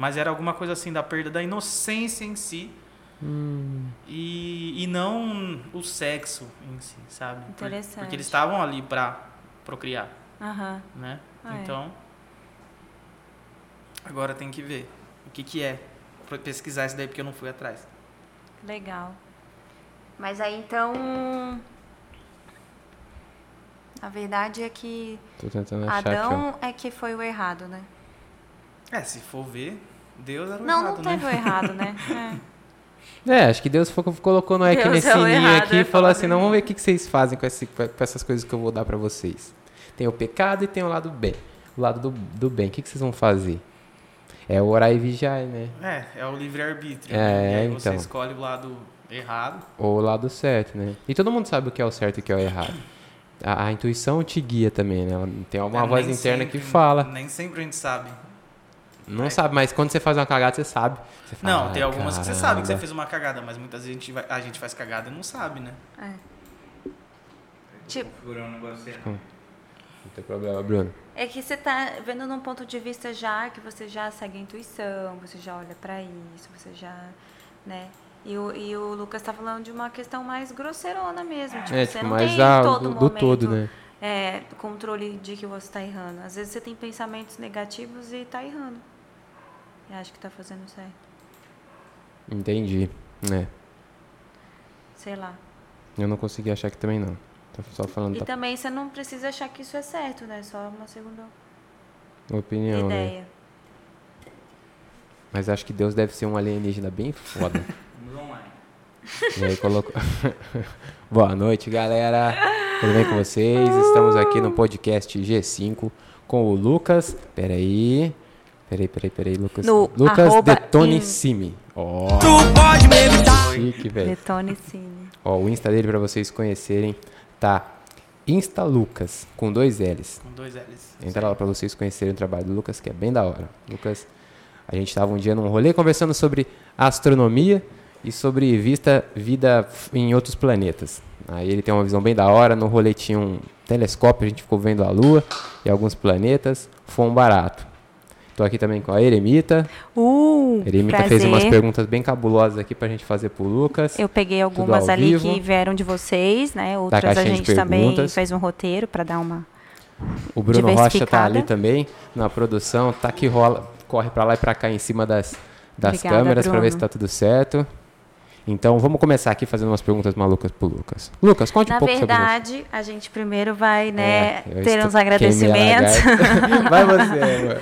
Mas era alguma coisa assim da perda da inocência em si. Hum. E, e não o sexo em si, sabe? Por- Interessante. Porque eles estavam ali pra procriar, Aham. né? Ah, é. então, agora tem que ver o que que é. Pra pesquisar isso daí porque eu não fui atrás. Legal. Mas aí então. A verdade é que Tô tentando achar aqui. Adão é que foi o errado, né? É, se for ver, Deus era o Não, errado, não né? teve o errado, né? É. É, acho que Deus colocou Noé aqui Deus nesse é o ninho aqui é e falou assim, não, vamos ver o que vocês fazem com, esse- com essas coisas que eu vou dar pra vocês. Tem o pecado e tem o lado bem. O lado do, do bem. O que, que vocês vão fazer? É orar e vigiar, né? É, é o livre-arbítrio. É, né? E aí você então. escolhe o lado errado. Ou o lado certo, né? E todo mundo sabe o que é o certo e o que é o errado. A, a intuição te guia também, né? Tem uma É, voz interna sempre- que fala. Nem sempre a gente sabe. Não É. sabe, mas quando você faz uma cagada, você sabe. Você fala, Não, tem "Ai, algumas que você sabe que você caramba." fez uma cagada, mas muitas vezes a gente, vai- a gente faz cagada e não sabe, né? É. Tipo, um negócio aí. Não tem problema, Bruno. é que você tá vendo num ponto de vista já que você já segue a intuição, você já olha pra isso, você já, né? E o, e o Lucas tá falando de uma questão mais grosseirona mesmo. Tipo, É, você tipo, não mais tem da- todo do, do momento, todo, né? É, controle de que você tá errando. Às vezes você tem pensamentos negativos e tá errando. E acha que tá fazendo certo. Entendi. É. Sei lá. Eu não consegui achar aqui também, não. Tô só falando E da também você não precisa achar que isso é certo, né? Só uma segunda opinião, né? ideia. Mas acho que Deus deve ser um alienígena bem foda. Vamos online. e aí colocou... Boa noite, galera. Tudo bem com vocês? Estamos aqui no podcast G5 com o Lucas. Peraí. Peraí, peraí, peraí, Lucas. No Lucas Detone in- Simi. Ó, Tu pode me evitar. chique, velho. Detone sim. Ó, o Insta dele pra vocês conhecerem tá Insta Lucas com dois L's. Com dois L's. Entra lá pra vocês conhecerem o trabalho do Lucas, que é bem da hora. Lucas, a gente tava um dia num rolê conversando sobre astronomia e sobre vista vida em outros planetas. Aí ele tem uma visão bem da hora. No rolê tinha um telescópio, a gente ficou vendo a Lua e alguns planetas. Foi um barato. Tô aqui também com a Eremita. Uh, A Eremita prazer. fez umas perguntas bem cabulosas aqui pra gente fazer pro Lucas. Eu peguei algumas ali vivo. que vieram de vocês, né? Outras a gente também fez um roteiro para dar uma. O Bruno Rocha tá ali também na produção, tá que rola, corre pra lá e pra cá em cima das, das Obrigada, câmeras pra ver se tá tudo certo. Então vamos começar aqui fazendo umas perguntas malucas pro Lucas. Lucas, conte Na um pouco sobre verdade, a gente primeiro vai, né, É, ter uns agradecimentos. Vai você, amor.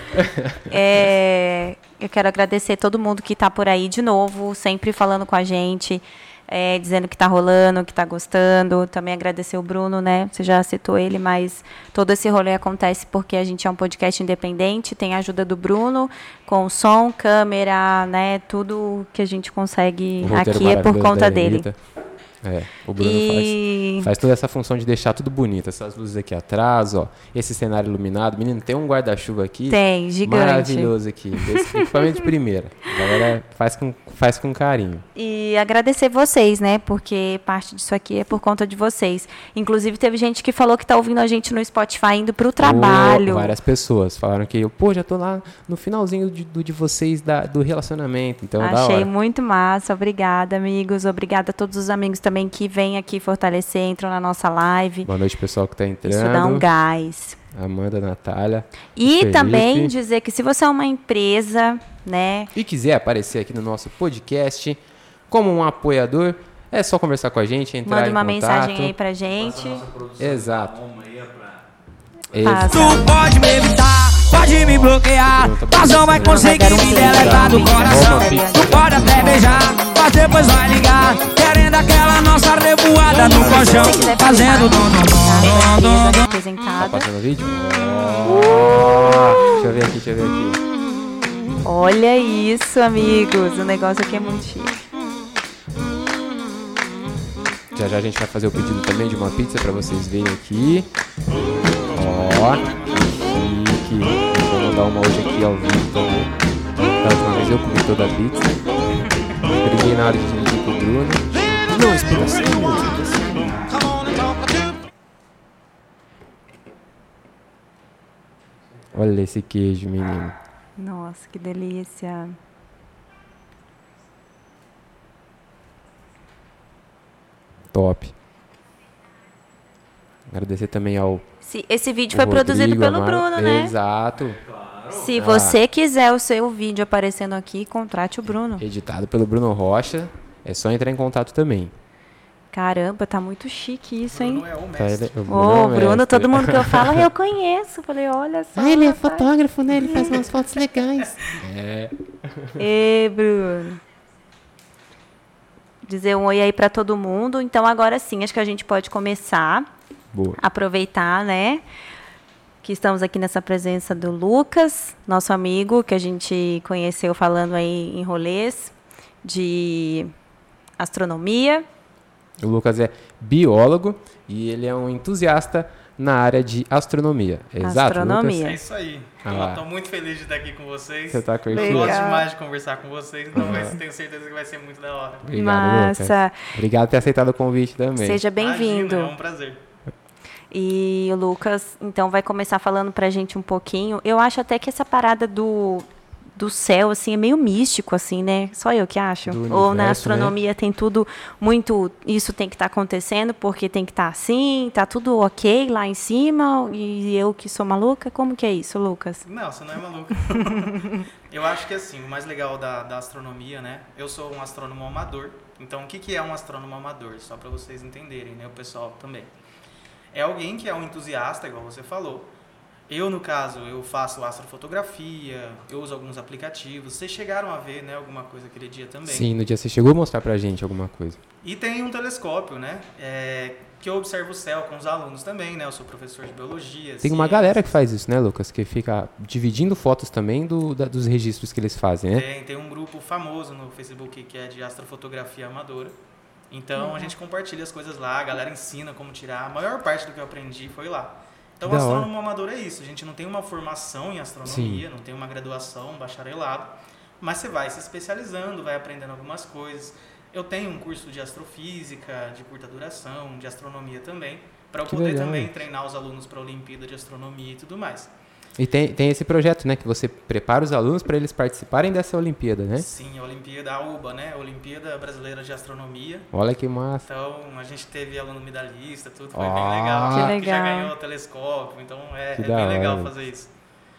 É, eu quero agradecer todo mundo que está por aí de novo, sempre falando com a gente, é, dizendo que está rolando, que está gostando. Também agradecer o Bruno, né? Você já citou ele, mas todo esse rolê acontece porque a gente é um podcast independente, tem a ajuda do Bruno com som, câmera, né? Tudo que a gente consegue aqui é por conta dele. Eremita. É, o Bruno E faz, faz toda essa função de deixar tudo bonito. Essas luzes aqui atrás, ó. Esse cenário iluminado. Menino, tem um guarda-chuva aqui. tem, gigante. Maravilhoso aqui. Equipamento de primeira. A galera faz com, faz com carinho. E agradecer vocês, né? Porque parte disso aqui é por conta de vocês. Inclusive, teve gente que falou que tá ouvindo a gente no Spotify indo pro trabalho. Ô, várias pessoas falaram que eu, pô, já tô lá no finalzinho de, do, de vocês da- do relacionamento. Então, da Achei muito massa. Obrigada, amigos. Obrigada a todos os amigos também que vêm aqui fortalecer, entram na nossa live. Boa noite, pessoal que tá entrando. Isso dá um gás. Amanda, Natália. E Felipe. também dizer que se você é uma empresa, né? E quiser aparecer aqui no nosso podcast como um apoiador, é só conversar com a gente, entrar Manda em uma contato. mensagem aí pra gente. Exato. Exato. Tu pode me evitar, pode me bloquear. Mas não vai conseguir me deletar do coração. Tu pode até beijar, mas depois vai ligar. Querendo aquela nossa revoada no colchão. Fazendo dom, dom, dom, dom, dom, Tá passando o vídeo? Ó, Deixa eu ver aqui, deixa eu ver aqui. Olha isso, amigos. O negócio aqui é muito chique. Já já a gente vai fazer o pedido também de uma pizza pra vocês verem aqui. Ó, que vou mandar uma hoje aqui ao vivo também. Da última vez eu comi toda a pizza. Briguei na hora de dividir com o Bruno. Não, explica assim. Olha esse queijo, menino. Nossa, que delícia. Top. Agradecer também ao Se- esse vídeo ao foi produzido Rodrigo, pelo Amaro. Bruno, né? Exato. Se Ah. você quiser o seu vídeo aparecendo aqui, contrate o Bruno. Editado pelo Bruno Rocha. É só entrar em contato também. Caramba, tá muito chique isso, hein? Bruno é o Tá, mestre. ele- o Ô, Bruno é o Bruno, mestre. todo mundo que eu falo, eu conheço. Falei, olha só. Ah, ele é fotógrafo, né? Ele faz umas fotos legais. É. Ê, Bruno. Dizer um oi aí pra todo mundo. Então, agora sim, acho que a gente pode começar. Boa. Aproveitar, né? Que estamos aqui nessa presença do Lucas, nosso amigo, que a gente conheceu falando aí em rolês de astronomia. O Lucas é biólogo e ele é um entusiasta na área de astronomia. Exato, Astronomia. É Lucas? isso aí. Ah Eu tô muito feliz de estar aqui com vocês. Você tá Eu curtindo? Legal. gosto demais de conversar com vocês, então vai- tenho certeza que vai ser muito da hora. Obrigado, Massa. Lucas. Obrigado por ter aceitado o convite também. Seja bem-vindo. É um prazer. E o Lucas, então, vai começar falando pra gente um pouquinho. Eu acho até que essa parada do, do céu, assim, é meio místico, assim, né? Só eu que acho. Do Ou na universo, né? astronomia tem tudo muito. Isso tem que estar acontecendo porque tem que estar assim, tá tudo ok lá em cima. E eu que sou maluca, como que é isso, Lucas? Não, você não é maluco. eu acho que assim, o mais legal da, da astronomia, né? Eu sou um astrônomo amador. Então, o que, que é um astrônomo amador? Só para vocês entenderem, né? O pessoal também. É alguém que é um entusiasta, igual você falou. Eu, no caso, eu faço astrofotografia, eu uso alguns aplicativos. Vocês chegaram a ver, né, alguma coisa aquele dia também. Sim, no dia você chegou a mostrar pra gente alguma coisa. E tem um telescópio, né? é, que eu observo o céu com os alunos também, né? Eu sou professor de biologia. Tem uma galera que faz isso, né, Lucas? Que fica dividindo fotos também do, da- dos registros que eles fazem, né? Tem, tem um grupo famoso no Facebook que é de astrofotografia amadora. Então a gente compartilha as coisas lá, a galera ensina como tirar. A maior parte do que eu aprendi foi lá. Então, Da hora. astrônomo amador é isso. A gente não tem uma formação em astronomia, não tem uma graduação, um bacharelado, mas você vai se especializando, vai aprendendo algumas coisas. Eu tenho um curso de astrofísica, de curta duração, de astronomia também, para eu Que poder legal. também treinar os alunos para a Olimpíada de Astronomia e tudo mais. E tem, tem esse projeto, né? Que você prepara os alunos para eles participarem dessa Olimpíada, né? Sim, a Olimpíada, a UBA, né? Olimpíada Brasileira de Astronomia. Olha que massa. Então, a gente teve aluno medalhista, tudo foi Ah, bem legal. Que já legal. ganhou telescópio, então é, Que é bem legal fazer isso.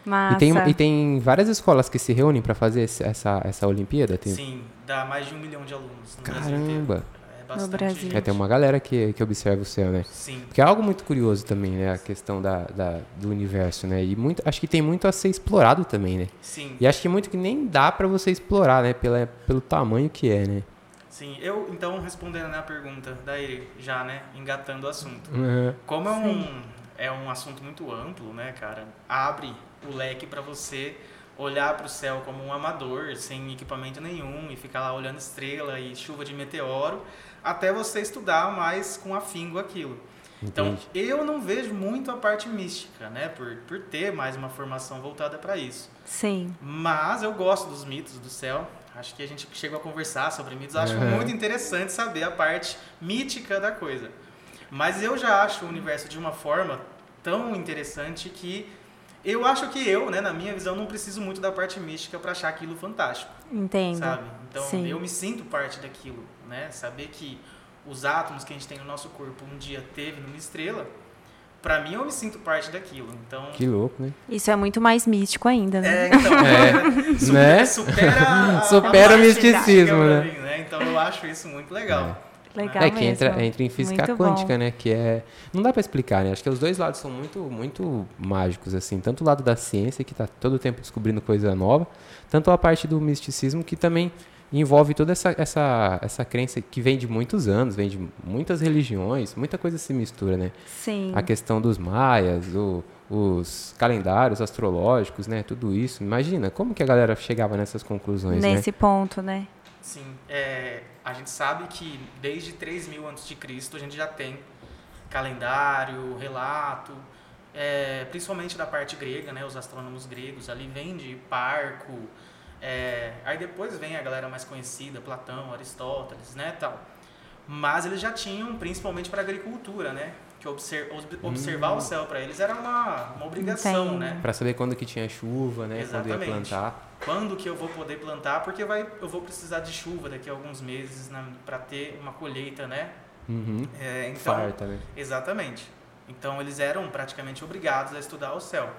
Massa. E tem, e tem várias escolas que se reúnem para fazer esse- essa, essa Olimpíada? Tem... Sim, dá mais de um milhão de alunos no Brasil inteiro. É bastante Brasil. gente. É, tem uma galera que, que observa o céu, né? Sim, Porque é algo muito curioso também, né? A questão da, da- do universo, né? E muito, acho que tem muito a ser explorado também, né? sim, E acho que muito que nem dá para você explorar, né? Pela, pelo tamanho que é, né? sim. Eu, então, respondendo né, a pergunta daí, já, né, engatando o assunto. Uhum. Como é um, é um assunto muito amplo, né, cara? Abre o leque para você olhar para o céu como um amador, sem equipamento nenhum, e ficar lá olhando estrela e chuva de meteoro, até você estudar mais com afinco aquilo. Então, Entendi. eu não vejo muito a parte mística, né, por, por ter mais uma formação voltada para isso. Sim. Mas eu gosto dos mitos do céu. Acho que a gente chegou a conversar sobre mitos. Acho Uhum. muito interessante saber a parte mítica da coisa. Mas eu já acho o universo de uma forma tão interessante que eu acho que eu, né, na minha visão, não preciso muito da parte mística para achar aquilo fantástico, Entendo. sabe? Então Sim. eu me sinto parte daquilo, né? Saber que os átomos que a gente tem no nosso corpo um dia teve numa estrela, para mim eu me sinto parte daquilo. Então Que louco, né? Isso é muito mais místico ainda, né? é, então, É, su- né? supera, a- Supera a o misticismo, né? mim, Então eu acho isso muito legal. Legal é que mesmo. entra, entra em física Muito quântica, bom. né? Que é. Não dá pra explicar, né? Acho que os dois lados são muito, muito mágicos, assim. Tanto o lado da ciência, que tá todo tempo descobrindo coisa nova, tanto a parte do misticismo, que também envolve toda essa, essa, essa crença que vem de muitos anos, vem de muitas religiões, muita coisa se mistura, né? Sim. A questão dos maias, o- os calendários astrológicos, né? Tudo isso. Imagina, como que a galera chegava nessas conclusões, né? Nesse ponto, né? Sim, é, a gente sabe que desde 3000 a.C. a gente já tem calendário, relato, é, principalmente da parte grega, né? Os astrônomos gregos ali vem de Parco, é, aí depois vem a galera mais conhecida, Platão, Aristóteles, né, tal. Mas eles já tinham, principalmente para agricultura, né? que obser, observar o céu para eles era uma, uma obrigação, Entendi. né? Para saber quando que tinha chuva, né? Quando ia Exatamente. plantar. Quando que eu vou poder plantar? Porque vai, eu vou precisar de chuva daqui a alguns meses para ter uma colheita, né? Uhum. É, então, Farta, né? Exatamente. Então eles eram praticamente obrigados a estudar o céu.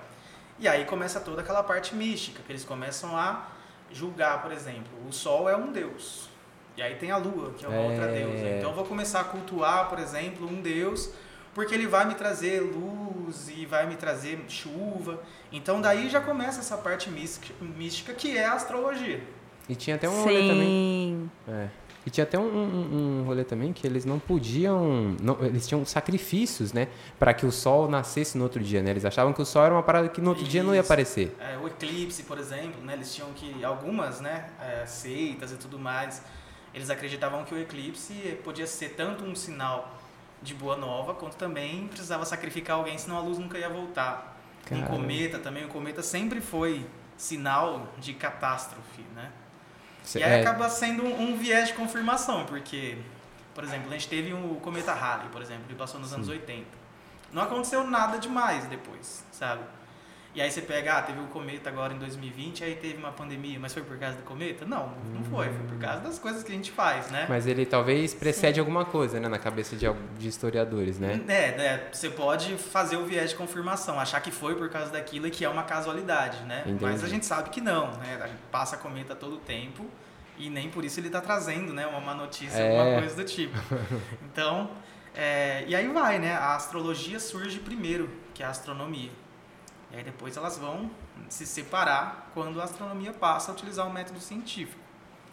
E aí começa toda aquela parte mística, que eles começam a julgar, por exemplo, o sol é um deus. E aí tem a lua, que é uma É. outra deusa. Então eu vou começar a cultuar, por exemplo, um deus, porque ele vai me trazer luz e vai me trazer chuva. Então daí já começa essa parte mística, mística que é a astrologia. E tinha até um rolê também. Sim. É. E tinha até um, um, um rolê também que eles não podiam. não- eles tinham sacrifícios, né? Para que o sol nascesse no outro dia, né? Eles achavam que o sol era uma parada que no outro dia não ia Isso. aparecer. É, o eclipse, por exemplo, né, eles tinham que algumas, né, é, seitas e tudo mais, eles acreditavam que o eclipse podia ser tanto um sinal de boa nova, quanto também precisava sacrificar alguém, senão a luz nunca ia voltar. Um cometa também, o cometa sempre foi sinal de catástrofe, né? Cê- E aí é, acaba sendo um, um viés de confirmação, porque, por exemplo, a gente teve o cometa Halley, por exemplo, que passou nos anos 80. Não aconteceu nada demais depois, sabe? E aí você pega, ah, teve o cometa agora em 2020, aí teve uma pandemia, mas foi por causa do cometa? Não, não foi, foi por causa das coisas que a gente faz, né? Mas ele talvez precede alguma coisa, né? Na cabeça de, de historiadores, né? É, né, você pode fazer o viés de confirmação, achar que foi por causa daquilo e que é uma casualidade, né? Entendi. Mas a gente sabe que não, né? A gente passa cometa todo o tempo e nem por isso ele está trazendo, né, uma má notícia, É. alguma coisa do tipo. Então, é, e aí vai, né? A astrologia surge primeiro, que a astronomia. E aí depois elas vão se separar quando a astronomia passa a utilizar o método científico.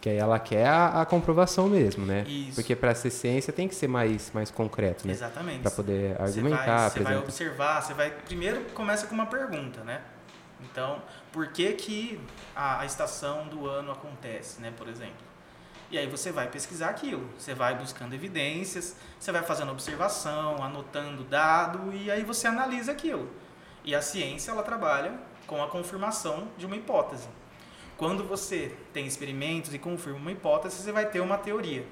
Que aí ela quer a, a comprovação mesmo, né? Isso. Porque para ser ciência tem que ser mais, mais concreto, né? Exatamente. Para poder argumentar, vai, você vai apresentar. observar, você vai. Primeiro começa com uma pergunta, né? Então, por que, que a, a estação do ano acontece, né, por exemplo? E aí você vai pesquisar aquilo, você vai buscando evidências, você vai fazendo observação, anotando dado e aí você analisa aquilo. E a ciência ela trabalha com a confirmação de uma hipótese. Quando você tem experimentos e confirma uma hipótese, você vai ter uma teoria.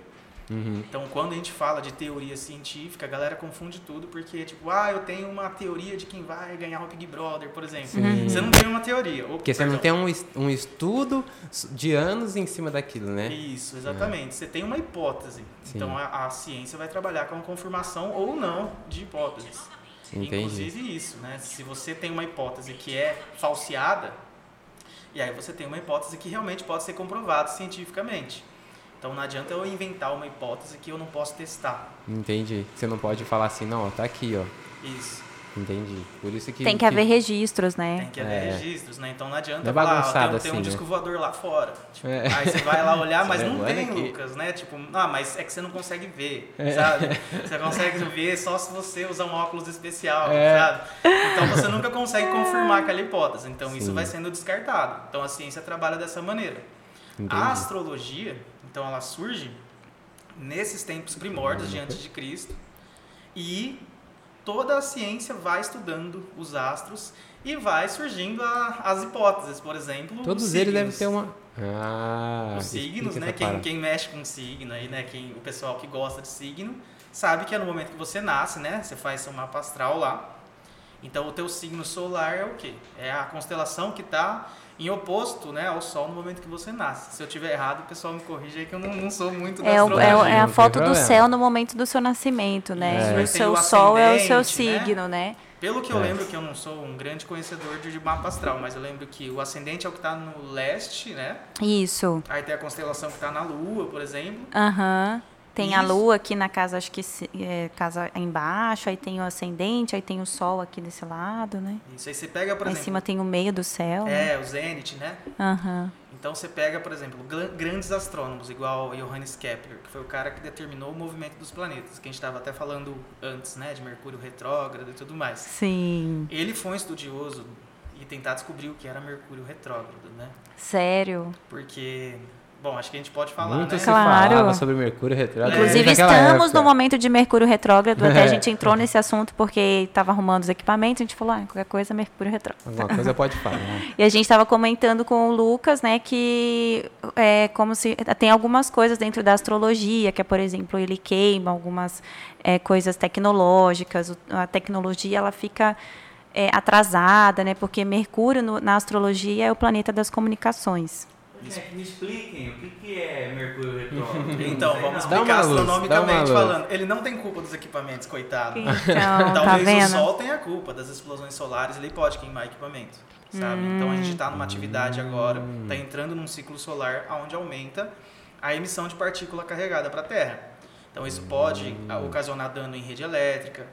Uhum. Então, quando a gente fala de teoria científica, a galera confunde tudo, porque, tipo, ah, eu tenho uma teoria de quem vai ganhar o Big Brother, por exemplo. Sim. Você não tem uma teoria. Ou, Porque você não perdão. tem um, es- estudo de anos em cima daquilo, né? Isso, exatamente. Você tem uma hipótese. Sim. Então, a, a ciência vai trabalhar com a confirmação ou não de hipóteses. Entendi. Inclusive isso, né? Se você tem uma hipótese que é falseada, e aí você tem uma hipótese que realmente pode ser comprovada cientificamente. Então não adianta eu inventar uma hipótese que eu não posso testar. Entendi. Você não pode falar assim, não, ó, tá aqui, ó. Isso. Entendi. Por isso que. Tem que haver registros, né? Tem que haver É. registros, né? Então não adianta Não é falar, ah, tem, tem um assim, disco né? voador lá fora. Tipo, É. Aí você vai lá olhar, mas não tem, aqui. Lucas, né? Tipo, ah, mas é que você não consegue ver, É. sabe? Você consegue ver só se você usar um óculos especial, É. sabe? Então você nunca consegue confirmar aquela hipótese. Então isso Sim. vai sendo descartado. Então a ciência trabalha dessa maneira. Entendi. A astrologia, então ela surge nesses tempos primórdios de antes de Cristo e toda a ciência vai estudando os astros e vai surgindo a- as hipóteses, por exemplo, Todos os eles devem ter uma. Ah, Os signos, né? Quem, quem mexe com signo aí, né? Quem, o pessoal que gosta de signo sabe que é no momento que você nasce, né? Você faz seu mapa astral lá. Então o teu signo solar é o quê? É a constelação que está em oposto, né, ao Sol no momento que você nasce. Se eu tiver errado, o pessoal me corrige aí que eu não, não sou muito da É, o- é, astrologia. é a não tem foto do céu no momento do seu nascimento, né? E aí o seu o sol é o seu né? signo, né? Pelo que eu É. lembro, que eu não sou um grande conhecedor de mapa astral, mas eu lembro que o ascendente é o que está no leste, né? Isso. Aí tem a constelação que está na Lua, por exemplo. Aham. Tem a Isso. lua aqui na casa, acho que é, casa embaixo, aí tem o ascendente, aí tem o sol aqui desse lado, né? Isso aí você pega, por em exemplo, cima tem o meio do céu. né? é o zênite, né? Aham. Então você pega, por exemplo, grandes astrônomos, igual Johannes Kepler, que foi o cara que determinou o movimento dos planetas, que a gente estava até falando antes, né, de Mercúrio retrógrado e tudo mais. Sim. Ele foi um estudioso e tentar descobrir o que era Mercúrio retrógrado, né? Sério. Porque Bom, acho que a gente pode falar, Muito né? se Claro. falava sobre Mercúrio retrógrado. Inclusive, desde aquela estamos época. no momento de Mercúrio retrógrado. Até a É. gente entrou nesse assunto porque estava arrumando os equipamentos. A gente falou, ah, qualquer coisa, Mercúrio retrógrado. Alguma coisa pode falar. E a gente estava comentando com o Lucas, né, que é como se tem algumas coisas dentro da astrologia, que é, por exemplo, ele queima algumas é, coisas tecnológicas. A tecnologia ela fica é, atrasada, né, porque Mercúrio no- na astrologia é o planeta das comunicações. É, me expliquem o que, que é Mercúrio retrógrado. Então, vamos explicar luz, astronomicamente falando. Ele não tem culpa dos equipamentos, coitado. Então, tá Talvez o vendo? Sol tenha a culpa das explosões solares, ele pode queimar equipamento, sabe? Então a gente está numa atividade agora, está entrando num ciclo solar onde aumenta a emissão de partícula carregada para a Terra. Então isso pode ocasionar dano em rede elétrica.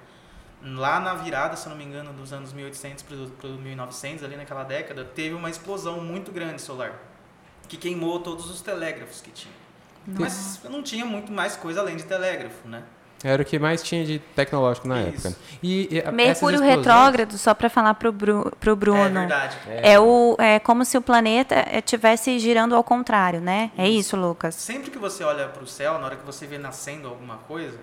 Lá na virada, se não me engano, dos anos 1800 para 1900, ali naquela década, teve uma explosão muito grande solar, que queimou todos os telégrafos que tinha. Mas não tinha muito mais coisa além de telégrafo, né? Era o que mais tinha de tecnológico na Isso. época. E, e Mercúrio explosões- retrógrado, só para falar para o É Bruno. verdade. É, o, é como se o planeta estivesse girando ao contrário, né? É isso, Lucas? Sempre que você olha para o céu, na hora que você vê nascendo alguma coisa,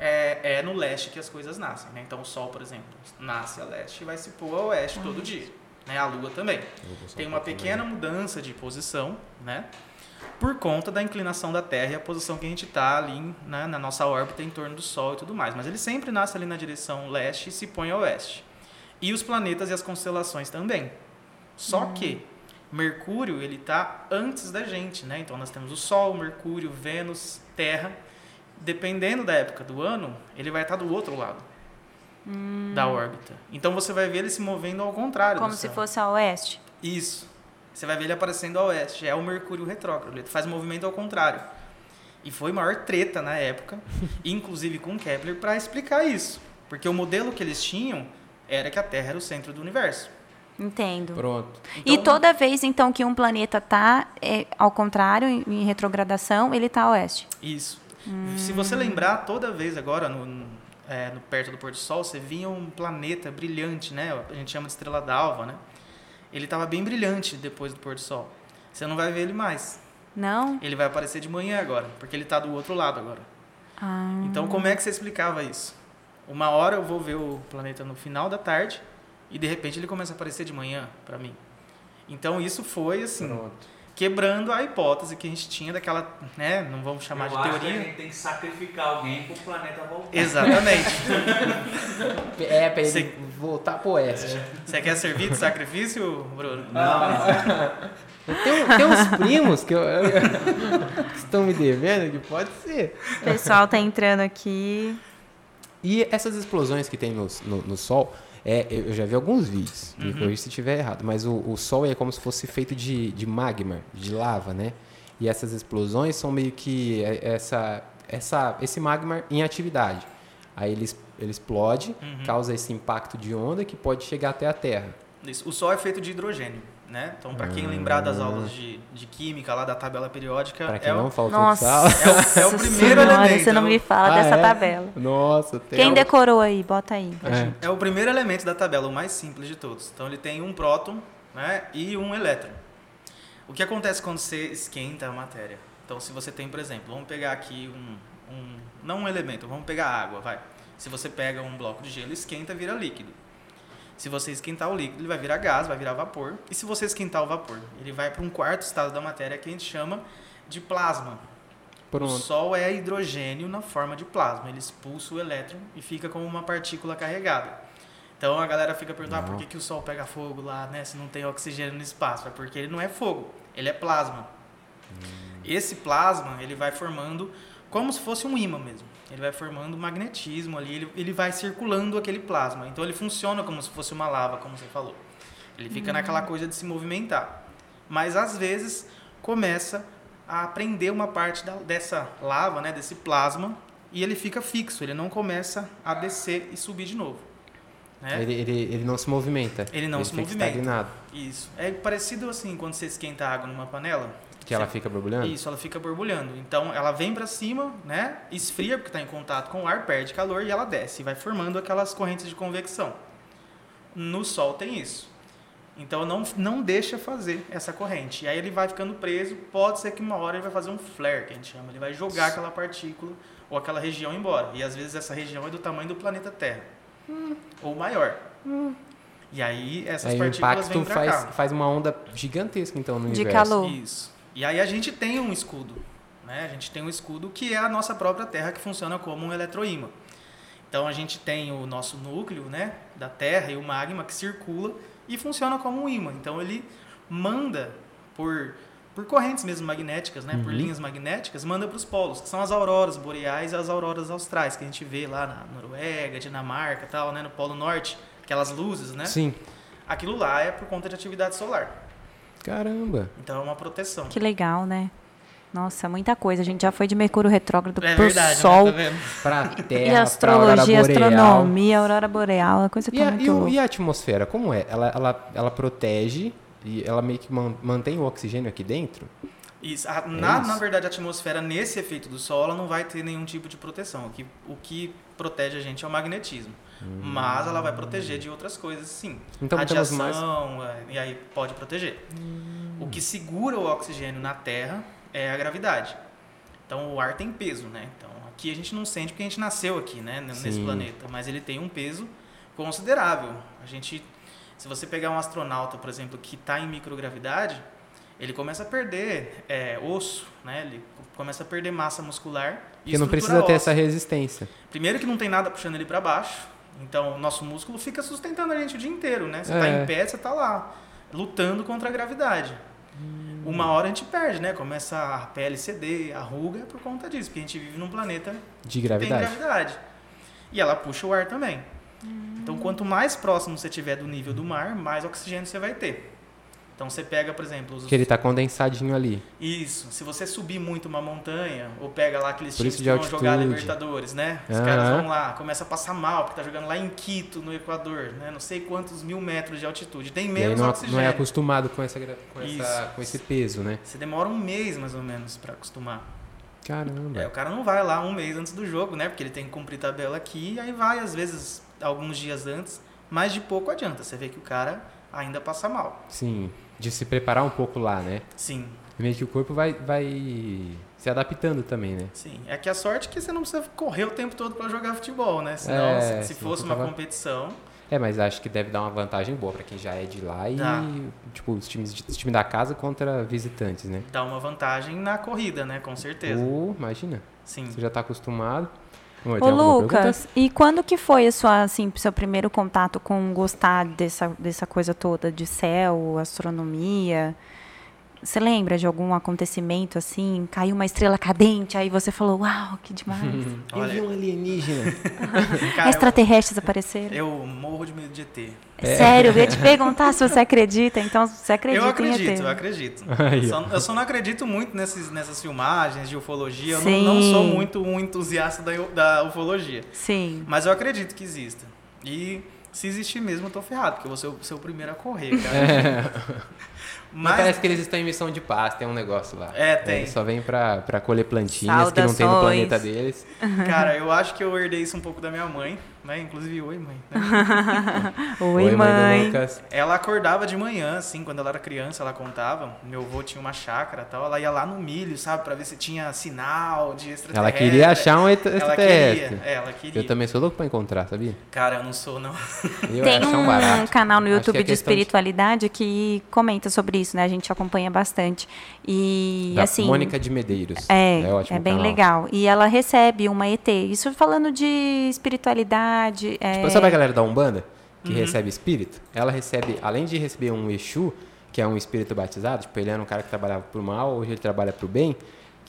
é, é no leste que as coisas nascem. Né? Então o Sol, por exemplo, nasce a leste e vai se pôr a oeste todo dia. Né? A Lua também. Tem uma pequena mudança de posição, né? Por conta da inclinação da Terra e a posição que a gente está ali né, na nossa órbita em torno do Sol e tudo mais. Mas ele sempre nasce ali na direção leste e se põe a oeste. E os planetas e as constelações também. Só que Mercúrio ele está antes da gente, né? Então nós temos o Sol, Mercúrio, Vênus, Terra. Dependendo da época do ano, ele vai estar do outro lado da órbita. Então você vai ver ele se movendo ao contrário. Como do se fosse a oeste. Isso. Você vai ver ele aparecendo a oeste. É o Mercúrio retrógrado. Ele faz o movimento ao contrário. E foi maior treta na época, inclusive com Kepler, para explicar isso. Porque o modelo que eles tinham era que a Terra era o centro do universo. Entendo. Pronto. e Então- toda vez, então, que um planeta está ao contrário, em, em retrogradação, ele está a oeste. Isso. Se você lembrar, toda vez agora, no- é, no- perto do pôr do sol, você via um planeta brilhante, né? A gente chama de estrela d'alva, né? Ele estava bem brilhante depois do pôr do sol. Você não vai ver ele mais. Não? Ele vai aparecer de manhã agora, porque ele está do outro lado agora. Ah, Então, como é que você explicava isso? Uma hora eu vou ver o planeta no final da tarde e de repente ele começa a aparecer de manhã para mim. Então, isso foi assim, Pronto. Quebrando a hipótese que a gente tinha daquela, né, não vamos chamar Eu de acho que a teoria. gente tem que sacrificar alguém pro planeta voltar. Exatamente. É, pra ele Você- voltar pro oeste. Você quer servir de sacrifício, Bruno? Tem, tem uns primos que, eu, que estão me devendo que pode ser. o pessoal tá entrando aqui. E essas explosões que tem no, no, no Sol, é, eu já vi alguns vídeos, me Uhum. corrija se estiver errado, mas o, o Sol é como se fosse feito de, de magma, de lava, né? E essas explosões são meio que é- essa, essa, esse magma em atividade. Aí ele, ele explode, Uhum. causa esse impacto de onda que pode chegar até a Terra. Isso. O Sol é feito de hidrogênio, né? Então, para quem lembrar das aulas de, de química lá da tabela periódica, Para quem é, o, não faltou Nossa, sala. é, o, é o primeiro Senhora, elemento. Você não é me fala Ah, dessa é? tabela. Nossa, tem Quem decorou aí? Bota aí. É. É o primeiro elemento da tabela, o mais simples de todos. Então ele tem um próton né, e um elétron. O que acontece quando você esquenta a matéria? Então se você tem, por exemplo, vamos pegar aqui um, um não um elemento, vamos pegar água, vai. Se você pega um bloco de gelo, esquenta, vira líquido. Se você esquentar o líquido, ele vai virar gás, vai virar vapor. E se você esquentar o vapor, ele vai para um quarto estado da matéria que a gente chama de plasma. O Pronto. Sol é hidrogênio na forma de plasma. Ele expulsa o elétron e fica como uma partícula carregada. Então a galera fica perguntando ah, por que, que o Sol pega fogo lá, né? Se não tem oxigênio no espaço. É porque ele não é fogo, ele é plasma. Esse plasma ele vai formando como se fosse um ímã mesmo. Ele vai formando magnetismo ali, ele, ele vai circulando aquele plasma. Então ele funciona como se fosse uma lava, como você falou. Ele fica naquela coisa de se movimentar. Mas às vezes começa a prender uma parte da- dessa lava, né, desse plasma, e ele fica fixo, ele não começa a descer e subir de novo. Né? Ele, ele, ele não se movimenta. Ele não se fica movimenta. estagnado. Isso. É parecido assim quando você esquenta água numa panela. Que ela fica borbulhando? Isso, ela fica borbulhando. Então ela vem para cima, né? Esfria porque está em contato com o ar, perde calor e ela desce, e vai formando aquelas correntes de convecção. No Sol tem isso. Então não, não deixa fazer essa corrente. E aí ele vai ficando preso, pode ser que uma hora ele vai fazer um flare, que a gente chama. Ele vai jogar aquela partícula ou aquela região embora. E às vezes essa região é do tamanho do planeta Terra. Ou maior. E aí essas Aí o partículas vêm impacto pra faz, cá. faz uma onda gigantesca, então, no De universo. calor. Isso. E aí a gente tem um escudo. Né? A gente tem um escudo que é a nossa própria Terra, que funciona como um eletroímã. Então a gente tem o nosso núcleo né, da Terra e o magma que circula e funciona como um ímã. Então ele manda por, por correntes mesmo magnéticas, né, por linhas magnéticas, manda para os polos, que são as auroras boreais e as auroras austrais, que a gente vê lá na Noruega, Dinamarca tal, né, no Polo Norte, aquelas luzes, né? Sim. Aquilo lá é por conta de atividade solar. Caramba. Então é uma proteção. Que legal, né? Nossa, muita coisa. A gente já foi de Mercúrio retrógrado É pro verdade, Sol. né? Tá vendo? Pra E Terra, astrologia, pra aurora astronomia, aurora boreal, a coisa E tá a, muito e, o- e a atmosfera, como é? Ela, ela, ela protege e ela meio que man- mantém o oxigênio aqui dentro? Isso. A- na, É isso? na verdade, a atmosfera, nesse efeito do Sol, ela não vai ter nenhum tipo de proteção. O que, o que protege a gente é o magnetismo. Mas ela vai proteger de outras coisas, sim. Então temos mais- Radiação, é, e aí pode proteger. O que segura o oxigênio na Terra é a gravidade. Então o ar tem peso, né? Então aqui a gente não sente porque a gente nasceu aqui, né? Nesse Sim. planeta. Mas ele tem um peso considerável. A gente, se você pegar um astronauta, por exemplo, que está em microgravidade, ele começa a perder é, osso, né? Ele começa a perder massa muscular. e Porque não precisa ter óssea. essa resistência. Primeiro que não tem nada puxando ele para baixo. Então o nosso músculo fica sustentando a gente o dia inteiro, né? Você tá É. em pé, você tá lá, lutando contra a gravidade. Uma hora a gente perde, né? Começa a pele ceder, a ruga é por conta disso, porque a gente vive num planeta De que tem gravidade. gravidade. E ela puxa o ar também. Então quanto mais próximo você tiver do nível do mar, mais oxigênio você vai ter. Então você pega, por exemplo, os Que ele tá condensadinho ali. isso. Se você subir muito uma montanha, ou pega lá aqueles Por times que de vão jogar. Libertadores, né? Os Aham. caras vão lá, começa a passar mal, porque tá jogando lá em Quito, no Equador, né? Não sei quantos mil metros de altitude. Tem menos não, oxigênio. não é acostumado com, essa, com, essa, com esse peso, né? Você demora um mês, mais ou menos, para acostumar. Caramba. É, o cara não vai lá um mês antes do jogo, né? Porque ele tem que cumprir tabela aqui, e aí vai, às vezes, alguns dias antes, mas de pouco adianta. Você vê que o cara ainda passa mal. Sim. De se preparar um pouco lá, né? Sim, Meio que o corpo vai, vai se adaptando também, né? sim. É que a sorte é que você não precisa correr o tempo todo para jogar futebol, né? Senão, É, se, se senão fosse uma tava- competição, É, mas acho que deve dar uma vantagem boa pra quem já é de lá e, Dá. tipo, os times os time da casa contra visitantes, né? dá uma vantagem na corrida, né? Com certeza. Ou, imagina, Sim. você já tá acostumado. Oi, Ô, Lucas, e quando que foi a sua, assim, seu primeiro contato com gostar dessa, dessa coisa toda de céu, astronomia? Você lembra de algum acontecimento assim? Caiu uma estrela cadente, aí você falou, uau, que demais. pergunta? Eu vi um alienígena. Cara, Extraterrestres apareceram. eu, eu morro de medo de ET. Sério, eu ia te perguntar se você acredita, então você acredita eu em acredito, ET. eu acredito. Aí, Só- eu só não acredito muito nesses, nessas filmagens de ufologia. Eu não, Sim. não sou muito um entusiasta da, da ufologia. Sim. Mas eu acredito que exista. E se existir mesmo, eu tô ferrado, porque eu vou ser o, ser o primeiro a correr, cara. É. Mas parece que eles estão em missão de paz, tem um negócio lá. É, tem. Eles só vêm pra, pra colher plantinhas que não tem no Saudações. planeta deles. cara, eu acho que eu herdei isso um pouco da minha mãe, né? Inclusive, oi, mãe. né? Oi, do mãe. Lucas. Ela acordava de manhã, assim, quando ela era criança, ela contava. Meu avô tinha uma chácara e tal. Ela ia lá no milho, sabe, pra ver se tinha sinal de extraterrestre. Ela queria achar um extra- Ela extraterrestre. queria, é, ela queria. Eu também sou louco pra encontrar, sabia? Cara, eu não sou, não. Eu Tem um um barato. canal no YouTube é de questão de- espiritualidade que comenta sobre isso, né? A gente acompanha bastante. E Da assim. Mônica de Medeiros. É, é, ótimo bem canal. legal. E ela recebe uma ET. Isso falando de espiritualidade. É, Tipo, sabe a galera da Umbanda Uhum. que recebe espírito? Ela recebe, além de receber um Exu, que é um espírito batizado, tipo, ele era um cara que trabalhava pro mal, hoje ele trabalha pro bem,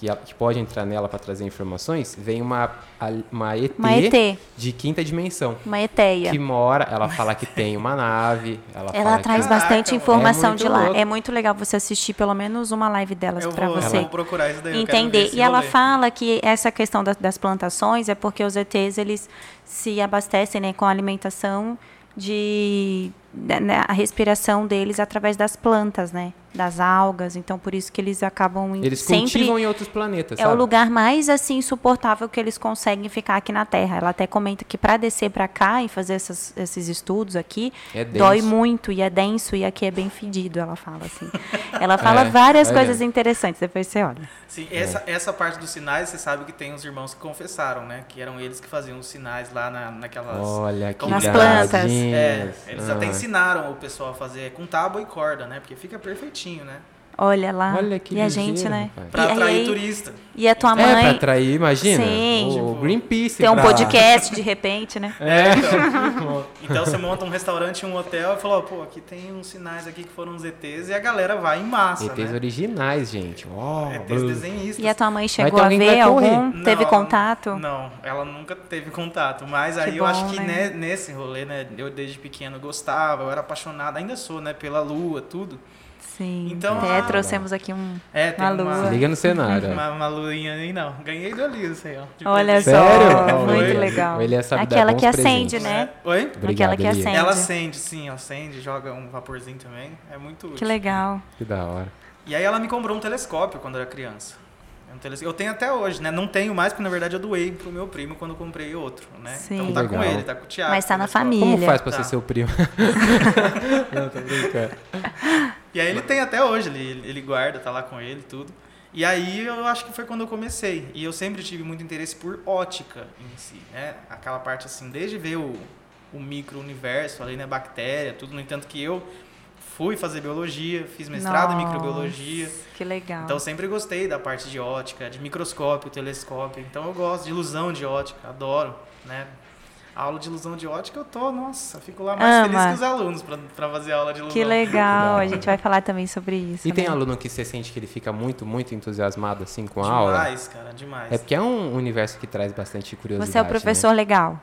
que, ela- que pode entrar nela para trazer informações, vem uma, a- uma, ET Uma ET. de quinta dimensão. uma eteia. Que mora, ela fala que tem uma nave, ela, Ela fala traz que... Caraca, bastante mano. informação É de lá. louco. É muito legal você assistir pelo menos uma live delas para vou, eu você vou procurar isso daí. entender. E ela rolê. fala que essa questão da- das plantações é porque os ETs eles se abastecem né, com a alimentação de né, a respiração deles através das plantas, né? Das algas, então por isso que eles acabam em- Eles sempre cultivam em outros planetas, é o sabe? lugar mais assim insuportável que eles conseguem ficar aqui na Terra. Ela até comenta que para descer para cá e fazer essas- esses estudos aqui É dói muito e é denso e aqui é bem fedido. Ela fala assim. Ela fala É, várias olha. coisas interessantes. Depois você olha. Sim, essa, essa parte dos sinais, você sabe que tem os irmãos que confessaram, né? Que eram eles que faziam os sinais lá na, naquelas. Olha que Nas plantas. É, eles Ah. até ensinaram o pessoal a fazer com tábua e corda, né? Porque fica perfeitinho, né? Olha lá. Olha que e a ligeiro, gente, né? rapaz. Pra e, atrair aí- turista. e a tua É, pra mãe atrair, imagina. Sim. O Tipo, Greenpeace. tem um pra podcast de repente, né? É. Então você monta um restaurante e um hotel e fala, ó, pô, aqui tem uns sinais aqui que foram os ETs e a galera vai em massa, ETs né? originais, gente. Ó, ETs blum. desenhistas. E a tua mãe chegou a alguém que ver vai correr. algum? Teve Não, contato? Não, ela nunca teve contato. Mas aí eu acho que né? ne- nesse rolê, né? Eu desde pequeno gostava, eu era apaixonado, ainda sou, né? Pela lua, tudo. Sim. Então, Até ah, trouxemos aqui um. É, tem Uma uma, lua. Se liga no cenário. uma, uma luinha aí, não. Ganhei do Elias aí, ó. Olha presente. só, Sério? muito Oi. legal. Ele é Aquela que acende, presentes. né? É. Oi? Obrigado, Aquela que Elias. acende. Ela acende, sim, acende, joga um vaporzinho também. É muito útil. Que legal. Que da hora. E aí ela me comprou um telescópio quando eu era criança. É um Eu tenho até hoje, né? Não tenho mais, porque na verdade eu doei pro meu primo quando eu comprei outro, né? Sim. Então tá Legal. com ele, tá com o Thiago. Mas tá na telescópio. família. Como faz pra Tá. ser seu primo? Não, tô brincando. E aí ele tem até hoje, ele, ele guarda, tá lá com ele e tudo. E aí eu acho que foi quando eu comecei. E eu sempre tive muito interesse por ótica em si, né? Aquela parte assim, desde ver o, o micro-universo ali, né? Bactéria, tudo. No entanto que eu fui fazer biologia, fiz mestrado em Nossa, microbiologia. Que legal. Então eu sempre gostei da parte de ótica, de microscópio, telescópio. Então eu gosto de ilusão de ótica, adoro, né? A aula de ilusão de ótica eu tô, nossa, fico lá mais Ama. feliz que os alunos pra, pra fazer aula de ilusão. Que legal. A gente vai falar também sobre isso. E tem né? aluno que você sente que ele fica muito, muito entusiasmado assim com a aula? Demais, cara, demais. É porque é um universo que traz bastante curiosidade. Você é o né? professor legal.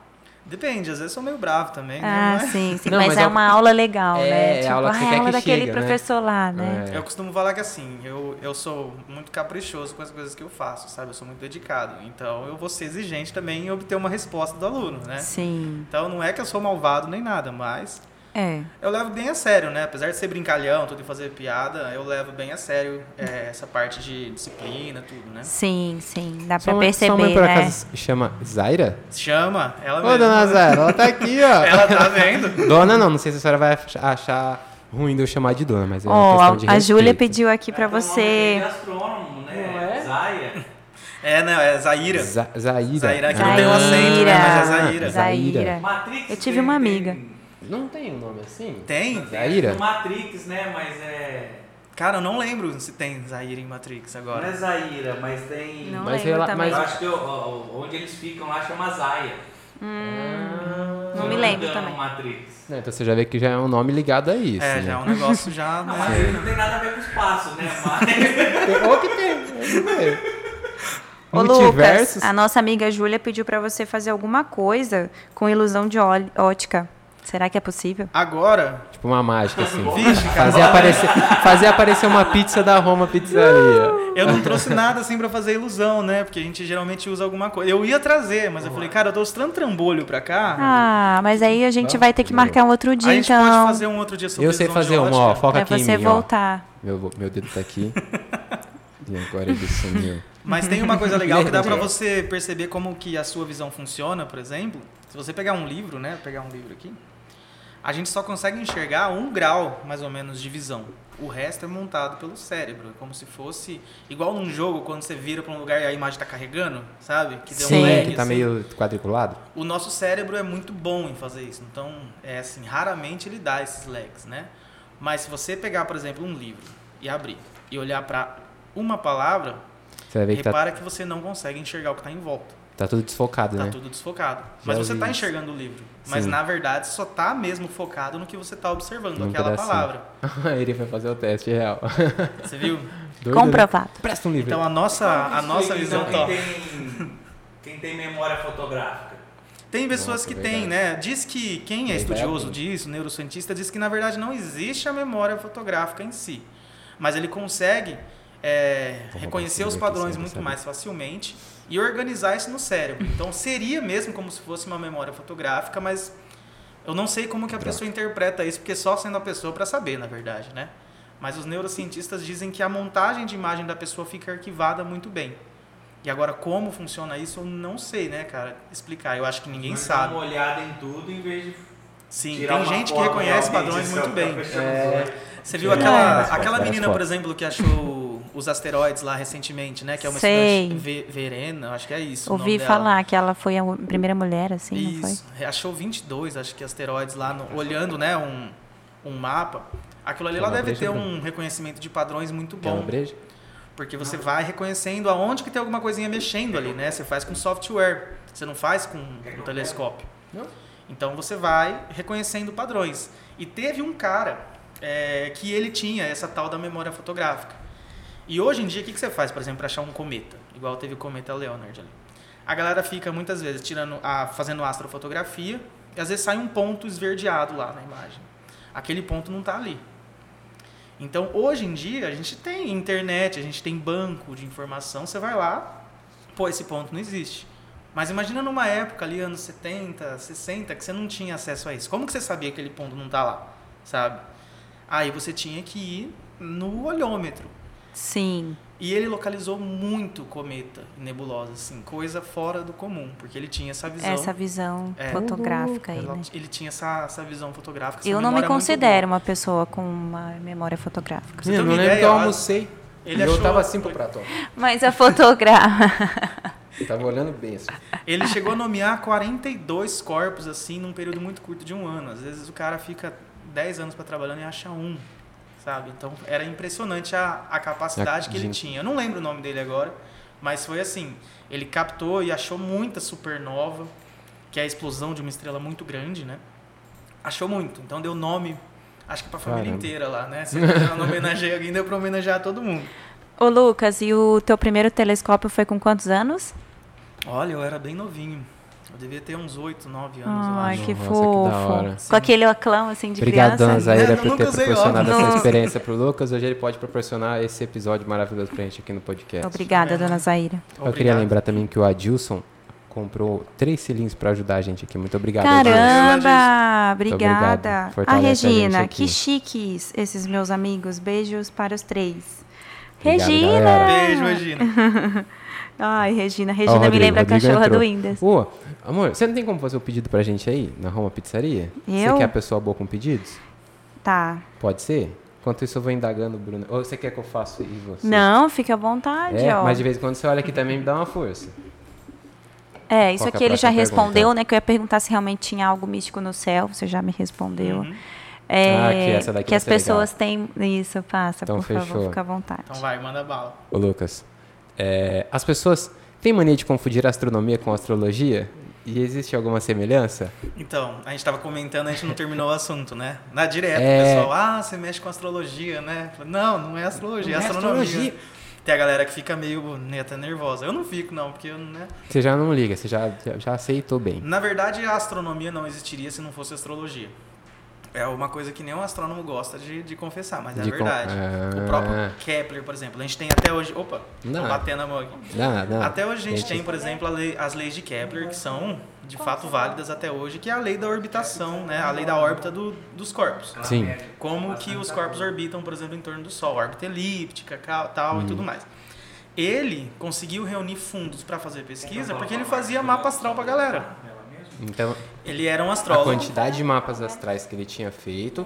Depende, às vezes eu sou meio bravo também, né? Ah, Mas sim, sim. Não, mas, mas é é uma aula legal, É, né? é Tipo, a aula que você ah, quer a aula que daquele chega, né? professor lá, né? É. Eu costumo falar que assim, eu, eu sou muito caprichoso com as coisas que eu faço, sabe? Eu sou muito dedicado. Então eu vou ser exigente também em obter uma resposta do aluno, né? Sim. Então não é que eu sou malvado nem nada, mas É. eu levo bem a sério, né? Apesar de ser brincalhão, tudo e fazer piada, eu levo bem a sério é, essa parte de disciplina, tudo, né? Sim, sim. Dá Sua pra mãe, sua mãe, perceber, por né? acaso chama Zaira? Chama, ela Ô, mesma. dona Zaira, ela tá aqui, ó. Ela tá vendo? Dona não, não sei se a senhora vai ach- achar ruim de eu chamar de dona, mas é uma Ó, questão de a, a Júlia pediu aqui pra É, você. de astrônomo, né? Não é? Zaia. É, né? É Zaira. Za Zaira. Zaira, que não tem um acento, né? Mas é Zaira. Zaira. Matrix. Eu tive uma tem- amiga. Não tem um nome assim? Tem? Zaira? Matrix, né? Mas é. Cara, eu não lembro se tem Zaira em Matrix Não é agora. Zaira, mas tem. Não Mas lembro ela- também. Eu mas- acho que o- o- onde eles ficam lá chama Zaia. Hum, Se não eu me lembro engano, também. Matrix. Não, então você já vê que já é um nome ligado a isso. É, né? já é um negócio já, Não, né? Matrix não tem nada a ver com espaço, né? Mas. Tem- Ou que tem. Ô. Lucas, a nossa amiga Júlia pediu pra você fazer alguma coisa com ilusão de ótica. Será que é possível? Agora, Tipo uma mágica, assim. Vixe, cara. fazer, aparecer, fazer aparecer uma pizza da Roma Pizzaria. eu não trouxe nada assim pra fazer ilusão, né? Porque a gente geralmente usa alguma coisa. Eu ia trazer, mas eu falei, cara, eu trouxe tanto trambolho pra cá. Ah, mas aí a gente vai ter que marcar um outro a dia, gente então. pode fazer um outro dia sobre Eu sei fazer uma, ó. Foca É aqui em você mim, ó. voltar. Meu, meu dedo tá aqui. E agora ele sumiu. Mas tem uma coisa legal que dá pra Entendi. você perceber como que a sua visão funciona, por exemplo. Se você pegar um livro, né? Pegar um livro aqui. A gente só consegue enxergar um grau, mais ou menos, de visão. O resto é montado pelo cérebro. É como se fosse... Igual num jogo, quando você vira pra um lugar e a imagem tá carregando, sabe? Que deu Sim. um lag, que tá assim. meio quadriculado. O nosso cérebro é muito bom em fazer isso. Então, é assim, raramente ele dá esses lags, né? Mas se você pegar, por exemplo, um livro e abrir e olhar pra uma palavra, Você tá, repara que você não consegue enxergar o que tá em volta. tá tudo desfocado, Tá né? tudo desfocado. Já Mas você ouvi tá isso. enxergando o livro. Mas Sim. na verdade só tá mesmo focado no que você tá observando, Num aquela pedacinho. palavra. ele vai fazer o teste real. Você viu? Doido, né? Comprovado. Presta um livro. Então a nossa, a nossa visão então, top. quem tem, quem tem memória fotográfica. Tem pessoas Nossa, que verdade. têm, né? Diz que quem é Verdade. estudioso disso, neurocientista, diz que na verdade não existe a memória fotográfica em si. Mas ele consegue é, reconhecer os padrões muito mais facilmente e organizar isso no cérebro. Então seria mesmo como se fosse uma memória fotográfica, mas eu não sei como que a pessoa interpreta isso, porque só sendo a pessoa para saber, na verdade, né? Mas os neurocientistas dizem que a montagem de imagem da pessoa fica arquivada muito bem. E agora, como funciona isso, eu não sei, né, cara, explicar. Eu acho que ninguém Mas sabe. Dá uma olhada em tudo em vez de Sim, tirar tem gente que reconhece padrões muito ó, bem. É. Você viu aquela, fotos, aquela menina, por exemplo, que achou os asteroides lá recentemente, né? Que é uma Sei. estudante Ve- Verena, acho que é isso. o Ouvi nome dela. falar que ela foi a primeira mulher, assim, não foi? Isso. Achou 22, acho que asteroides lá, no- olhando, né, um, um mapa. Aquilo ali lá deve ter um reconhecimento de padrões muito Quer uma bom. Porque você vai reconhecendo aonde que tem alguma coisinha mexendo ali, né? Você faz com software, você não faz com o telescópio. Não. Então você vai reconhecendo padrões. E teve um cara é, que ele tinha essa tal da memória fotográfica. E hoje em dia, o que, que você faz, por exemplo, para achar um cometa? Igual teve o cometa Leonard ali. A galera fica muitas vezes tirando, a, fazendo astrofotografia e às vezes sai um ponto esverdeado lá na imagem. Aquele ponto não está ali. Então, hoje em dia, a gente tem internet, a gente tem banco de informação. Você vai lá, pô, esse ponto não existe. Mas imagina numa época ali, anos 70, 60, que você não tinha acesso a isso. Como que você sabia que aquele ponto não está lá, sabe? Aí você tinha que ir no olhômetro. Sim. E ele localizou muito cometa e nebulosa, assim, coisa fora do comum, porque ele tinha essa visão. Essa visão É. fotográfica aí, Ele, né? ele tinha essa, essa visão fotográfica. essa Eu não me considero uma pessoa com uma memória fotográfica. Você tem não uma lembro que eu almocei. ele e eu achou- tava assim pro prato, ó. Mas a fotografa. Eu tava olhando bem assim. Ele chegou a nomear 42 corpos, assim, num período muito curto de um ano. Às vezes o cara fica 10 anos para trabalhando e acha um, sabe? Então era impressionante a, a capacidade que ele tinha. Eu não lembro o nome dele agora, mas foi assim. Ele captou e achou muita supernova, que é a explosão de uma estrela muito grande, né? Achou muito. Então deu nome, acho que pra família Caramba. inteira lá, né? Se eu não homenageei alguém, deu pra homenagear todo mundo. Ô, Lucas, e o teu primeiro telescópio foi com quantos anos? Olha, eu era bem novinho. Eu devia ter uns 8, 9 anos, eu Ai, que Nossa, que da hora. Com aquele oclão, assim, de Obrigado, dona criança. Zaira, Né, por ter proporcionado óculos. essa experiência pro Lucas. Hoje ele pode proporcionar esse episódio maravilhoso pra gente aqui no podcast. Obrigada, dona Zaira. Eu queria Obrigado. lembrar também que o Adilson comprou três cilindros pra ajudar a gente aqui. Muito obrigado. Caramba, obrigado. obrigada. A a Regina, aqui. que chiques esses meus amigos. Beijos para os três. Obrigado, Regina! galera. Beijo, Regina. Ai, Regina. O Regina me Rodrigo, lembra a cachorra entrou. do Windows. Ô, amor, você não tem como fazer o pedido pra gente aí, na Roma Pizzaria? Eu? Você quer a pessoa boa com pedidos? Tá. Pode ser? Enquanto isso eu vou indagando, Bruno. Ou você quer que eu faça e você? Não, fica à vontade, É, ó. mas de vez em quando você olha aqui também me dá uma força. É, isso Qual é aqui ele já próxima respondeu, pergunta? né? Que eu ia perguntar se realmente tinha algo místico no céu. Você já me respondeu. Uhum. É, Ah, que essa daqui que vai as ser legal. pessoas têm. Isso, passa, Então, por favor, fechou. fica à vontade. Então vai, manda bala. Ô, Lucas, é, as pessoas têm mania de confundir astronomia com astrologia? E existe alguma semelhança? Então, a gente tava comentando, a gente não terminou o assunto, né? Na direta, É. o pessoal, ah, você mexe com astrologia, né? Não, não é astrologia, Não é é astronomia. astrologia. Tem a galera que fica meio né, até nervosa. Eu não fico, não, porque eu, né? Você já não liga, você já, já, já aceitou bem. Na verdade, a astronomia não existiria se não fosse astrologia. É uma coisa que nenhum astrônomo gosta de, de confessar, mas é De verdade. Ah. O próprio Kepler, por exemplo, a gente tem até hoje. Opa, Não. tô batendo a mão aqui. Não, não. Até hoje a gente Gente. tem, por exemplo, a lei- as leis de Kepler, que são de fato válidas até hoje, que é a lei da orbitação, né? a lei da órbita do- dos corpos. Sim. Como que os corpos orbitam, por exemplo, em torno do Sol, órbita elíptica, ca- tal Uhum. e tudo mais. Ele conseguiu reunir fundos para fazer pesquisa porque ele fazia mapa astral pra galera. Então, Ele era um a astrólogo. quantidade de mapas astrais que ele tinha feito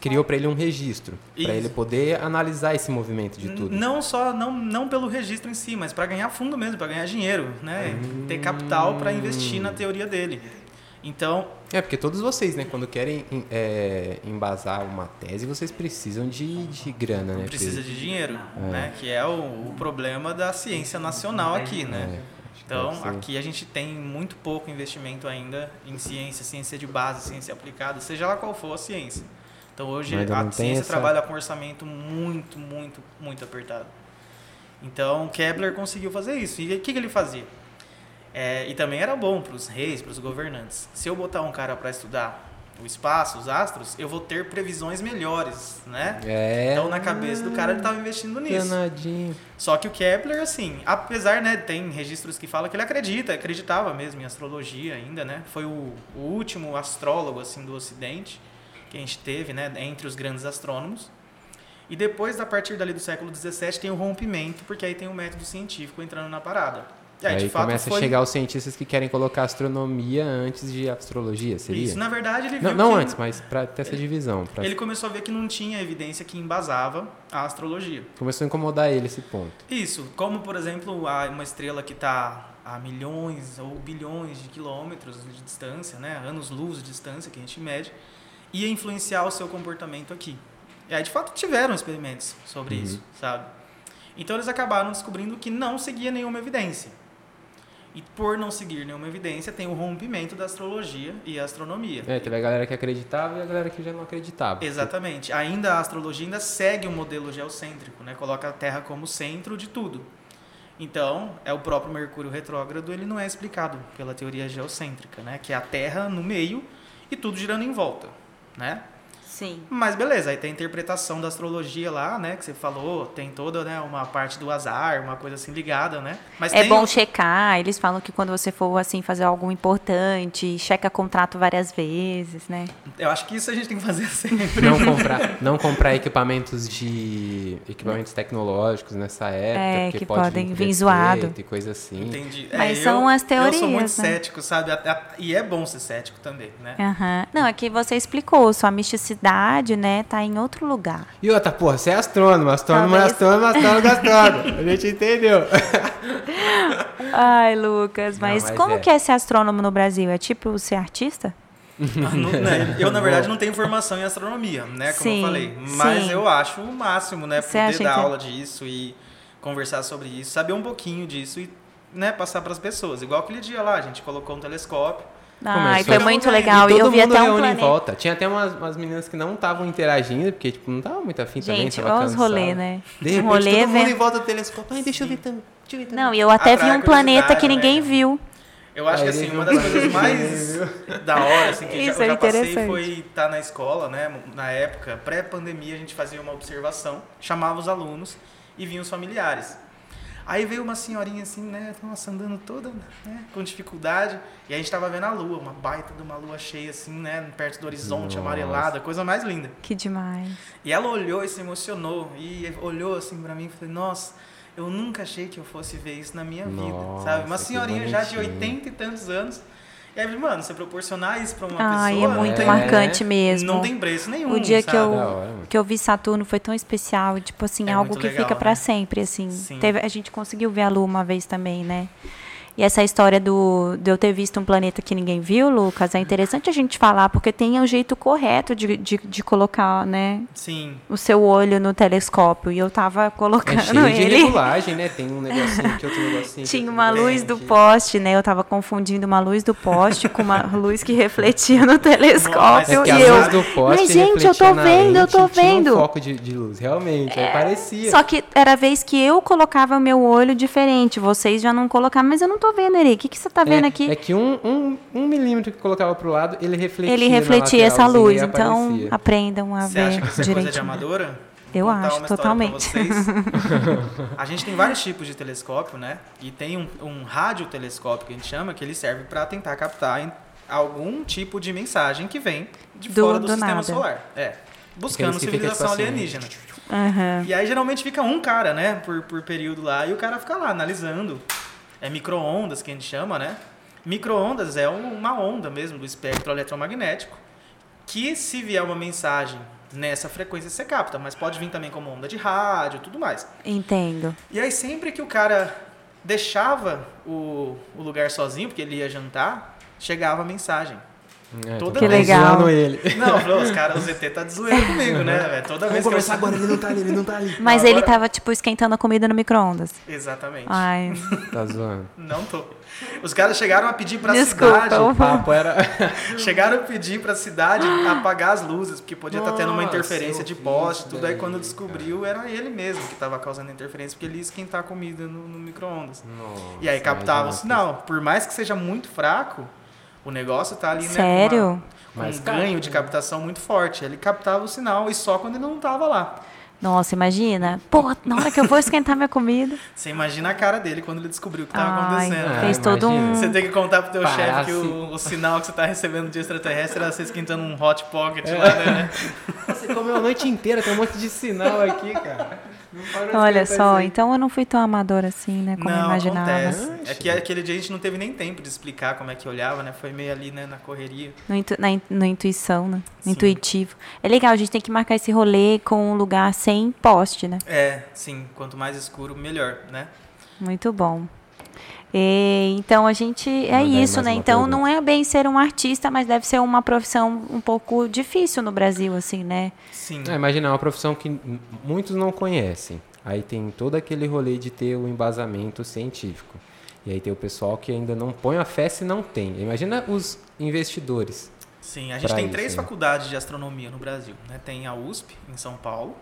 criou para ele um registro, para ele poder analisar esse movimento de tudo. Não só não, não pelo registro em si, mas para ganhar fundo mesmo, para ganhar dinheiro, né? Ter capital para investir na teoria dele. Então, É, porque todos vocês, né, quando querem em- é, embasar uma tese, vocês precisam de, de grana, né? precisa de dinheiro, né? Que é o, o problema da ciência nacional aqui, né? É, Então, ser. aqui a gente tem muito pouco investimento ainda em ciência, ciência de base, ciência aplicada, seja lá qual for a ciência. Então, hoje a ciência essa- trabalha com um orçamento muito, muito, muito apertado. Então, Kepler conseguiu fazer isso. E o que, que ele fazia? É, e também era bom para os reis, para os governantes. Se eu botar um cara para estudar o espaço, os astros, eu vou ter previsões melhores, né? É. Então, na cabeça do cara, ele estava investindo nisso. Danadinho. Só que o Kepler, assim, apesar, né, tem registros que falam que ele acredita, acreditava mesmo em astrologia ainda, né? Foi o, o último astrólogo, assim, do Ocidente que a gente teve, né, entre os grandes astrônomos. E depois, a partir dali do século XVII, tem o rompimento, porque aí tem o método científico entrando na parada. E aí, começa foi... a chegar os cientistas que querem colocar astronomia antes de astrologia, seria? Isso, na verdade, ele Não, viu não que... antes, mas para ter essa divisão. pra- Ele começou a ver que não tinha evidência que embasava a astrologia. Começou a incomodar ele esse ponto. Isso, como por exemplo uma estrela que está a milhões ou bilhões de quilômetros de distância, né, anos-luz de distância que a gente mede, ia influenciar o seu comportamento aqui. E aí de fato tiveram experimentos sobre Uhum. isso, sabe? Então eles acabaram descobrindo que não seguia nenhuma evidência. E por não seguir nenhuma evidência, tem o rompimento da astrologia e a astronomia. É, teve a galera que acreditava e a galera que já não acreditava. Exatamente. Ainda a astrologia ainda segue o modelo geocêntrico, né? Coloca a Terra como centro de tudo. Então, é o próprio Mercúrio retrógrado, ele não é explicado pela teoria geocêntrica, né? Que é a Terra no meio e tudo girando em volta, né? Sim. Mas beleza, aí tem a interpretação da astrologia lá, né? Que você falou, tem toda né, uma parte do azar, uma coisa assim ligada, né? Mas É tem bom checar. Eles falam que quando você for assim fazer algo importante, checa contrato várias vezes, né? Eu acho que isso a gente tem que fazer sempre. Não comprar, não comprar equipamentos de equipamentos tecnológicos nessa época, É, que pode podem vir zoado. e coisa assim. Entendi. Mas É, são eu- as Eu sou muito teorias, né? cético, sabe? A- a- E é bom ser cético também, né? Aham. Não, é que você explicou, sua misticidade, né, tá em outro lugar. E outra, porra, você é astrônomo, astrônomo é Talvez. astrônomo, astrônomo é astrônomo. A gente entendeu. Ai, Lucas, Não, mas, mas como é. que é ser astrônomo no Brasil? É tipo ser artista? Não- né, eu, na verdade, não tenho formação em astronomia, né? Como Sim, eu falei. Mas sim. eu acho o máximo, né? Você Poder dar que- aula disso e conversar sobre isso, saber um pouquinho disso e né, passar para as pessoas. Igual aquele dia lá, a gente colocou um telescópio. Ai, foi muito E legal. e todo eu vi mundo até um reúne em volta. Tinha até umas, umas meninas que não estavam interagindo, porque tipo, não tava muito afim também, Gente, olha os rolê, né? De Um repente, rolê todo mundo em volta do telescópio. Ai, deixa eu ver também. Deixa eu ver também. Não, e eu até vi um planeta que né, ninguém cara? viu. Eu acho Aí que assim, uma das um coisas mais da hora assim, que já, Isso eu é já passei foi estar na escola, né? Na época, pré-pandemia, a gente fazia uma observação, chamava os alunos e vinham os familiares. Aí veio uma senhorinha assim, né? Nossa, andando toda né, com dificuldade. E a gente tava vendo a lua, uma baita de uma lua cheia, assim, né? Perto do horizonte, Nossa. amarelada, coisa mais linda. Que demais. E ela olhou e se emocionou. E olhou assim pra mim e falei, nossa, eu nunca achei que eu fosse ver isso na minha vida, Nossa, sabe? Uma senhorinha já de bonitinho. 80 e tantos anos. E aí, mano, você proporcionar isso pra uma Ai, pessoa... é não muito tem- marcante mesmo. Não tem preço nenhum, O dia que sabe? eu, hora, mano. que eu vi Saturno foi tão especial, tipo assim, É algo que legal, fica pra né? sempre, assim. Sim. Teve, a gente conseguiu ver a Lua uma vez também, né? E essa história do, de eu ter visto um planeta que ninguém viu, Lucas, é interessante a gente falar, porque tem o jeito correto de, de, de colocar, né, Sim. o seu olho no telescópio. E eu tava É colocando cheio de ele. regulagem, né? Tem um negocinho aqui, outro negocinho. Tinha uma luz do poste, né? Eu tava confundindo uma luz do poste com uma luz que refletia no telescópio. é que e a eu. luz do poste Mas, gente, eu tô vendo, eu tô tinha vendo. um foco de, de luz, realmente, aí parecia. Só que era a vez que eu colocava o meu olho diferente. Vocês já não colocavam, mas eu não tô vendo, Eri. O que, que você tá vendo é, aqui? É que um, um, um milímetro que colocava pro lado, ele refletia Ele refletia essa lateralzinha luz. então, aparecia. aprendam a Você ver acha que isso é coisa de amadora? Eu Contar acho, totalmente. vocês. a gente tem vários tipos de telescópio, né? E tem um, um radiotelescópio que a gente chama, que ele serve para tentar captar algum tipo de mensagem que vem de Do- fora do, do sistema nada. solar. É. Buscando civilização tipo assim, alienígena. Aham. E aí geralmente fica um cara, né, por, por período lá, e o cara fica lá analisando. É micro-ondas que a gente chama, né? Micro-ondas é um- uma onda mesmo do espectro eletromagnético, que se vier uma mensagem nessa frequência você capta, mas pode vir também como onda de rádio e tudo mais. Entendo. E aí sempre que o cara deixava o, o lugar sozinho, porque ele ia jantar, chegava a mensagem. É, Toda tô vez. zoando legal. ele. Não, falou, os caras, o ZT tá de zoeira comigo, né, velho? Toda vez que eu... ele não tá ali, ele não tá ali. Mas Agora- ele tava, tipo, esquentando a comida no micro-ondas. Exatamente. Ai, Tá zoando. Não tô. Os caras chegaram a pedir pra Desculpa, cidade. O papo era... Chegaram a pedir pra cidade apagar as luzes, porque podia estar tendo uma interferência de poste, tudo. Aí quando descobriu, era ele mesmo que estava causando interferência, porque ele ia esquentar a comida no, no micro-ondas. Nossa, E aí captava o sinal. Por mais que seja muito fraco, o negócio tá ali, né? sério? Com Mas um ganho de né? captação muito forte. Ele captava o sinal e só quando ele não tava lá. Nossa, imagina. Pô, na hora que eu vou esquentar minha comida. Você imagina a cara dele quando ele descobriu o que estava Ai, acontecendo. Ah, fez todo imagina. um. Você tem que contar pro teu chefe que o, o sinal que você tá recebendo de extraterrestre era você esquentando um hot pocket É. lá, né? Você comeu a noite inteira, tem um monte de sinal aqui, cara. Não para de Olha só, então eu não fui tão amadora assim, né? Como eu não, imaginava. acontece. É que aquele dia a gente não teve nem tempo de explicar como é que olhava, né? Foi meio ali, né, na correria. No, intu- na in- no intuição, né? Sim. Intuitivo. É legal, a gente tem que marcar esse rolê com um lugar sem poste, né? É, sim. Quanto mais escuro, melhor, né? Muito bom. E, então a gente é isso, né? Então pergunta. não é bem ser um artista, mas deve ser uma profissão um pouco difícil no Brasil, assim, né? Sim. É, imagina, é uma profissão que muitos não conhecem. Aí tem todo aquele rolê de ter o embasamento científico. E aí tem o pessoal que ainda não põe a fé se não tem. Imagina os investidores. Sim, a gente tem isso, três né? faculdades de astronomia no Brasil. Né? Tem a USP, em São Paulo,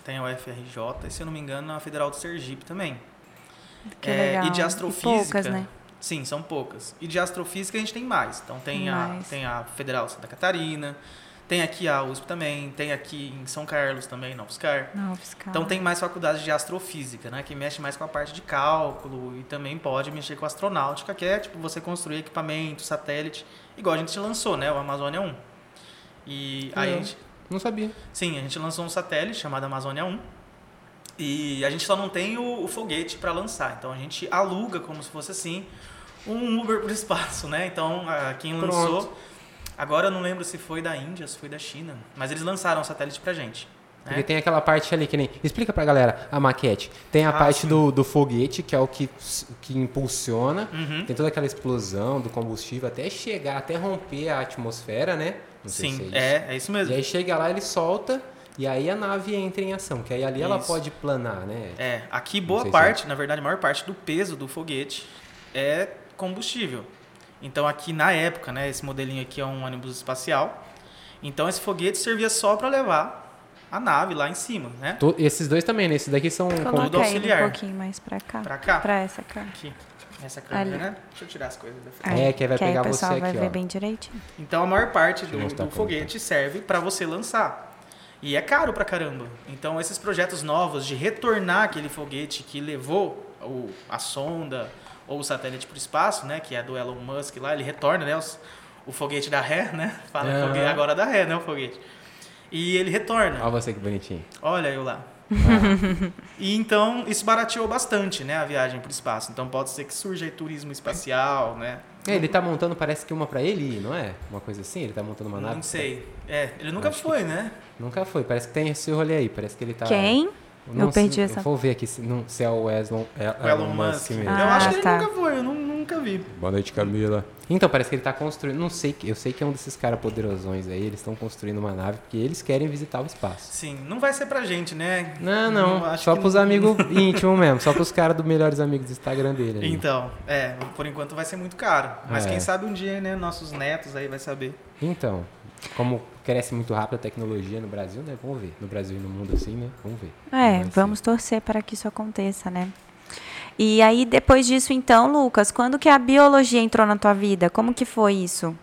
tem a UFRJ e, se eu não me engano, a Federal do Sergipe também. Que É, legal. E de astrofísica. poucas, né? Sim, são poucas. E de astrofísica a gente tem mais. Então tem, Tem a, mais. tem a Federal Santa Catarina, tem aqui a USP também, tem aqui em São Carlos também, na UFSCar. Não, fiscal. Então tem mais faculdades de astrofísica, né? Que mexe mais com a parte de cálculo e também pode mexer com astronáutica, que é tipo você construir equipamento, satélite, igual a gente lançou, né? O Amazônia 1. E aí a gente, Não sabia. sim, a gente lançou um satélite chamado Amazônia 1. E a gente só não tem o, o foguete para lançar. Então a gente aluga como se fosse assim um Uber pro espaço, né? Então a- quem Pronto. lançou Agora eu não lembro se foi da Índia, se foi da China, mas eles lançaram o satélite pra gente. né? Porque tem aquela parte ali que nem. Explica pra galera a maquete. Tem a Ah, parte sim. do, do foguete, que é o que, que impulsiona. Uhum. Tem toda aquela explosão do combustível até chegar, até romper a atmosfera, né? Sim, é isso. é, é isso mesmo. E aí chega lá, ele solta, e aí a nave entra em ação. Que aí ali ela Isso. pode planar, né? É, aqui boa se parte, na verdade, a maior parte do peso do foguete é combustível. Então aqui na época, né, esse modelinho aqui é um ônibus espacial. Então esse foguete servia só para levar a nave lá em cima, né? To- esses dois também, né? Esses daqui são. Coloca ele auxiliar. um pouquinho mais pra cá. Pra cá? Pra essa câmera. Aqui. Essa câmera, Ali. né? Deixa eu tirar as coisas da frente. É, que aí vai pegar aí o você pessoal vai aqui, ver ó. bem direitinho. Então a maior parte do, do como foguete serve para você lançar. E é caro pra caramba. Então esses projetos novos de retornar aquele foguete que levou o, a sonda ou o satélite para o espaço, né, que é do Elon Musk lá, ele retorna, né, os- o foguete da ré, né? Fala Aham. foguete, agora da ré, né, o foguete. E ele retorna. Olha você que bonitinho. Olha eu lá. e então isso barateou bastante, né, a viagem para o espaço. Então pode ser que surja aí turismo espacial, né? É, ele tá montando, parece que uma pra ele não é? Uma coisa assim? Ele tá montando uma nave? Não sei. É, ele nunca Acho que- foi, né? Nunca foi. Parece que tem esse rolê aí. Parece que ele tá. Quem? Não Eu perdi sei- essa- Eu vou ver aqui se, não, se é o Elon, é, O Elon Musk. mesmo. Ah, eu acho que ele tá. nunca foi, eu nu- nunca vi. Boa noite, Camila. Então, parece que ele tá construindo. Não sei, eu sei que é um desses caras poderosões aí. Eles estão construindo uma nave porque eles querem visitar o espaço. Sim, não vai ser pra gente, né? Não, não. acho só pros não- amigos íntimos mesmo. Só pros caras dos melhores amigos do Instagram dele. ali. Então, é, por enquanto vai ser muito caro. Mas É. quem sabe um dia, né, nossos netos aí vai saber. Então, como cresce muito rápido a tecnologia no Brasil, né? Vamos ver. No Brasil e no mundo assim, né? Vamos ver. É, Vai ser. vamos torcer para que isso aconteça, né? E aí, depois disso, então, Lucas, quando que a biologia entrou na tua vida? Como que foi isso?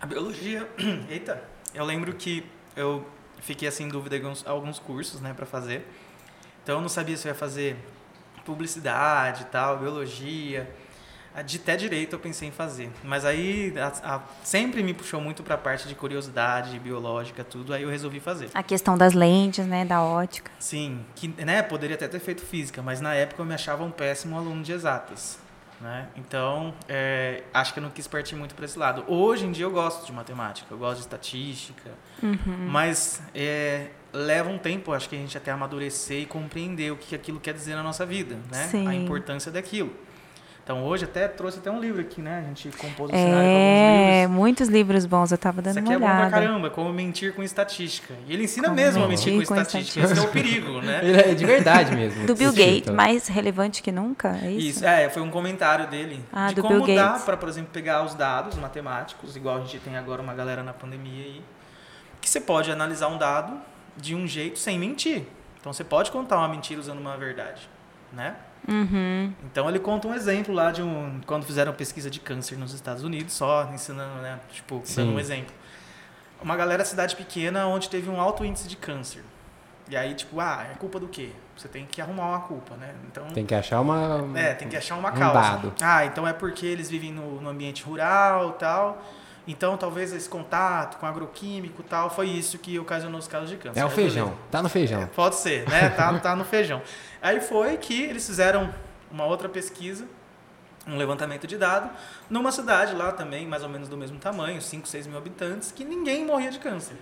A biologia, eita, eu lembro que eu fiquei assim em dúvida em alguns, alguns cursos, né, pra fazer. Então eu não sabia se eu ia fazer publicidade e tal, biologia. A De até direito eu pensei em fazer. Mas aí a- a- sempre me puxou muito pra parte de curiosidade, de biológica, tudo, aí eu resolvi fazer. A questão das lentes, né, da ótica. Sim, que né, poderia até ter feito física, mas na época eu me achava um péssimo aluno de exatas. Né? Então, é, acho que eu não quis partir muito para esse lado. Hoje em dia eu gosto de matemática, eu gosto de estatística, mas é, leva um tempo, acho que a gente até amadurecer e compreender o que aquilo quer dizer na nossa vida, né? Sim. A importância daquilo. Então, hoje até trouxe até um livro aqui, né? A gente compôs um cenário com alguns É, livros. muitos livros bons, eu tava Isso dando aqui uma é bom pra caramba, como mentir com estatística. E ele ensina Como mesmo a mentir mentir com com estatística. Esse é o perigo, né? Ele é de verdade mesmo. Do Bill Gates, título. mais relevante que nunca, é isso? Isso, é, foi um comentário dele. Ah, de do como Bill dá Gates. para, por exemplo, pegar os dados matemáticos, igual a gente tem agora uma galera na pandemia aí, que você pode analisar um dado de um jeito sem mentir. Então você pode contar uma mentira usando uma verdade, né? Uhum. Então ele conta um exemplo lá de um quando fizeram pesquisa de câncer nos Estados Unidos, só ensinando, né, tipo, Sim. dando um exemplo. Uma galera cidade pequena onde teve um alto índice de câncer. E aí, tipo, ah, é culpa do quê? Você tem que arrumar uma culpa, né? Então, Tem que achar uma. é, tem que achar uma um causa. dado. Ah, então é porque eles vivem no, no ambiente rural tal. Então, talvez esse contato com agroquímico tal foi isso que ocasionou os casos de câncer. É o feijão. beleza. Tá no feijão. É, pode ser, né? Tá, tá no feijão. Aí foi que eles fizeram uma outra pesquisa, um levantamento de dados, numa cidade lá também, mais ou menos do mesmo tamanho, 5, 6 mil habitantes, que ninguém morria de câncer.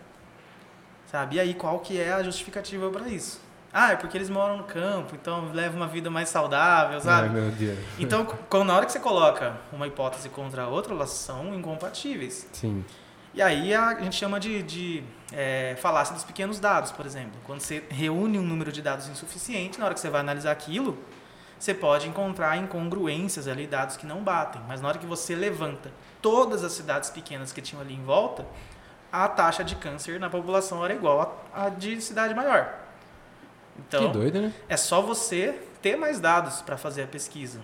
Sabe? E aí qual que é a justificativa para isso? Ah, é porque eles moram no campo, então levam uma vida mais saudável, sabe? Ai, meu Deus. Então, quando, na hora que você coloca uma hipótese contra a outra, elas são incompatíveis. Sim. E aí a gente chama de, de é, falácia dos pequenos dados, por exemplo. Quando você reúne um número de dados insuficiente, na hora que você vai analisar aquilo, você pode encontrar incongruências ali, dados que não batem. Mas na hora que você levanta todas as cidades pequenas que tinham ali em volta, a taxa de câncer na população era igual à à de cidade maior. Então, que doido, né? é só você ter mais dados para fazer a pesquisa.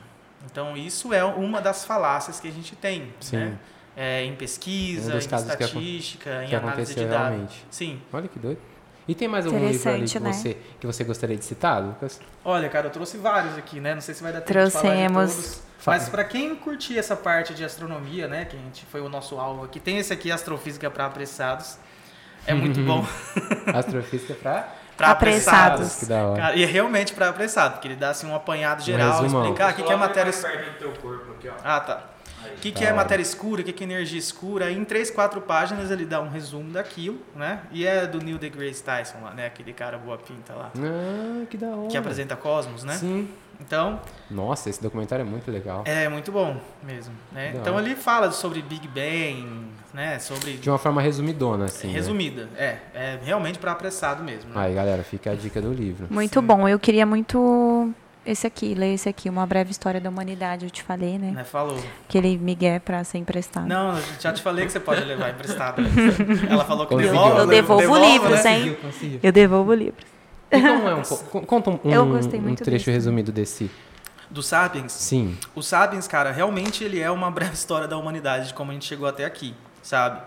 Então, isso é uma das falácias que a gente tem, Sim. né? É, em Um pesquisa, dos em casos que acon- estatística, em que análise de dados. realmente. Sim. Olha que doido. E tem mais algum livro ali que né? você, que você gostaria de citar, Lucas? Olha, cara, eu trouxe vários aqui, né? Não sei se vai dar tempo de falar de Trouxemos. Mas para quem curtir essa parte de astronomia, né, que a gente foi o nosso alvo aqui, tem esse aqui, Astrofísica para Apressados. É muito bom. Astrofísica pra... Para Apressados. Que da hora. Cara, e é realmente para apressado, porque ele dá assim um apanhado geral, resumão. explicar o que, que é matéria ó. Ah, tá. O que, Da que é matéria escura, o que, que é energia escura. Aí, em três, quatro páginas ele dá um resumo daquilo, né? E é do Neil deGrasse Tyson lá, né? Aquele cara boa pinta lá. Ah, que da hora. Que apresenta Cosmos, né? Sim. Então, Nossa, esse documentário é muito legal. é muito bom mesmo, né? Então ele fala sobre Big Bang, né? Sobre... De uma forma resumidona, assim. né? resumida. É, é realmente para apressado mesmo. Né? Aí, galera, fica a dica do livro. Muito bom. Eu queria muito esse aqui, ler esse aqui, Uma Breve História da Humanidade, eu te falei, né? Né? Falou. Aquele migué pra ser emprestado. Não, eu já te falei que você pode levar emprestado. Ela falou que devolve. Eu devolvo devolve, livros, né? hein? Conseguiu, conseguiu. Eu devolvo livros. E como é um pouco? con- Conta um, Eu um- um trecho desse. resumido desse. Do Sapiens. Sim. O Sapiens, cara, realmente ele é uma breve história da humanidade, de como a gente chegou até aqui, sabe?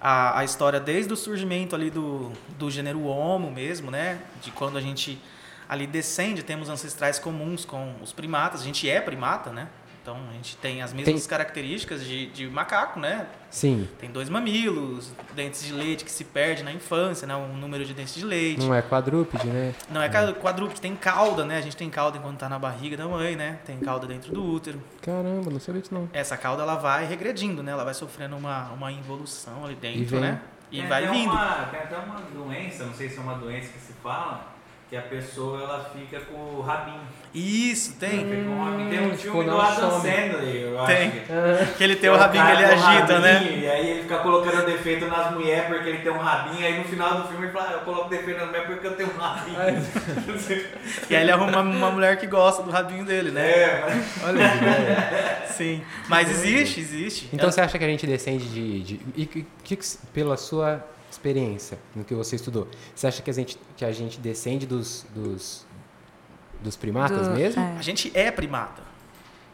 A, a história desde o surgimento ali do, do gênero Homo mesmo, né? De quando a gente ali descende, temos ancestrais comuns com os primatas. A gente é primata, né? Então a gente tem as mesmas Tem- características de, de macaco, né? Sim. Tem dois mamilos, dentes de leite que se perde na infância, né? Um número de dentes de leite. Não é quadrúpede, né? Não é ca- quadrúpede, tem cauda, né? A gente tem cauda enquanto tá na barriga da mãe, né? Tem cauda dentro do útero. Caramba, não sabia disso não. Essa cauda ela vai regredindo, né? Ela vai sofrendo uma, uma involução ali dentro, E vem. né? E Tem vai vindo. Uma, tem até uma doença, não sei se é uma doença que se fala, que a pessoa ela fica com o rabinho. Isso, tem. Tem um tipo, filme do Adam some. Sandler, eu Tem. acho. que- Que ele tem o rabinho que ele agita, né? E aí ele fica colocando defeito nas mulheres porque ele tem um rabinho. Aí no final do filme ele fala, ah, eu coloco defeito nas mulheres porque eu tenho um rabinho. E aí ele arruma uma mulher que gosta do rabinho dele, né? é, mas... Olha que. Sim. Mas existe, existe. Então você acha que a gente descende de. de e que- pela sua experiência, no que você estudou, você acha que a gente, que a gente descende dos, dos, dos primatas Do- mesmo? é. A gente é primata.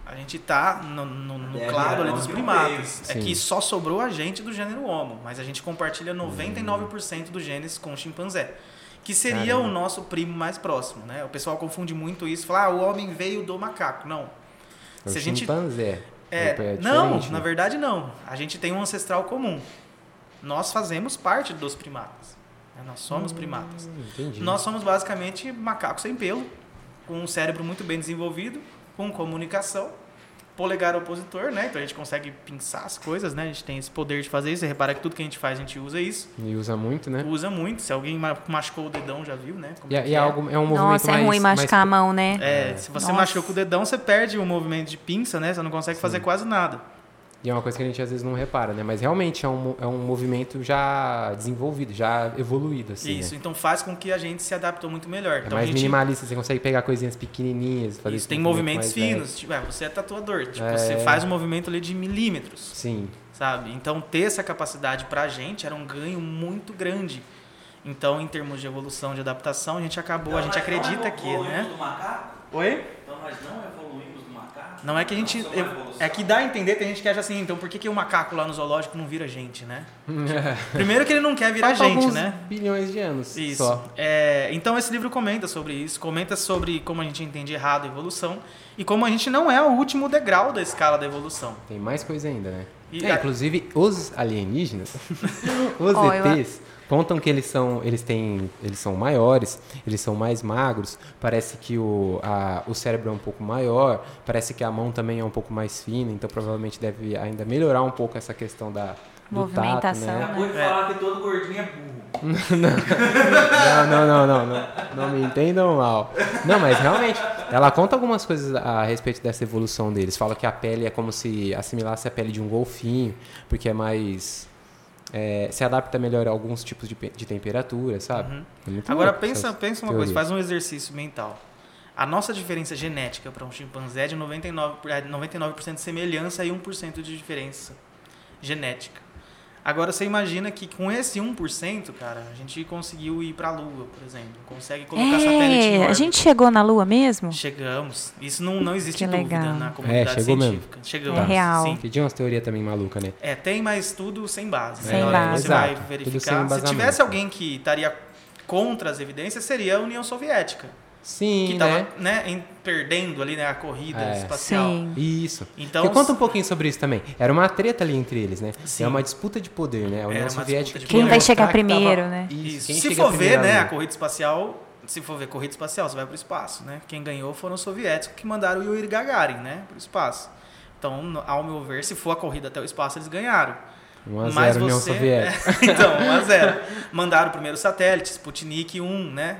A gente tá no, no, no É, claro ali é, dos não primatas. É Sim. que só sobrou a gente do gênero Homo, mas a gente compartilha 99% dos genes com o chimpanzé. Que seria Caramba. o nosso primo mais próximo, né? O pessoal confunde muito isso, fala, ah, o homem veio do macaco. Não. É o Se a gente- chimpanzé. É, diferente, não, né? na verdade não. A gente tem um ancestral comum. Nós fazemos parte dos primatas. né? Nós somos primatas. Hum, Entendi. Nós somos basicamente macacos sem pelo, com um cérebro muito bem desenvolvido, com comunicação, polegar opositor, né? Então a gente consegue pinçar as coisas, né? A gente tem esse poder de fazer isso. Você repara que tudo que a gente faz, a gente usa isso. E usa muito, né? Usa muito. Se alguém ma- machucou o dedão, já viu, né? Como E, é- que e é, algo, é um movimento Nossa, é mais, ruim mais machucar a mão, né? É, se você Nossa. machuca o dedão, você perde o movimento de pinça, né? Você não consegue fazer quase nada. E é uma coisa que a gente às vezes não repara, né? Mas realmente é um, é um movimento já desenvolvido, já evoluído, assim. isso, né? então faz com que a gente se adaptou muito melhor. É então mais a gente minimalista, você consegue pegar coisinhas pequenininhas, fazer Isso, tem movimento movimentos finos. Tipo, é, você é tatuador. Tipo, É. você faz um movimento ali de milímetros, Sim. sabe? Então, ter essa capacidade pra gente era um ganho muito grande. Então, em termos de evolução, de adaptação, a gente acabou, a gente acredita que, né? Oi? Então nós não evoluímos macaco? Não é que a gente. Evolução. é que dá a entender, tem gente que acha assim, então por que, que o macaco lá no zoológico não vira gente, né? Primeiro que ele não quer virar Falta gente, alguns né? bilhões de anos Isso. só. É, então esse livro comenta sobre isso, comenta sobre como a gente entende errado a evolução e como a gente não é o último degrau da escala da evolução. Tem mais coisa ainda, né? E É, a- inclusive, os alienígenas, os eu- ETs, contam que eles são, eles têm, eles são maiores, eles são mais magros, parece que o, a, o cérebro é um pouco maior, parece que a mão também é um pouco mais fina, então provavelmente deve ainda melhorar um pouco essa questão da do Movimentação, tato, né? Acabou de falar que todo gordinho é burro. Não, não, não, não, não, não me entendam mal. Não, mas realmente, ela conta algumas coisas a respeito dessa evolução deles. Fala que a pele é como se assimilasse a pele de um golfinho, porque é mais. É, se adapta melhor a alguns tipos de, de temperatura, sabe? É muito Agora pensa, pensa uma coisa, faz um exercício mental. A nossa diferença genética para um chimpanzé é de 99%, é 99 de semelhança e 1% de diferença genética. Agora você imagina que com esse 1%, cara, a gente conseguiu ir para a Lua, por exemplo. Consegue colocar satélite em É, a órbita. gente chegou na Lua mesmo? Chegamos. Isso não, não existe Que dúvida legal. na comunidade É, chegou mesmo. científica. Chegamos. É real. Sim. Que tinha umas teorias também malucas, né? É, tem, mas tudo sem base. Sem né? Na hora que base. você vai Exato, tudo sem verificar. Se tivesse alguém que estaria contra as evidências, seria a União Soviética. Sim, que estava né? né, em- perdendo ali né, a corrida É. espacial. Sim. Isso. Então, conta um pouquinho sobre isso também. Era uma treta ali entre eles, né? Sim. É uma disputa de poder, né? A União Soviética Quem vai chegar que tava- primeiro, né? Isso, Se for ver, primeiro né, a corrida espacial, se for ver corrida espacial, você vai para o espaço, né? Quem ganhou foram os soviéticos que mandaram o Yuri Gagarin, né, para o espaço. Então, ao meu ver, se for a corrida até o espaço, eles ganharam. 1 a Mas 0 União você- Soviética. então, 1 a 0. Mandaram o primeiro satélite, Sputnik 1, né?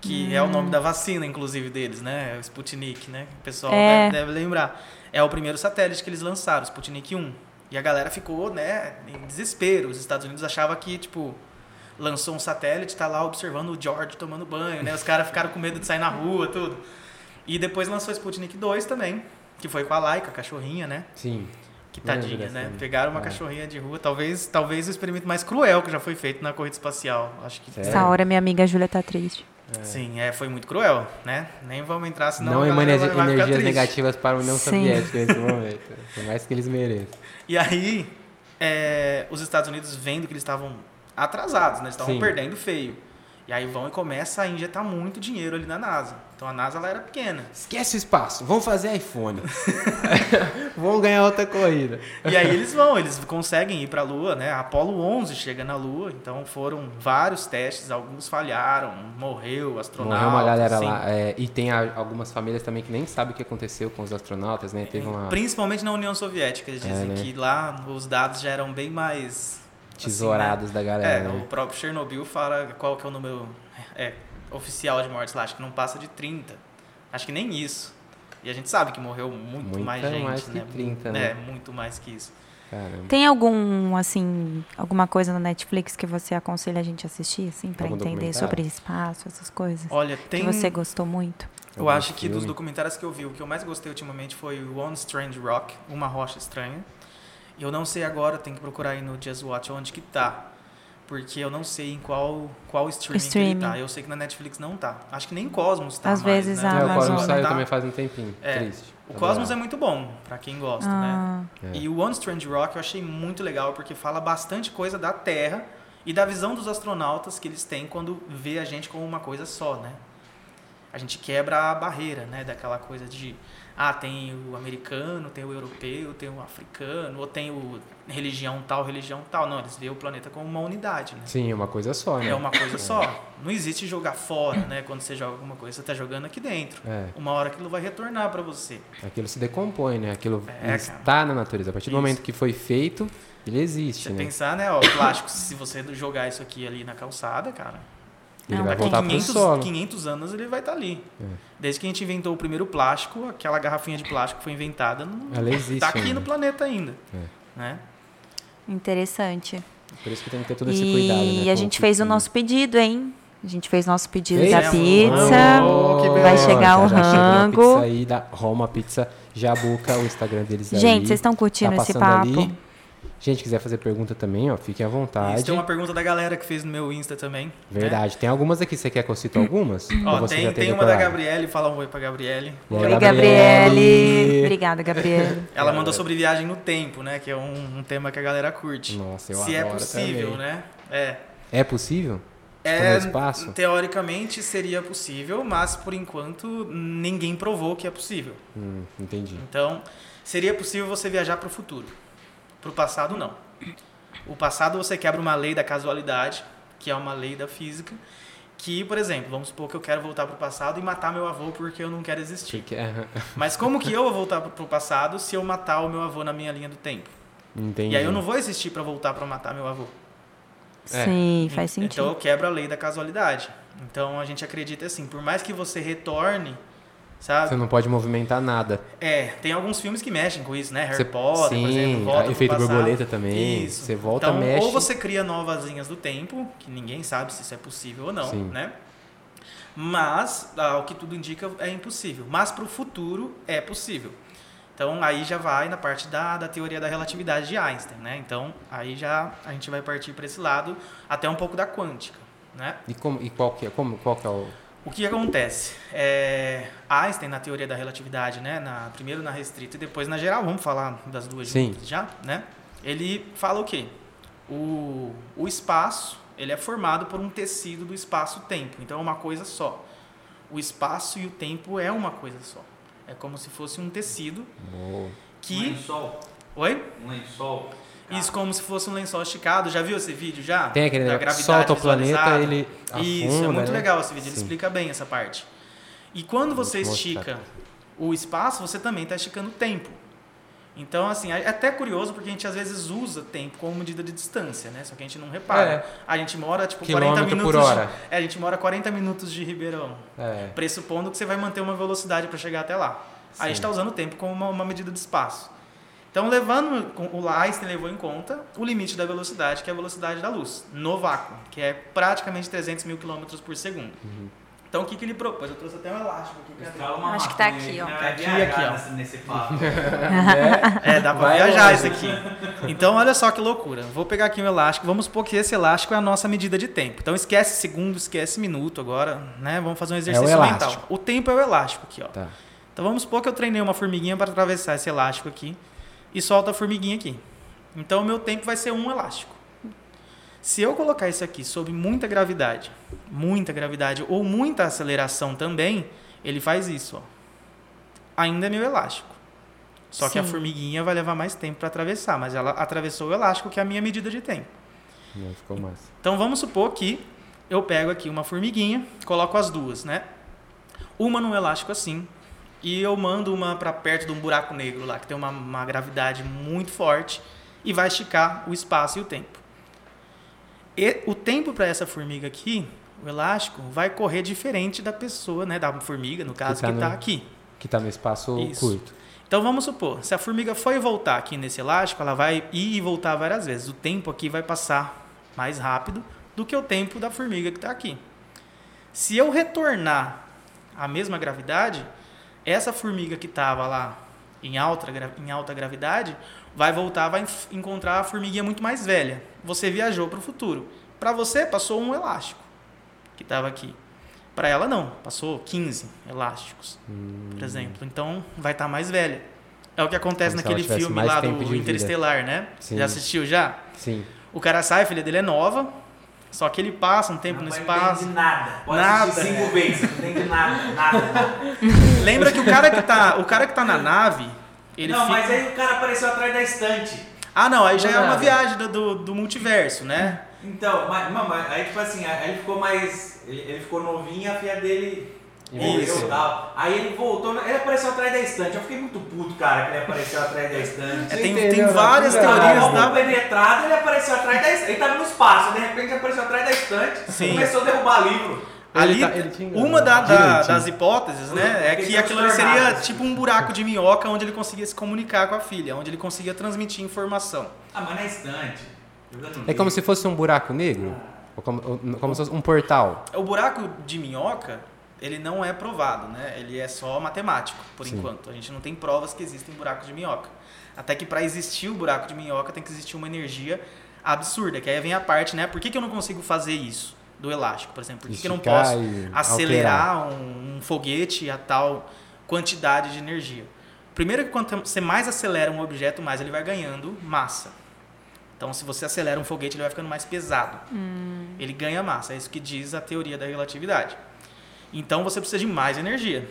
Que é o nome da vacina, inclusive, deles, né? É o Sputnik, né? O pessoal É. deve, deve lembrar. É o primeiro satélite que eles lançaram, o Sputnik 1. E a galera ficou, né, em desespero. Os Estados Unidos achavam que, tipo, lançou um satélite, tá lá observando o George tomando banho, né? Os caras ficaram com medo de sair na rua, tudo. E depois lançou o Sputnik 2 também, que foi com a Laika, a cachorrinha, né? Sim. Que tadinha, né? também. Pegaram uma É. cachorrinha de rua, talvez, talvez o experimento mais cruel que já foi feito na corrida espacial. Acho que Sério? Essa hora minha amiga Júlia tá triste. Sim, é, foi muito cruel, né? Nem vamos entrar, senão Não emane energias negativas para a União Sim. Soviética nesse momento. Por mais que eles mereçam. E aí, é, os Estados Unidos vendo que eles estavam atrasados, né? Eles estavam perdendo feio. E aí vão e começa a injetar muito dinheiro ali na NASA. Então a NASA ela era pequena. Esquece o espaço, vamos fazer iPhone. vamos ganhar outra corrida. E aí eles vão, eles conseguem ir para a Lua, né? A Apollo 11 chega na Lua, então foram vários testes, alguns falharam, morreu astronauta. Morreu uma galera lá. é, e tem algumas famílias também que nem sabem o que aconteceu com os astronautas, né? Teve uma Principalmente na União Soviética, eles É, dizem né? que lá os dados já eram bem mais tesourados da assim, né? galera. É, né? o próprio Chernobyl fala qual que é o número é, oficial de mortes lá, acho que não passa de 30. Acho que nem isso. E a gente sabe que morreu muito Muita mais gente, mais que né? 30, É, né? muito mais que isso. Caramba. Tem algum, assim, alguma coisa no Netflix que você aconselha a gente assistir, assim, pra Algum entender sobre espaço, essas coisas? Olha, tem Que você gostou muito? Eu Algum acho que dos documentários que eu vi, o que eu mais gostei ultimamente foi o One Strange Rock, Uma Rocha Estranha. Eu não sei agora, tem que procurar aí no Just Watch onde que tá. Porque eu não sei em qual, qual streaming, que ele Streaming. tá. Eu sei que na Netflix não tá. Acho que nem Cosmos tá Às mais, vezes né? a É, o Amazon Cosmos saiu tá. também faz um tempinho. É. Triste. O Cosmos é muito bom, pra quem gosta, né? Ah, É. E o One Strange Rock eu achei muito legal porque fala bastante coisa da Terra e da visão dos astronautas que eles têm quando vê a gente como uma coisa só, né? A gente quebra a barreira, né? Daquela coisa de ah, tem o americano, tem o europeu, tem o africano, ou tem o religião tal, religião tal. Não, eles veem o planeta como uma unidade, né? Sim, é uma coisa só, né? É uma coisa só. Não existe jogar fora, né? Quando você joga alguma coisa, você está jogando aqui dentro. É, Uma hora aquilo vai retornar para você. aquilo se decompõe, né? Aquilo É, está na natureza. A partir do Isso. momento que foi feito, ele existe, Você né? pensar, né, ó, plástico, se você jogar isso aqui ali na calçada, cara, Ele Não, vai daqui voltar pro 500, solo. 500 anos ele vai estar ali. É. Desde que a gente inventou o primeiro plástico, aquela garrafinha de plástico foi inventada, não, Ela existe tá aqui ainda. no planeta ainda, É. né? interessante. Por isso que tem que ter todo esse cuidado, né? E a gente que- fez o nosso pedido, hein? A gente fez nosso pedido da pizza. Oh, que vai chegar o já, já chegou a rango. pizza aí da Roma Pizza Jabuca, o Instagram deles aí. Gente, vocês estão curtindo Tá esse papo? ali. Gente, quiser fazer pergunta também, ó, fiquem à vontade. Isso, tem uma pergunta da galera que fez no meu Insta também. né? Verdade. Tem algumas aqui, você quer que eu cite algumas? Ó, tem, já tem uma da? Gabriele, fala um oi pra Gabriele. Oi, Gabriele? Gabriele. Obrigada, Gabriele. Ela mandou sobre viagem no tempo, né? Que é um, um tema que a galera curte. Nossa, eu Se é possível, também. né? É. É possível? É, no espaço? Teoricamente seria possível, mas por enquanto ninguém provou que é possível. Hum, entendi. Então, seria possível você viajar para o futuro. Para o passado, não. O passado você quebra uma lei da casualidade, que é uma lei da física, que, por exemplo, vamos supor que eu quero voltar para o passado e matar meu avô porque eu não quero existir. Aham. Mas como que eu vou voltar para o passado se eu matar o meu avô na minha linha do tempo? Entendi. E aí eu não vou existir para voltar para matar meu avô. É. Sim, faz Então sentido. eu quebro a lei da casualidade. Então a gente acredita assim, por mais que você retorne, sabe? Você não pode movimentar nada. É, tem alguns filmes que mexem com isso, né? Harry Você- Potter, por sim, exemplo, volta a pro efeito borboleta também. Isso. Você volta, então, mexe. Ou você cria novas linhas do tempo, que ninguém sabe se isso é possível ou não, Sim. né? Mas, ah, o que tudo indica é impossível. Mas para o futuro é possível. Então aí já vai na parte da, da teoria da relatividade de Einstein, né? Então aí já a gente vai partir para esse lado, até um pouco da quântica, né? E, como, e qual, que é, como, qual que é o. O que acontece? É, Einstein, na teoria da relatividade, né? Na, primeiro na restrita e depois na geral, vamos falar das duas Sim. juntas já, né? Ele fala o quê? O, o espaço, ele é formado por um tecido do espaço-tempo, então é uma coisa só. O espaço e o tempo é uma coisa só. É como se fosse um tecido o- Um que... lençol. Oi? Um lençol. Isso como se fosse um lençol esticado. Já viu esse vídeo já? Tem aquele Da gravidade solta o planeta, ele afunda, Isso, é muito né? legal esse vídeo. Ele Sim. explica bem essa parte. E quando você estica o espaço, você também está esticando o tempo. Então, assim, é até curioso porque a gente às vezes usa tempo como medida de distância, né? Só que a gente não repara. É. A gente mora, tipo, 40 Quilômetro minutos. por hora. De, é, a gente mora 40 minutos de Ribeirão. É. Pressupondo que você vai manter uma velocidade para chegar até lá. A gente Sim. está usando o tempo como uma, uma medida de espaço. Então, levando, o Einstein levou em conta o limite da velocidade, que é a velocidade da luz, no vácuo, que é praticamente 300 mil quilômetros por segundo. Uhum. Então, o que, que ele propôs? Eu trouxe até um elástico aqui. uma Acho que tá maconha aqui, aí, ó. né? Tá aqui, viajar aqui, ó. nesse- Nesse papo. É, dá pra Vai viajar isso aqui. Então, olha só que loucura. Vou pegar aqui um elástico. Vamos supor que esse elástico é a nossa medida de tempo. Então, esquece segundo, esquece minuto agora, né? Vamos fazer um exercício elástico. mental. O tempo é o elástico aqui, ó. Tá. Então vamos supor que eu treinei uma formiguinha para atravessar esse elástico aqui e solto a formiguinha aqui. Então o meu tempo vai ser um elástico. Se eu colocar isso aqui sob muita gravidade, muita gravidade ou muita aceleração também, ele faz isso, ó. Ainda é meu elástico. Só que a Sim. formiguinha vai levar mais tempo para atravessar, mas ela atravessou o elástico, que é a minha medida de tempo. Não, ficou massa. Então vamos supor que eu pego aqui uma formiguinha, coloco as duas, né? Uma num elástico assim, e eu mando uma para perto de um buraco negro lá, que tem uma, uma gravidade muito forte, e vai esticar o espaço e o tempo. E o tempo para essa formiga aqui, o elástico, vai correr diferente da pessoa, né? Da formiga, no caso, tá que está no- aqui. Que tá no espaço Isso. curto. Então vamos supor, se a formiga foi voltar aqui nesse elástico, ela vai ir e voltar várias vezes. O tempo aqui vai passar mais rápido do que o tempo da formiga que está aqui. Se eu retornar a mesma gravidade, essa formiga que estava lá em alta, em alta gravidade vai voltar, vai encontrar a formiguinha muito mais velha. Você viajou para o futuro. Para você, passou um elástico que estava aqui. Para ela, não. Passou 15 elásticos, por exemplo. Então, vai estar mais velha. É o que acontece Como naquele filme lá do. Interestelar, né? Sim. Já assistiu já? Sim. O cara sai, a filha dele é nova, só que ele passa um tempo no Não espaço. entende nada. Pode Nada. assistir cinco vezes. Não entende nada. Nada. nada. Lembra que o cara que tá, o cara que tá na nave, ele não, fica... mas aí o cara apareceu atrás da estante. Ah, não, aí já é uma Nada. viagem do, do, do multiverso, né? Então, mas, mas- mas aí tipo assim, aí ele ficou mais. Ele, ele ficou novinho e a filha dele Isso. tal. Aí ele voltou, ele apareceu atrás da estante. Eu fiquei muito puto, cara, que ele apareceu atrás da estante. É, tem, entendeu, tem né? várias teorias da... Tava penetrado, ele apareceu atrás da estante. Ele tava no espaço, de repente ele apareceu atrás da estante. Sim. Começou a derrubar livro. Ali, tá- ele uma da- da- Direitinho. das hipóteses, né, é que aquilo ali seria tipo um buraco de minhoca onde ele conseguia se comunicar com a filha, onde ele conseguia transmitir informação. Ah, mas na estante. É como se fosse um buraco negro? Ou como, ou- como se fosse um portal? O buraco de minhoca ele não é provado, né? Ele é só matemático, por Sim. enquanto. A gente não tem provas que existem buracos de minhoca. Até que para existir o buraco de minhoca tem que existir uma energia absurda, que aí vem a parte, né? Por que, que eu não consigo fazer isso do elástico, por exemplo? Por que, que eu não posso acelerar um, um foguete a tal quantidade de energia? Primeiro que quanto você mais acelera um objeto, mais ele vai ganhando massa. Então, se você acelera um foguete, ele vai ficando mais pesado. Ele ganha massa. É isso que diz a teoria da relatividade. Então, você precisa de mais energia.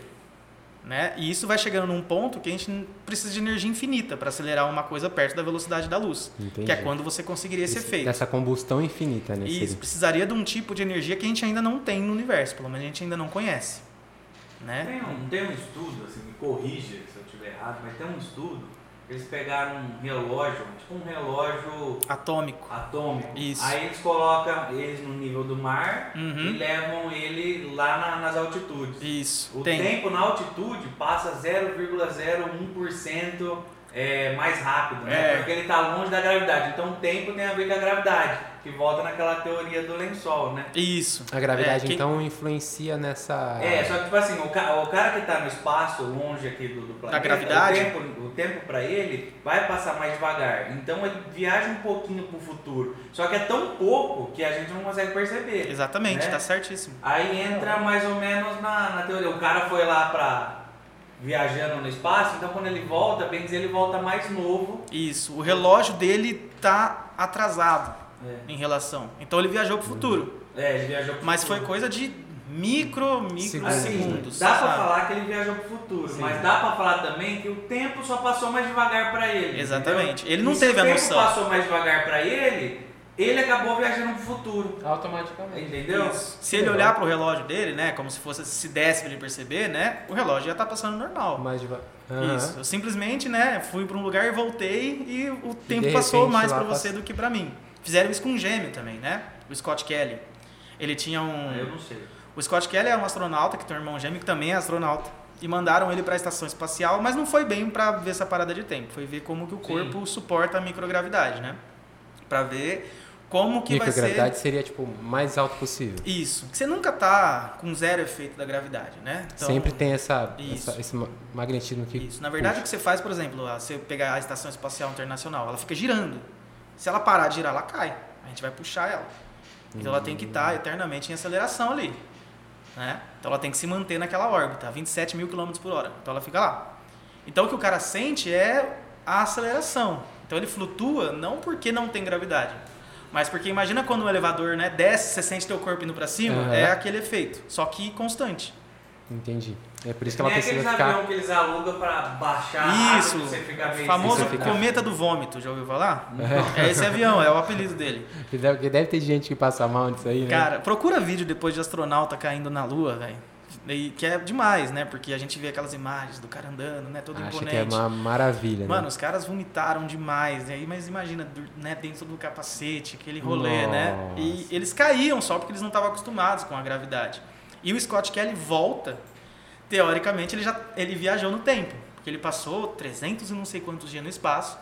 Né? E isso vai chegando num ponto que a gente precisa de energia infinita para acelerar uma coisa perto da velocidade da luz. Entendi. Que é quando você conseguiria esse, efeito. Dessa combustão infinita, né? Isso, precisaria de um tipo de energia que a gente ainda não tem no universo, pelo menos a gente ainda não conhece. Né? Tem um, tem um estudo, assim, me corrija se eu estiver errado, mas tem um estudo, eles pegaram um relógio, tipo um relógio Atômico. atômico. Isso. Aí eles colocam eles no nível do mar Uhum. e levam ele lá na- nas altitudes. Isso. O tem. tempo na altitude passa 0,01% é, mais rápido, né? É. Porque ele está longe da gravidade. Então o tempo tem a ver com a gravidade, que volta naquela teoria do lençol, né? Isso. A gravidade, É, que- então, influencia nessa... É, só que tipo assim, o, ca- o cara que tá no espaço, longe aqui do, do planeta, gravidade? o tempo, o tempo para ele vai passar mais devagar. Então ele viaja um pouquinho pro futuro. Só que é tão pouco que a gente não consegue perceber. Exatamente, né? tá certíssimo. Aí entra mais ou menos na, na teoria. O cara foi lá pra viajando no espaço, então quando ele volta, bem dizer, ele volta mais novo. Isso. O relógio dele tá atrasado É, em relação. Então ele viajou pro futuro. É, ele viajou pro Mas foi futuro. coisa de micro, micro Segundos, segundos. Dá pra sabe? falar que ele viajou pro futuro, Sim. mas dá pra falar também que o tempo só passou mais devagar pra ele. Exatamente. entendeu? Ele não E teve a se o noção. tempo passou mais devagar pra ele, ele acabou viajando pro futuro. Automaticamente. Entendeu? Isso. Se ele olhar pro relógio dele, né, como se fosse se desse pra ele perceber, né, o relógio já tá passando normal. Mais devagar. Isso. Eu simplesmente, né, fui para um lugar e voltei e o tempo passou mais para você passa- do que para mim. Fizeram isso com um gêmeo também, né? O Scott Kelly. Ele tinha um Ah, Eu não sei. O Scott Kelly é um astronauta que tem um irmão gêmeo que também é astronauta. E mandaram ele para a estação espacial, mas não foi bem para ver essa parada de tempo. Foi ver como que o Sim. corpo suporta a microgravidade, né? Para ver como que vai ser Microgravidade seria, tipo, o mais alto possível. isso. Você nunca tá com zero efeito da gravidade, né? Então, Sempre tem essa, essa- esse ma- magnetismo que Isso. Na verdade, o que você faz, por exemplo, você pegar a Estação Espacial Internacional, ela fica girando. Se ela parar de girar, ela cai. A gente vai puxar ela. Então ela tem que estar eternamente em aceleração ali. Né? Então ela tem que se manter naquela órbita, a 27 mil km por hora. Então ela fica lá. Então o que o cara sente é a aceleração. Então ele flutua não porque não tem gravidade, mas porque imagina quando o elevador né, desce, você sente teu corpo indo para cima, Aham. é aquele efeito, só que constante. Entendi. É por isso que ela Nem precisa aqueles ficar... aviões que eles alugam pra baixar a Isso, água, você meio famoso fica- cometa do vômito, já ouviu falar? É esse avião, é o apelido dele. Que deve, que deve ter gente que passa mal nisso aí, né? Cara, procura vídeo depois de astronauta caindo na lua, velho. Que é demais, né? Porque a gente vê aquelas imagens do cara andando, né? Todo Acho que imponente. é uma maravilha, Mano, né? os caras vomitaram demais. Aí, mas imagina, né, dentro do capacete, aquele rolê, né? E Nossa. eles caíam só porque eles não estavam acostumados com a gravidade. E o Scott Kelly volta, teoricamente, ele já ele viajou no tempo. Porque ele passou 300 e não sei quantos dias no espaço.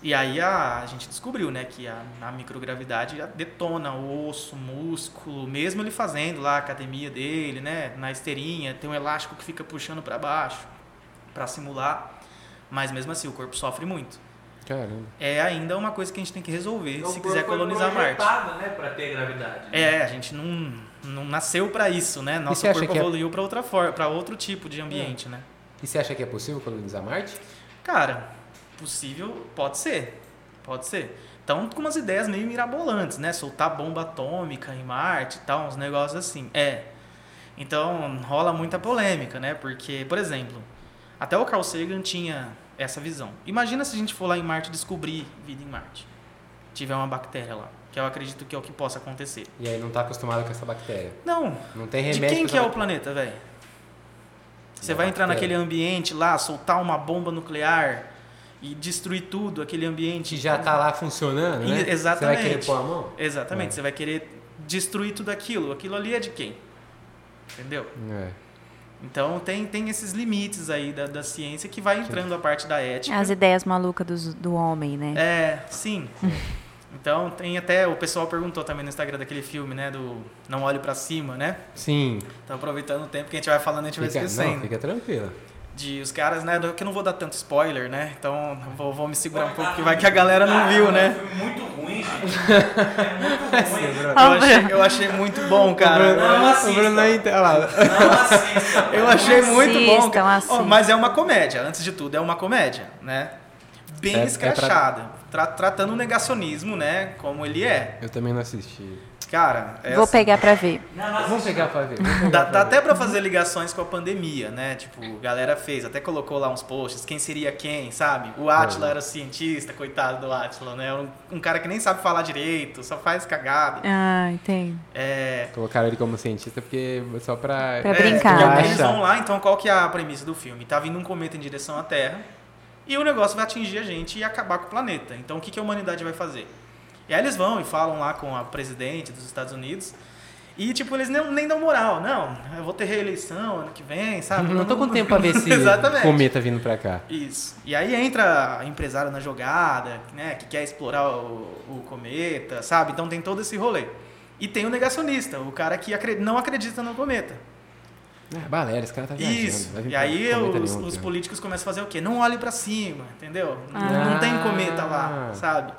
E aí a, a gente descobriu, né, que a, a microgravidade detona o osso, o músculo, mesmo ele fazendo lá a academia dele, né, na esteirinha, tem um elástico que fica puxando para baixo para simular, mas mesmo assim o corpo sofre muito. Caramba. É ainda uma coisa que a gente tem que resolver Então, se quiser colonizar Marte. né, pra ter gravidade. né? É, a gente não, não nasceu para isso, né? Nosso corpo é- evoluiu para outra forma, para outro tipo de ambiente, né? E você acha que é possível colonizar Marte? Cara, possível pode ser. Pode ser. Então, com umas ideias meio mirabolantes, né? Soltar bomba atômica em Marte e tal, uns negócios assim. É. Então, rola muita polêmica, né? Porque, por exemplo, até o Carl Sagan tinha essa visão. Imagina se a gente for lá em Marte descobrir vida em Marte. Tiver uma bactéria lá, que eu acredito que é o que possa acontecer. E aí não tá acostumado com essa bactéria. Não, Não tem de remédio quem pra que é o planeta, velho? Você vai entrar bactéria. naquele ambiente lá, soltar uma bomba nuclear e destruir tudo, aquele ambiente. Que já tá lá funcionando, né? Exatamente. Você vai querer pôr a mão? Exatamente, É. você vai querer destruir tudo aquilo. Aquilo ali é de quem? Entendeu? É. Então tem, tem esses limites aí da, da ciência que vai entrando a parte da ética. As ideias malucas dos- do homem, né? É, sim. Então tem até, o pessoal perguntou também no Instagram daquele filme, né, do Não Olhe Pra Cima, né? Sim. Então aproveitando o tempo que a gente vai falando, a gente vai Fica, esquecendo. não, fica tranquila. De os caras, né, do- que eu não vou dar tanto spoiler, né? Então vou, vou me segurar um pouco, porque vai que a galera não viu, é né? filme muito ruim, gente. É muito ruim. Eu achei, eu achei muito bom, cara. Não assista. Lá. Não assista. Eu achei muito bom. Cara. Ó, mas é uma comédia, antes de tudo, é uma comédia, né? Bem É- é escrachada. Tra- tratando o negacionismo, né? Como ele é. Eu também não assisti. Cara, é Vou assim, pegar pra ver. Não, pegar pra ver. pegar Dá, pra dá ver. até pra fazer ligações com a pandemia, né? Tipo, a galera fez, até colocou lá uns posts, quem seria quem, sabe? O Atila era cientista, coitado do Atila, né? Um, um cara que nem sabe falar direito, só faz cagada. Ah, entendo. É, Colocaram ele como cientista porque só pra. Pra É, brincar. eles vão lá, então qual que é a premissa do filme? Tá vindo um cometa em direção à Terra e o negócio vai atingir a gente e acabar com o planeta. Então o que, que a humanidade vai fazer? E aí eles vão e falam lá com a presidente dos Estados Unidos e, tipo, eles nem, nem dão moral. Não, eu vou ter reeleição ano que vem, sabe? Não tô com tempo pra ver Exatamente. cometa vindo pra cá. Isso. E aí entra a empresário na jogada, né, que quer explorar o, o cometa, sabe? Então tem todo esse rolê. E tem o negacionista, o cara que acre- não acredita no cometa. É, esse cara tá viajando. Isso. E aí os, os políticos começam a fazer o quê? Não olhe pra cima, entendeu? Não- Ah. Não tem cometa lá, sabe?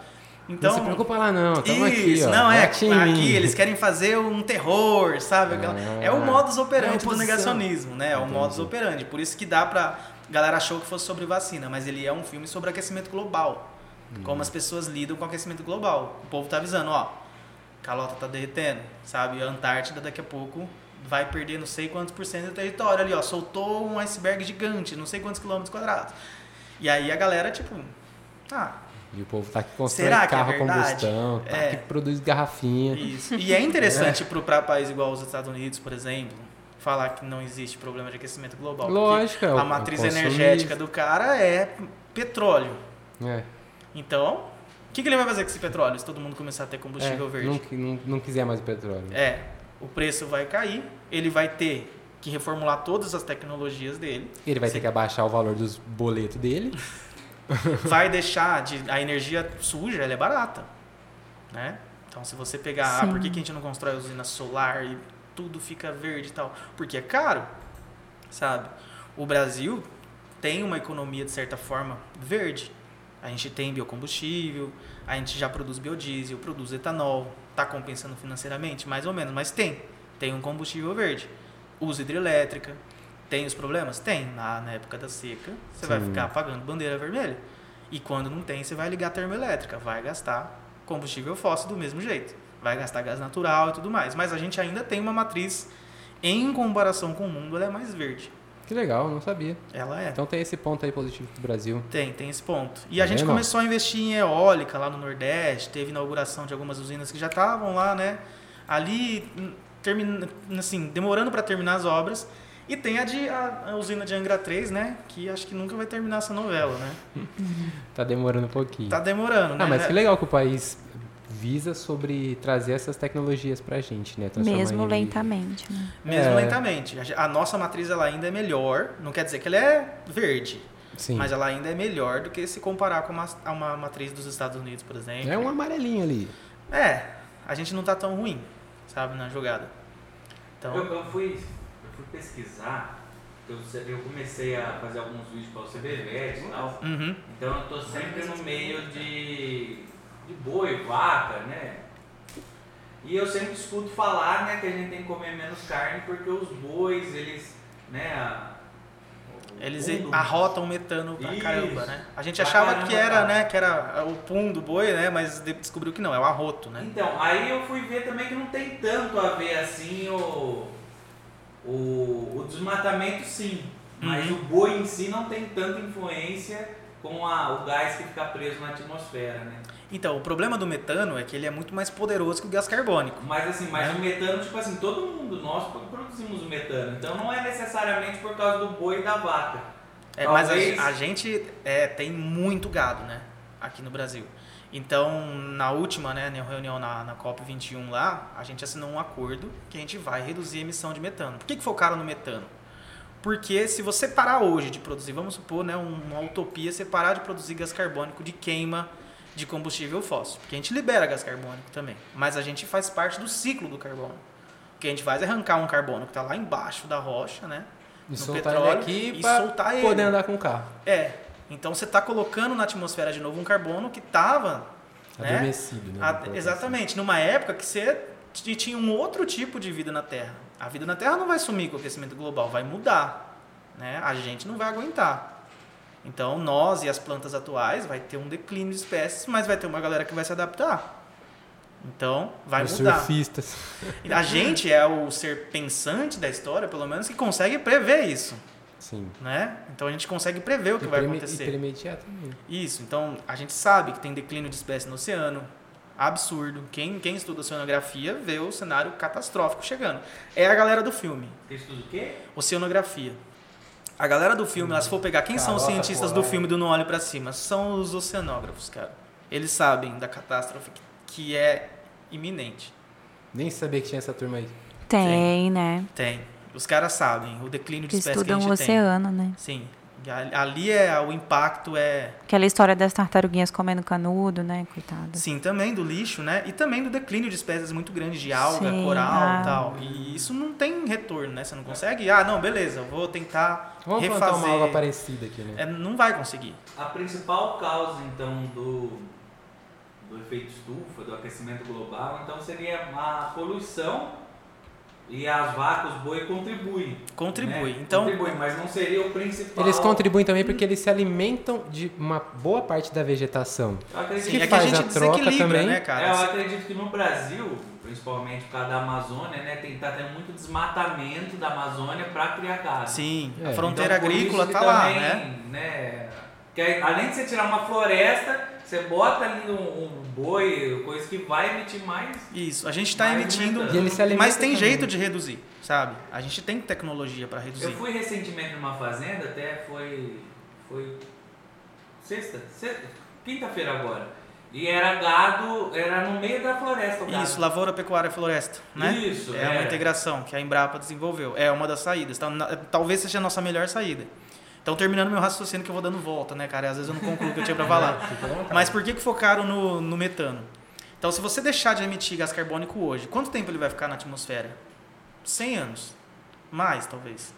Então, não se preocupa lá não, tamo aqui, isso, ó. não é, aqui eles querem fazer um terror, sabe? Aquela- Ah. é o modus É operandi do negacionismo, né? É o Entendi. modus operandi. Por isso que dá pra. A galera achou que fosse sobre vacina, mas ele é um filme sobre aquecimento global. Hum. Como as pessoas lidam com aquecimento global. O povo tá avisando, ó, calota tá derretendo, sabe? A Antártida daqui a pouco vai perder não sei quantos por cento do território ali, ó. Soltou um iceberg gigante, não sei quantos quilômetros quadrados. E aí a galera, tipo, ah, E o povo tá que constrói Será que é carro a combustão, tá É. que produz garrafinha. Isso. E é interessante para país igual os Estados Unidos, por exemplo, falar que não existe problema de aquecimento global. Lógico, é A matriz energética do cara é petróleo. É. Então, o que, que ele vai fazer com esse petróleo se todo mundo começar a ter combustível É, verde? Não, não, não quiser mais petróleo. É, o preço vai cair, ele vai ter que reformular todas as tecnologias dele, Ele vai ter que abaixar o valor dos boletos dele. vai deixar de a energia suja, ela é barata, né? Então, se você pegar, ah, Sim. por que, que a gente não constrói usina solar e tudo fica verde e tal? Porque é caro, sabe? O Brasil tem uma economia de certa forma verde. A gente tem biocombustível, a gente já produz biodiesel, produz etanol, tá compensando financeiramente, mais ou menos, mas tem, tem um combustível verde. Usa hidrelétrica, tem os problemas? Tem. Na, na época da seca, você vai Sim. ficar apagando bandeira vermelha. E quando não tem, você vai ligar a termoelétrica, vai gastar combustível fóssil do mesmo jeito. Vai gastar gás natural e tudo mais. Mas a gente ainda tem uma matriz, em comparação com o mundo, ela é mais verde. Que legal, não sabia. Ela é. Então tem esse ponto aí positivo pro Brasil. Tem, tem esse ponto. E a Tá gente vendo? começou a investir em eólica lá no Nordeste, teve inauguração de algumas usinas que já estavam lá, né? Ali, hum, termina, assim, demorando para terminar as obras. E tem a, de, a, a usina de Angra 3, né? Que acho que nunca vai terminar essa novela, né? Tá demorando um pouquinho. Tá demorando, né? ah, mas que legal que o país visa sobre trazer essas tecnologias pra gente, né? Mesmo lentamente, né? Mesmo É. lentamente. A A nossa matriz ela ainda é melhor. Não quer dizer que ela é verde, Sim. mas ela ainda é melhor do que se comparar com uma, a uma matriz dos Estados Unidos, por exemplo. É um amarelinho ali. É, a gente não tá tão ruim, sabe, na jogada. Então, Eu, eu fui, eu fui pesquisar, eu, eu comecei a fazer alguns vídeos para o CBVET e tal, uhum, então eu tô sempre no meio de, de boi, vaca, né? E eu sempre escuto falar, né, que a gente tem que comer menos carne porque os bois, eles, né, a- eles pum do- arrotam metano pra Isso. caramba, né? A gente Pra achava caramba, que era, cara. né, que era o pum do boi, né, mas de- descobriu que não, é o arroto, né? Então, aí eu fui ver também que não tem tanto a ver assim o, o, o desmatamento sim, mas Uhum. o boi em si não tem tanta influência com a, o gás que fica preso na atmosfera, né? Então, o problema do metano é que ele é muito mais poderoso que o gás carbônico. Mas assim, mas É. o metano, tipo assim, todo mundo, nós produzimos o metano, então não é necessariamente por causa do boi e da vaca. É, mas a, Talvez- a gente é, tem muito gado, né? Aqui no Brasil. Então, na última né, reunião na, na COP21 lá, a gente assinou um acordo que a gente vai reduzir a emissão de metano. Por que, que focaram no metano? Porque se você parar hoje de produzir, vamos supor, né, uma utopia, você parar de produzir gás carbônico de queima de combustível fóssil. Porque a gente libera gás carbônico também. Mas a gente faz parte do ciclo do carbono. O que a gente faz é arrancar um carbono que está lá embaixo da rocha, né? E no soltar petróleo ele aqui e soltar ele. poder andar com o carro. É. Então você está colocando na atmosfera de novo um carbono que estava. Né? Adormecido, né? Colocar exatamente. Numa época que você tinha um outro tipo de vida na Terra. A vida na Terra não vai sumir com o aquecimento global, vai mudar. Né? A gente não vai aguentar. Então, nós e as plantas atuais vai ter um declínio de espécies, mas vai ter uma galera que vai se adaptar. Então, vai Os mudar. surfistas. A gente é o ser pensante da história, pelo menos, que consegue prever isso. Sim. Né? Então, a gente consegue prever o que e vai acontecer. E premediar também. Isso, então a gente sabe que tem declínio de espécies no oceano. Absurdo. Quem, quem estuda oceanografia vê o cenário catastrófico chegando. É a galera do filme, Texto do quê? oceanografia. A galera do filme, elas for pegar quem são os cientistas do polar. filme do Não Olhe Pra Cima, são os oceanógrafos, cara. Eles sabem da catástrofe que- é iminente. Nem sabia que tinha essa turma aí. Tem, né? Tem. Os caras sabem o declínio de espécies que a estudam gente o tem. oceano, né? Sim. Ali é o impacto é Aquela história das tartaruguinhas comendo canudo, né? Coitada. Sim, também do lixo, né? E também do declínio de espécies muito grandes de alga, Sim, coral ah. e tal. E isso não tem retorno, né? Você não consegue. Ah, não, beleza, eu vou tentar Vamos refazer. plantar uma alga parecida aqui, né? É, não vai conseguir. A principal causa, então, do, do efeito estufa, do aquecimento global, então seria a poluição e as vacas, os boi contribuem. Contribui. né? Então, Contribuem, mas não seria o principal. Eles contribuem também porque eles se alimentam de uma boa parte da vegetação. Eu acredito sim, que é que a faz gente a troca também. né, É, eu cara? acredito que no Brasil, principalmente por causa da Amazônia, né, tem tá tendo muito desmatamento da Amazônia para criar gado. Sim, É. a fronteira Então, agrícola tá que lá, também, né? né? Que além de você tirar uma floresta, você bota ali um, um boi, coisa que vai emitir mais. Isso, a gente está Mais emitindo, aumentando. E ele se alimenta mas tem também. jeito de reduzir, sabe? A gente tem tecnologia para reduzir. Eu fui recentemente numa fazenda, até foi. Foi. Sexta? Sexta Quinta-feira agora. E era gado, era no meio da floresta o gado. Isso, lavoura, pecuária e floresta, né? Isso, é uma é. integração que a Embrapa desenvolveu. É uma das saídas. Então, talvez seja a nossa melhor saída. Então, terminando meu raciocínio que eu vou dando volta, né, cara? Às vezes eu não concluo o que eu tinha pra falar. Mas por que, que focaram no, no metano? Então, se você deixar de emitir gás carbônico hoje, quanto tempo ele vai ficar na atmosfera? 100 anos. Mais, talvez.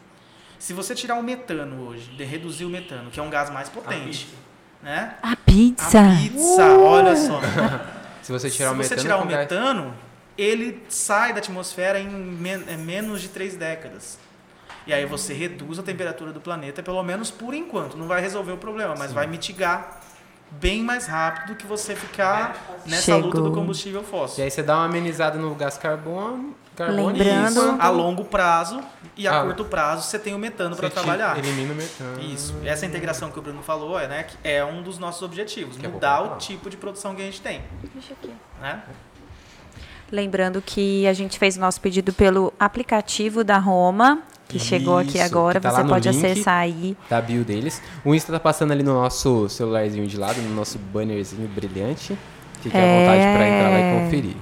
Se você tirar o metano hoje, de reduzir o metano, que é um gás mais potente, pizza. né? A pizza. A pizza, olha só. Se você tirar Se o você metano, tirar o metano, ele sai da atmosfera em men- é menos de três décadas. E aí você reduz a temperatura do planeta, pelo menos por enquanto. Não vai resolver o problema, mas vai mitigar bem mais rápido do que você ficar nessa luta do Chegou. combustível E fóssil. aí você dá uma amenizada no gás carbono, carbono Lembrando- Isso, a longo prazo e a Ah. curto prazo você tem o metano para trabalhar. Elimina o metano. Isso. Essa integração que o Bruno falou é, né, que é um dos nossos objetivos, Que é mudar bom o tipo de produção que a gente tem, Deixa aqui. né? Lembrando que a gente fez o nosso pedido pelo aplicativo da Roma, que chegou aqui Isso, agora. tá Você pode acessar aí. Da bio deles. O Insta tá passando ali no nosso celularzinho de lado, no nosso bannerzinho brilhante. Fique à É. vontade pra entrar lá e conferir.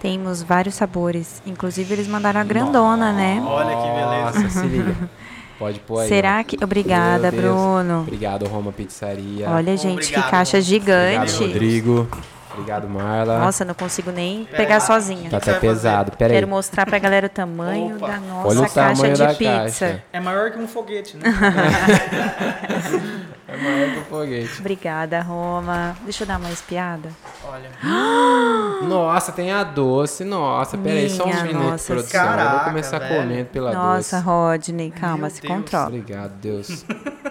Temos vários sabores. Inclusive, eles mandaram a grandona, né? Olha que beleza. Nossa, se liga. Pode pôr aí. Será ó. que. Obrigada. Bruno. Obrigado, Roma Pizzaria. Olha, gente, Obrigado, que caixa Bruno. Obrigado, gigante. Rodrigo. Obrigado, Marla. Nossa, não consigo nem Pera pegar lá. sozinha. tá até pesado. Pera aí. Quero mostrar pra galera o tamanho Opa. da nossa Olha o caixa tamanho de da pizza. caixa. É maior que um foguete, né? É maior que o foguete. Obrigada, Roma. Deixa eu dar uma espiada. Olha. Nossa, tem a doce. Nossa, pera aí, só uns minutos, nossa produção. eu vou Caraca, começar velho. comendo pela Nossa, doce. Rodney, calma, Meu se Deus. controla. Obrigado, Deus,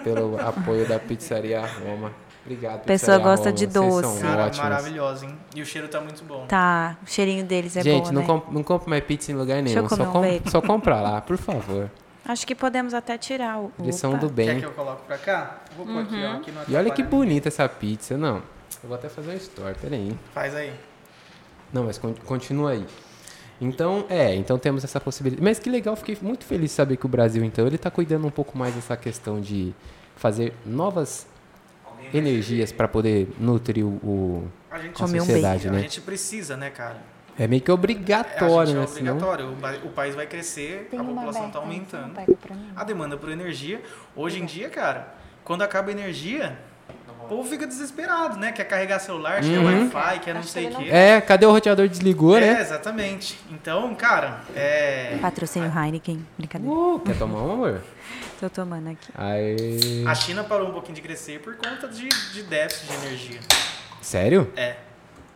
pelo apoio da Pizzaria Roma. Obrigado, Pessoa gosta Roma. de doce. Cara, maravilhosa, hein? E o cheiro tá muito bom. Tá, o cheirinho deles é Gente, bom, não, né? comp não compre mais pizza em lugar Deixa eu nenhum. comer Só, um com só compra lá, por favor. Acho que podemos até tirar o. Eles são do Quer bem. que eu coloque pra cá? Vou pôr aqui, ó. Aqui E olha que bonita essa pizza. Não, eu vou até fazer um story, peraí. Faz aí. Não, mas con- continua aí. Então, é, então temos essa possibilidade. Mas que legal, fiquei muito feliz de saber que o Brasil, então, ele está cuidando um pouco mais dessa questão de fazer novas energias para poder nutrir o, o- A gente, a um sociedade, a né? gente precisa, né, cara? É meio que É, a obrigatório, gente é né? Senão- obrigatório. O, país vai crescer, a população tá aumentando. A demanda por energia. Hoje em dia, cara, quando acaba a energia, O povo fica desesperado, né? Quer carregar celular, quer Uhum. Wi-Fi, quer não Acho sei o quê. É, cadê o roteador desligou, É, né? exatamente. Então, cara, é... Patrocínio Heineken. Brincadeira. Uh, quer tomar um, amor? Tô tomando aqui. Aí. a China parou um pouquinho de crescer por conta de, de déficit de energia. Sério? É.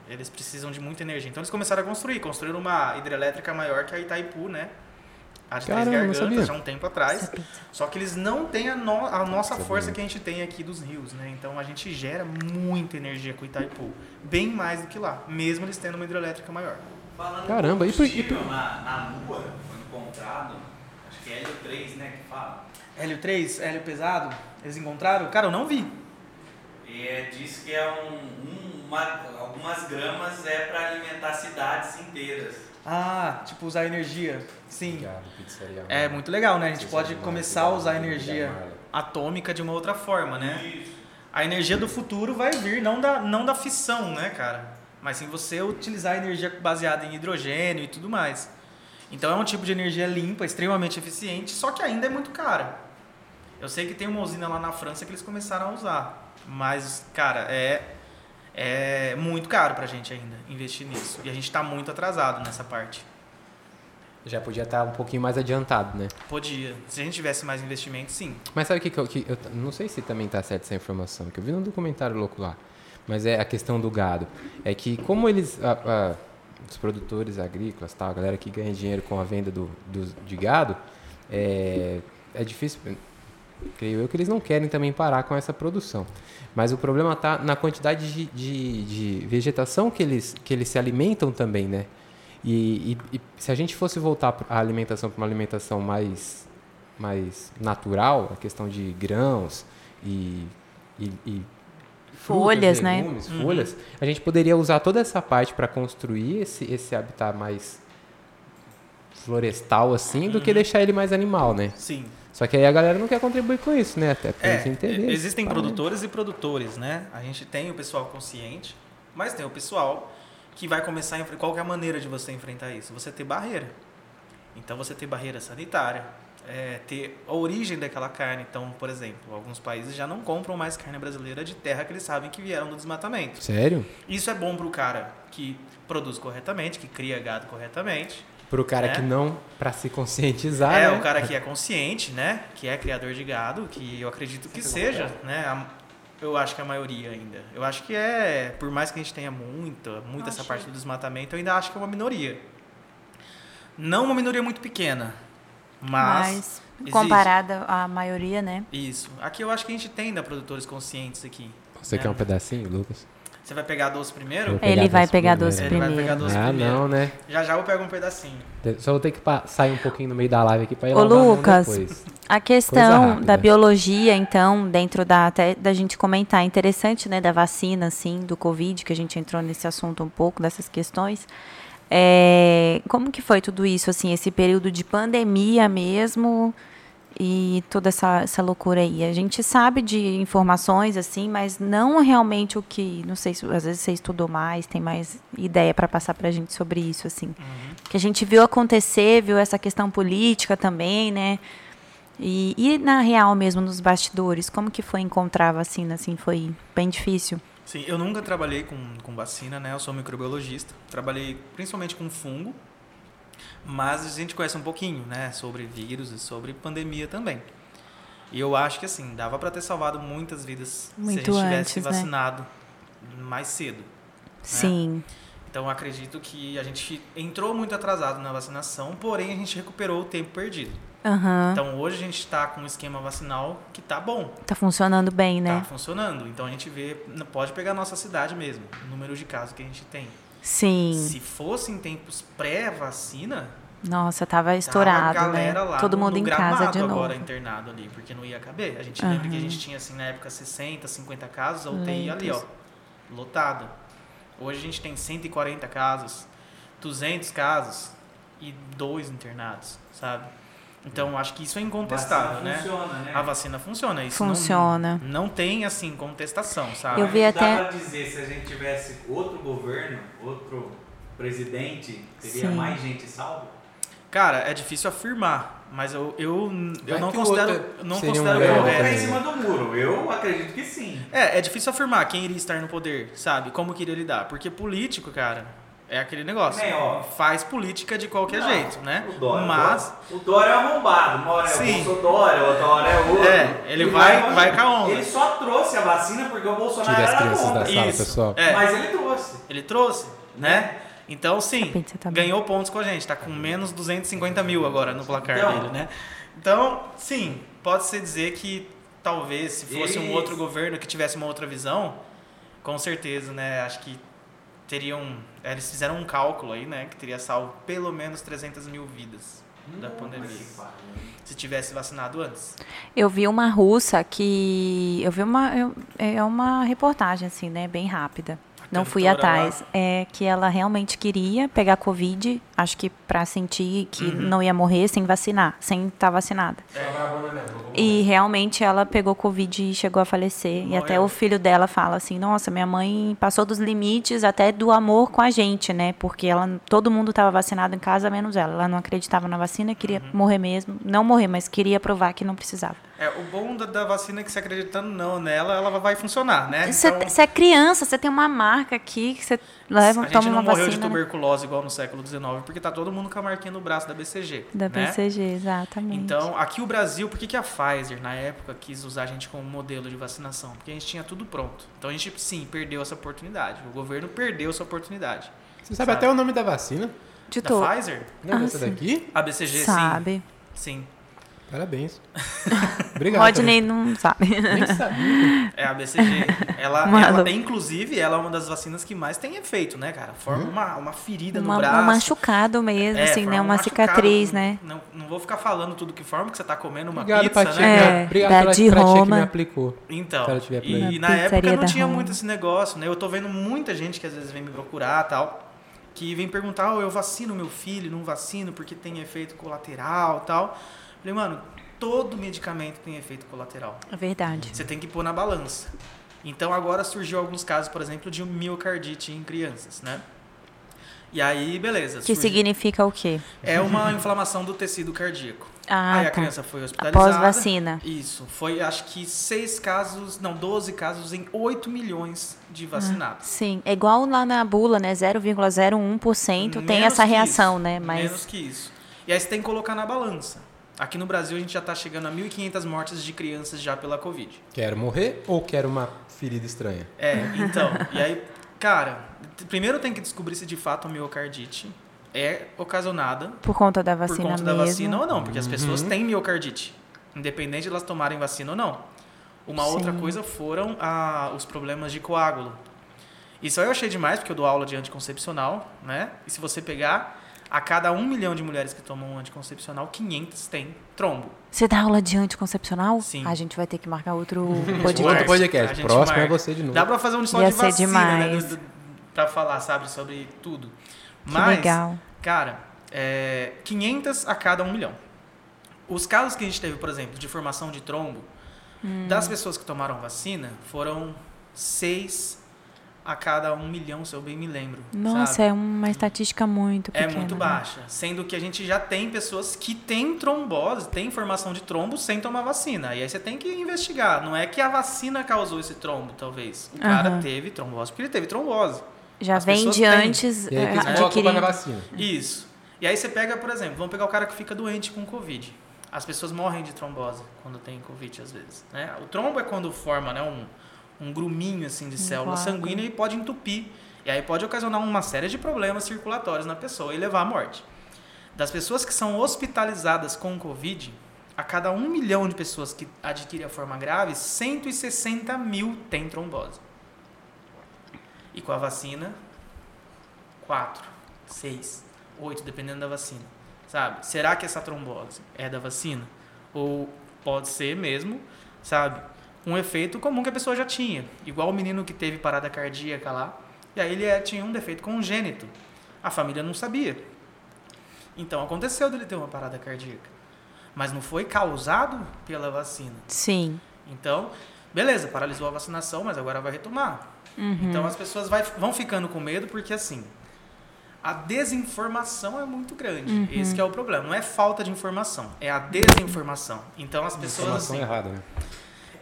Eles precisam de muita energia. Então eles começaram a construir. Construíram uma hidrelétrica maior que a Itaipu, né? A de Caramba, Três. Gargantas, já há um tempo atrás. Só que eles não têm a, no- a nossa Sabia. força que a gente tem aqui dos rios, né? Então a gente gera muita energia com o Itaipu. Bem mais do que lá. Mesmo eles tendo uma hidrelétrica maior. Falando Caramba, e por- e combustível na, na Lua, foi encontrado, acho que é Hélio 3, né, que fala. Hélio 3, Hélio pesado, eles encontraram? Cara, eu não vi. E é, diz que é um, um- uma, algumas gramas é para alimentar cidades inteiras. Ah, tipo usar energia. Sim. Obrigado, pizzaria É muito legal, né? A gente pode começar a usar obrigado, energia atômica de uma outra forma, né? Isso. A energia do futuro vai vir não da, não da fissão, né, cara? Mas sim você utilizar a energia baseada em hidrogênio e tudo mais. Então é um tipo de energia limpa, extremamente eficiente, só que ainda é muito cara. Eu sei que tem uma usina lá na França que eles começaram a usar. Mas, cara, é, é muito caro pra gente ainda investir nisso. E a gente tá muito atrasado nessa parte. Já podia estar um pouquinho mais adiantado, né? Podia. Se a gente tivesse mais investimento, sim. Mas sabe o que, que, eu, que eu não sei se também tá certa essa informação, que eu vi num documentário louco lá. Mas é a questão do gado. É que como eles. a- a- os produtores agrícolas, tal, a galera que ganha dinheiro com a venda do, do- de gado, é, é difícil. Creio eu que eles não querem também parar com essa produção. Mas o problema está na quantidade de, de, de vegetação que eles, que eles se alimentam também, né? E, e- e se a gente fosse voltar a alimentação para uma alimentação mais, mais natural, a questão de grãos e, e, e Folhas, frutas, né? legumes, folhas, a gente poderia usar toda essa parte para construir esse, esse habitat mais florestal assim, do que deixar ele mais animal, né? Sim. Só que aí a galera não quer contribuir com isso, né? Até pra É, eles entenderem. existem né? produtores e produtores, né? A gente tem o pessoal consciente, mas tem o pessoal que vai começar a enfrentar. Qual é a maneira de você enfrentar isso? Você ter barreira. Então você ter barreira sanitária, é, ter a origem daquela carne. Então, por exemplo, alguns países já não compram mais carne brasileira de terra que eles sabem que vieram do desmatamento. Sério? Isso é bom para o cara que produz corretamente, que cria gado corretamente. Pro cara É. que não, pra se conscientizar, é, né? o cara que é consciente, né? Que é criador de gado, que eu acredito que seja, né? a- eu acho que a maioria ainda. Eu acho que é, por mais que a gente tenha muita, muita essa parte do desmatamento, eu ainda acho que é uma minoria. Não uma minoria muito pequena, mas, Mas, comparada à maioria, né? Isso. Aqui eu acho que a gente tem ainda produtores conscientes aqui. Você né? quer um pedacinho, Lucas? Você vai pegar doce primeiro? Vou pegar Ele vai doce pegar primeiro. doce Ele vai pegar primeiro. doce Ah, primeiro. não, né? Já já eu pego um pedacinho. Só vou ter que sair um pouquinho no meio da live aqui pra ir Ô, a Lucas, depois. A questão da biologia, então, dentro da até da gente comentar, é interessante, né, da vacina, assim, do Covid, que a gente entrou nesse assunto um pouco, dessas questões. É, como que foi tudo isso, assim, esse período de pandemia mesmo e toda essa, essa loucura aí? A gente sabe de informações, assim, mas não realmente o que, não sei se às vezes você estudou mais, tem mais ideia para passar pra gente sobre isso, assim. Que a gente viu acontecer, viu essa questão política também, né? E, e na real mesmo, nos bastidores, como que foi encontrar a vacina, assim, foi bem difícil? Sim, eu nunca trabalhei com, com vacina, né? Eu sou microbiologista. Trabalhei principalmente com fungo, mas a gente conhece um pouquinho, né? Sobre vírus e sobre pandemia também. E eu acho que, assim, dava para ter salvado muitas vidas se a Muito gente tivesse antes, né? vacinado mais cedo. Sim, Então, eu acredito que a gente entrou muito atrasado na vacinação, porém a gente recuperou o tempo perdido. aham, Então, hoje a gente está com um esquema vacinal que tá bom. tá funcionando bem, Tá né? funcionando. Então a gente vê, pode pegar a nossa cidade mesmo, o número de casos que a gente tem. Sim, Se fosse em tempos pré-vacina, nossa, tava tava estourado, a galera né? lá Todo no, mundo no em casa de novo. agora internado ali, porque não ia caber. A gente lembra que a gente tinha assim na época 60, 50 casos, a UTI ali, ó, lotada. Hoje a gente tem 140 casos, 200 casos e dois internados, sabe? Então acho que isso é incontestável, né? Funciona, né? A vacina funciona, isso não- Funciona. Não, tem assim contestação, sabe? Eu vi até- Dá pra dizer, se a gente tivesse outro governo, outro presidente, teria Sim. mais gente salva? Cara, é difícil afirmar, Mas eu, eu, eu não considero. outro Não seria um considero belo que- Eu é, em cima do muro. Eu acredito que sim. é, é difícil afirmar quem iria estar no poder, sabe? Como que iria lidar. Porque político, cara, é aquele negócio. Nem, ó. Faz política de qualquer Não, jeito, né? O Dória, Mas. o Dória é arrombado. Uma hora é Sim. o Bolsonaro, outra hora é outro. É, ele vai- vai com a onda. Ele só trouxe a vacina porque o Bolsonaro Tira as era crianças contra. da sala, Isso. pessoal. É. Mas ele trouxe. Ele trouxe, né? Então, sim, tá bem. ganhou pontos com a gente. Tá com menos 250 mil agora no placar Então. dele, né? Então, sim, pode-se dizer que talvez, se fosse um Eles- outro governo que tivesse uma outra visão, com certeza, né? Acho que teriam... é, Eles fizeram um cálculo aí, né? Que teria salvo pelo menos 300 mil vidas da pandemia. Se tivesse vacinado antes. Eu vi uma russa que. Eu vi uma. eu- é uma reportagem, assim, né? Bem rápida. Não fui atrás. É que ela realmente queria pegar Covid, acho que para sentir que Uhum. não ia morrer sem vacinar, sem estar vacinada. E realmente ela pegou Covid e chegou a falecer. E até Morreu. o filho dela fala assim: Nossa, minha mãe passou dos limites até do amor com a gente, né? Porque ela, todo mundo estava vacinado em casa, menos ela. Ela não acreditava na vacina, queria Uhum. morrer mesmo. Não morrer, mas queria provar que não precisava. É, o bom da, da vacina é que se acreditando não nela, ela vai funcionar, né? Você Então- você é criança, você tem uma marca aqui que você leva, a gente toma não uma morreu vacina. de né? tuberculose igual no século XIX, porque tá todo mundo com a marquinha no braço da BCG. Da né? BCG, exatamente. Então, aqui o Brasil, por que, que a Pfizer, na época, quis usar a gente como modelo de vacinação? Porque a gente tinha tudo pronto. Então a gente, sim, perdeu essa oportunidade. O governo perdeu essa oportunidade. Você sabe até o nome da vacina? de Da to- Pfizer? Não é Ah, essa sim. daqui? A BCG, sabe. sim. Sim. Parabéns. Obrigado. Rodney não sabe. Nem sabia. É a BCG. Ela, ela, inclusive, ela é uma das vacinas que mais tem efeito, né, cara? Forma Uhum. uma, uma ferida Uma- no braço. um machucado mesmo, É, assim, né? um Uma cicatriz, né? Não, não vou ficar falando tudo que forma, porque você tá comendo uma Obrigado, pizza, Patinha. né? É, Obrigado da pela de pra tia que Roma. me aplicou. Então, Se ela tiver por e aí. na Na época não tinha Roma. muito esse negócio, né? Eu tô vendo muita gente que às vezes vem me procurar tal, que vem perguntar, oh, eu vacino meu filho, não vacino porque tem efeito colateral tal. Falei, mano, todo medicamento tem efeito colateral. É verdade. Você tem que pôr na balança. Então agora surgiu alguns casos, por exemplo, de miocardite em crianças, né? E aí, beleza. Que surgiu- significa o quê? É uma inflamação do tecido cardíaco. Ah, aí a tá. criança foi hospitalizada. Após vacina. Isso. Foi, acho que, seis casos, não, 12 casos em 8 milhões de vacinados. Sim, é igual lá na bula, né? 0,01% tem essa reação, isso, né? Mas Menos que isso. E aí você tem que colocar na balança. Aqui no Brasil a gente já está chegando a 1.500 mortes de crianças já pela Covid. Quero morrer ou quero uma ferida estranha? É, então. e aí, cara, primeiro tem que descobrir se de fato a miocardite é ocasionada por conta da por vacina conta da mesmo. vacina ou não, porque as pessoas Uhum. têm miocardite, independente de elas tomarem vacina ou não. Uma outra Sim. coisa foram ah, os problemas de coágulo. Isso aí eu achei demais, porque eu dou aula de anticoncepcional, né? E se você pegar, a cada um milhão de mulheres que tomam um anticoncepcional, 500 têm trombo. Você dá aula de anticoncepcional? Sim. A gente vai ter que marcar outro podcast. Outro podcast. Próximo é marca. você de novo. Dá pra fazer um só Ia de vacina, né? demais. Do- do- Pra falar, sabe, sobre tudo. Que Mas, legal. cara, é, 500 a cada um milhão. Os casos que a gente teve, por exemplo, de formação de trombo, Hum. das pessoas que tomaram vacina, foram 6 a cada um milhão, se eu bem me lembro. Nossa, sabe? é uma estatística muito É pequena. muito né? baixa. Sendo que a gente já tem pessoas que têm trombose, têm formação de trombo sem tomar vacina. E aí você tem que investigar. Não é que a vacina causou esse trombo, talvez. O cara Aham. teve trombose porque ele teve trombose. Já As vem pessoas de têm. antes aí é, que eles colocam a culpa adquirindo. na vacina. Isso. E aí você pega, por exemplo, vamos pegar o cara que fica doente com Covid. As pessoas morrem de trombose quando tem Covid, às vezes. Né? O trombo é quando forma né, um, um gruminho assim de célula coágulo. sanguínea e pode entupir. E aí pode ocasionar uma série de problemas circulatórios na pessoa e levar à morte. Das pessoas que são hospitalizadas com Covid, a cada um milhão de pessoas que adquirem a forma grave, 160 mil têm trombose. E com a vacina, 4, 6, 8, dependendo da vacina. Sabe? Será que essa trombose é da vacina? Ou pode ser mesmo, sabe? Um efeito comum que a pessoa já tinha. Igual o menino que teve parada cardíaca lá. E aí ele é- tinha um defeito congênito. A família não sabia. Então aconteceu dele ter uma parada cardíaca. Mas não foi causado pela vacina. Sim. Então, beleza, paralisou a vacinação, mas agora vai retomar. Uhum. Então as pessoas vai- vão ficando com medo porque assim, A desinformação é muito grande. Uhum. Esse que é o problema. Não é falta de informação, é a desinformação. Então as pessoas Informação assim, errada, né?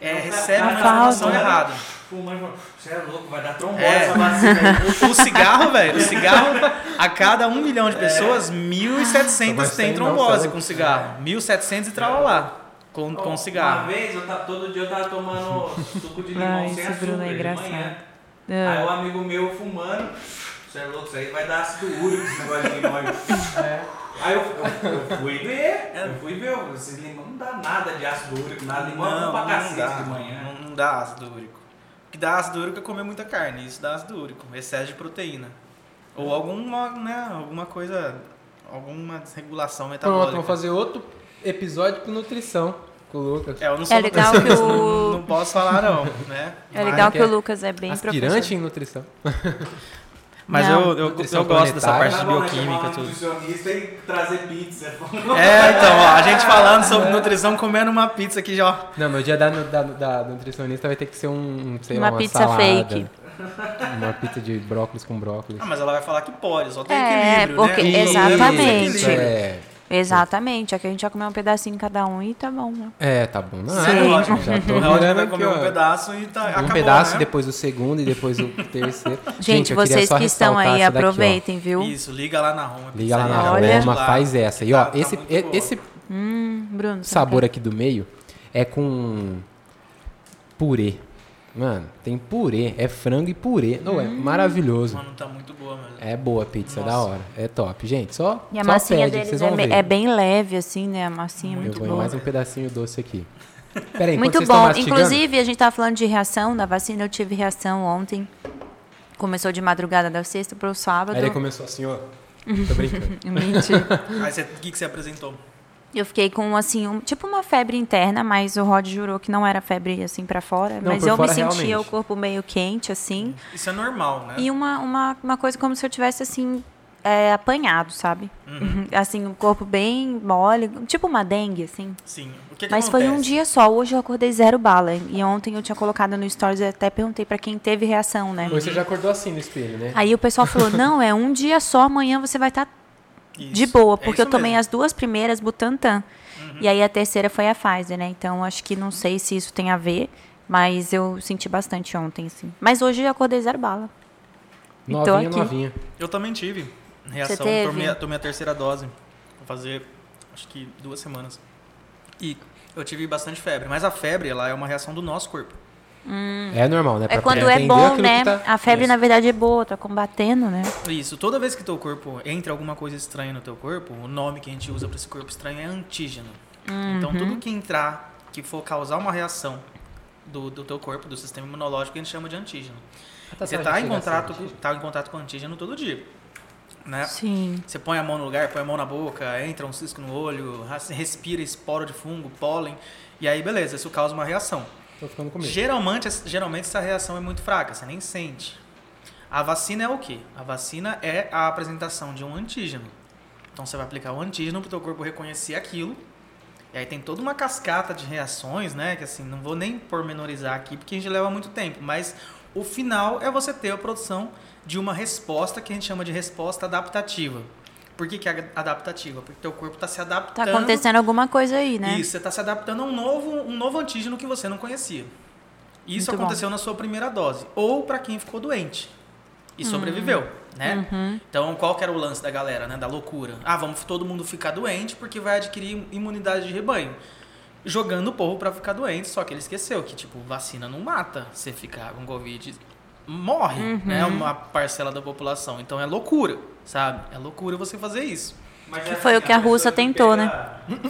É, Não, tá uma informação errada. Você é louco, vai dar trombose É. essa vacina. O, o cigarro, velho, o cigarro, a cada um milhão de pessoas, 1.700 Mas tem tem trombose noção. com cigarro. 1.700 e tralalá com, com Uma cigarro. vez, eu tava, todo dia eu tava tomando suco de limão Ai, sem esse açúcar Bruno é de engraçado. manhã. Aí Ah. um amigo meu fumando, você é louco, isso aí vai dar ácido úrico esse negócio de limão. aí. Aí eu, eu, eu fui ver, eu fui ver, esses limão não dá nada de ácido úrico, nada, limão é bom pra cacete dá, de manhã. Não, não dá ácido úrico. O que dá ácido úrico é comer muita carne. Isso dá ácido úrico, excesso de proteína. Ou alguma, né, alguma coisa, alguma desregulação Pronto, metabólica. vamos fazer outro episódio com nutrição com o Lucas. É, eu não sou É legal que o- não, não posso falar não, né? É legal que que é o Lucas é bem Aspirante professor. em nutrição. Mas Não. eu, eu, eu gosto dessa parte de Tá né, bioquímica tudo. nutricionista e trazer pizza. É, então, ó, a gente falando sobre nutrição, comendo uma pizza aqui já. ó. Não, meu dia da, da, da nutricionista vai ter que ser um, sei Uma lá, uma pizza salada, fake. Uma pizza de brócolis com brócolis. Ah, mas ela vai falar que pode, só tem É, equilíbrio, porque- né? Isso, exatamente. É, Exatamente. Aqui a gente vai comer um pedacinho cada um e tá bom, né? é, tá bom. Não, Sim. é ótimo. Já tô virando vai aqui, comer ó. um pedaço e tá, Um acabou, pedaço, né? depois o segundo e depois o terceiro. Gente, queria vocês que estão aí, essa daqui, aproveitem, viu? Isso, liga lá na Roma. Liga lá na Olha. Roma, faz essa. E ó, Tá- tá esse, esse Hum, Bruno. sabor aqui do meio é com purê. Mano, tem purê, é frango e purê. Não, Hum. é maravilhoso. Mano, tá muito boa mesmo. É boa a pizza, Nossa. da hora. É top. Gente, só, E a só massinha pede, deles vocês é, vão be- ver. é bem leve, assim, né? A massinha é Eu muito vou em boa. mais um pedacinho doce aqui. Pera aí, enquanto Muito bom. mastigando- Inclusive, a gente tava falando de reação da vacina. Eu tive reação ontem. Começou de madrugada da sexta pro sábado. Aí ele começou assim, ó. Tô brincando. Mentira. Aí o que, que você apresentou? Eu fiquei com, assim, um- tipo uma febre interna, mas o Rod jurou que não era febre, assim, pra fora. Não, mas eu fora, me sentia realmente. o corpo meio quente, assim. Isso é normal, né? E uma, uma, uma coisa como se eu tivesse, assim, é, apanhado, sabe? Uhum. Assim, o corpo bem mole, tipo uma dengue, assim. Sim. O que que Mas foi um acontece? dia só. Hoje eu acordei zero bala. E ontem eu tinha colocado no Stories e até perguntei pra quem teve reação, né? Hoje você já acordou assim no espelho, né? Aí o pessoal falou: não, é um dia só, amanhã você vai estar Isso. de boa, É porque eu isso tomei mesmo. as duas primeiras Butantan. E aí a terceira foi a Pfizer, né? Então acho que não sei se isso tem a ver, mas eu senti bastante ontem, sim. Mas hoje eu acordei zero bala. Novinha, aqui. novinha. Eu também tive reação. teve? Tomei, a- tomei a terceira dose. Vou fazer, acho que duas semanas. E eu tive bastante febre. Mas a febre, ela é uma reação do nosso corpo. É normal, né? É Pra quando entender é bom, né? tá- A febre, Isso. na verdade, é boa, tá combatendo, né? Isso. Toda vez que teu corpo entra alguma coisa estranha no teu corpo, o nome que a gente usa para esse corpo estranho é antígeno. Então tudo que entrar, que for causar uma reação do, do teu corpo, do sistema imunológico, a gente chama de antígeno. tá Você está em contato, assim, com- tá em contato com antígeno todo dia. Né? Sim. Você põe a mão no lugar, põe a mão na boca, entra um cisco no olho, respira esporo de fungo, pólen, e aí beleza, isso causa uma reação. Tô ficando com medo. Geralmente, geralmente essa reação é muito fraca, você nem sente. A vacina é o quê? A vacina é a apresentação de um antígeno. Então você vai aplicar o antígeno para o teu corpo reconhecer aquilo. E aí tem toda uma cascata de reações, né? Que assim, não vou nem pormenorizar aqui porque a gente leva muito tempo. Mas o final é você ter a produção de uma resposta que a gente chama de resposta adaptativa. Por que, que é adaptativa? Porque teu corpo está se Tá adaptando. acontecendo alguma coisa aí, né? Isso, você está se adaptando a um novo, um novo antígeno que você não conhecia. Isso Muito aconteceu na sua primeira dose. Ou para quem ficou doente e sobreviveu, né? Uhum. Então, qual que era o lance da galera, né? Da loucura. Ah, vamos todo mundo ficar doente porque vai adquirir imunidade de rebanho. Jogando o povo para ficar doente, só que ele esqueceu que, tipo, vacina não mata. Você ficar com Covid, morre, Uhum. né? Uma parcela da população. Então, é loucura, sabe? É loucura você fazer isso. Mas Que foi o que a que tentou, pega-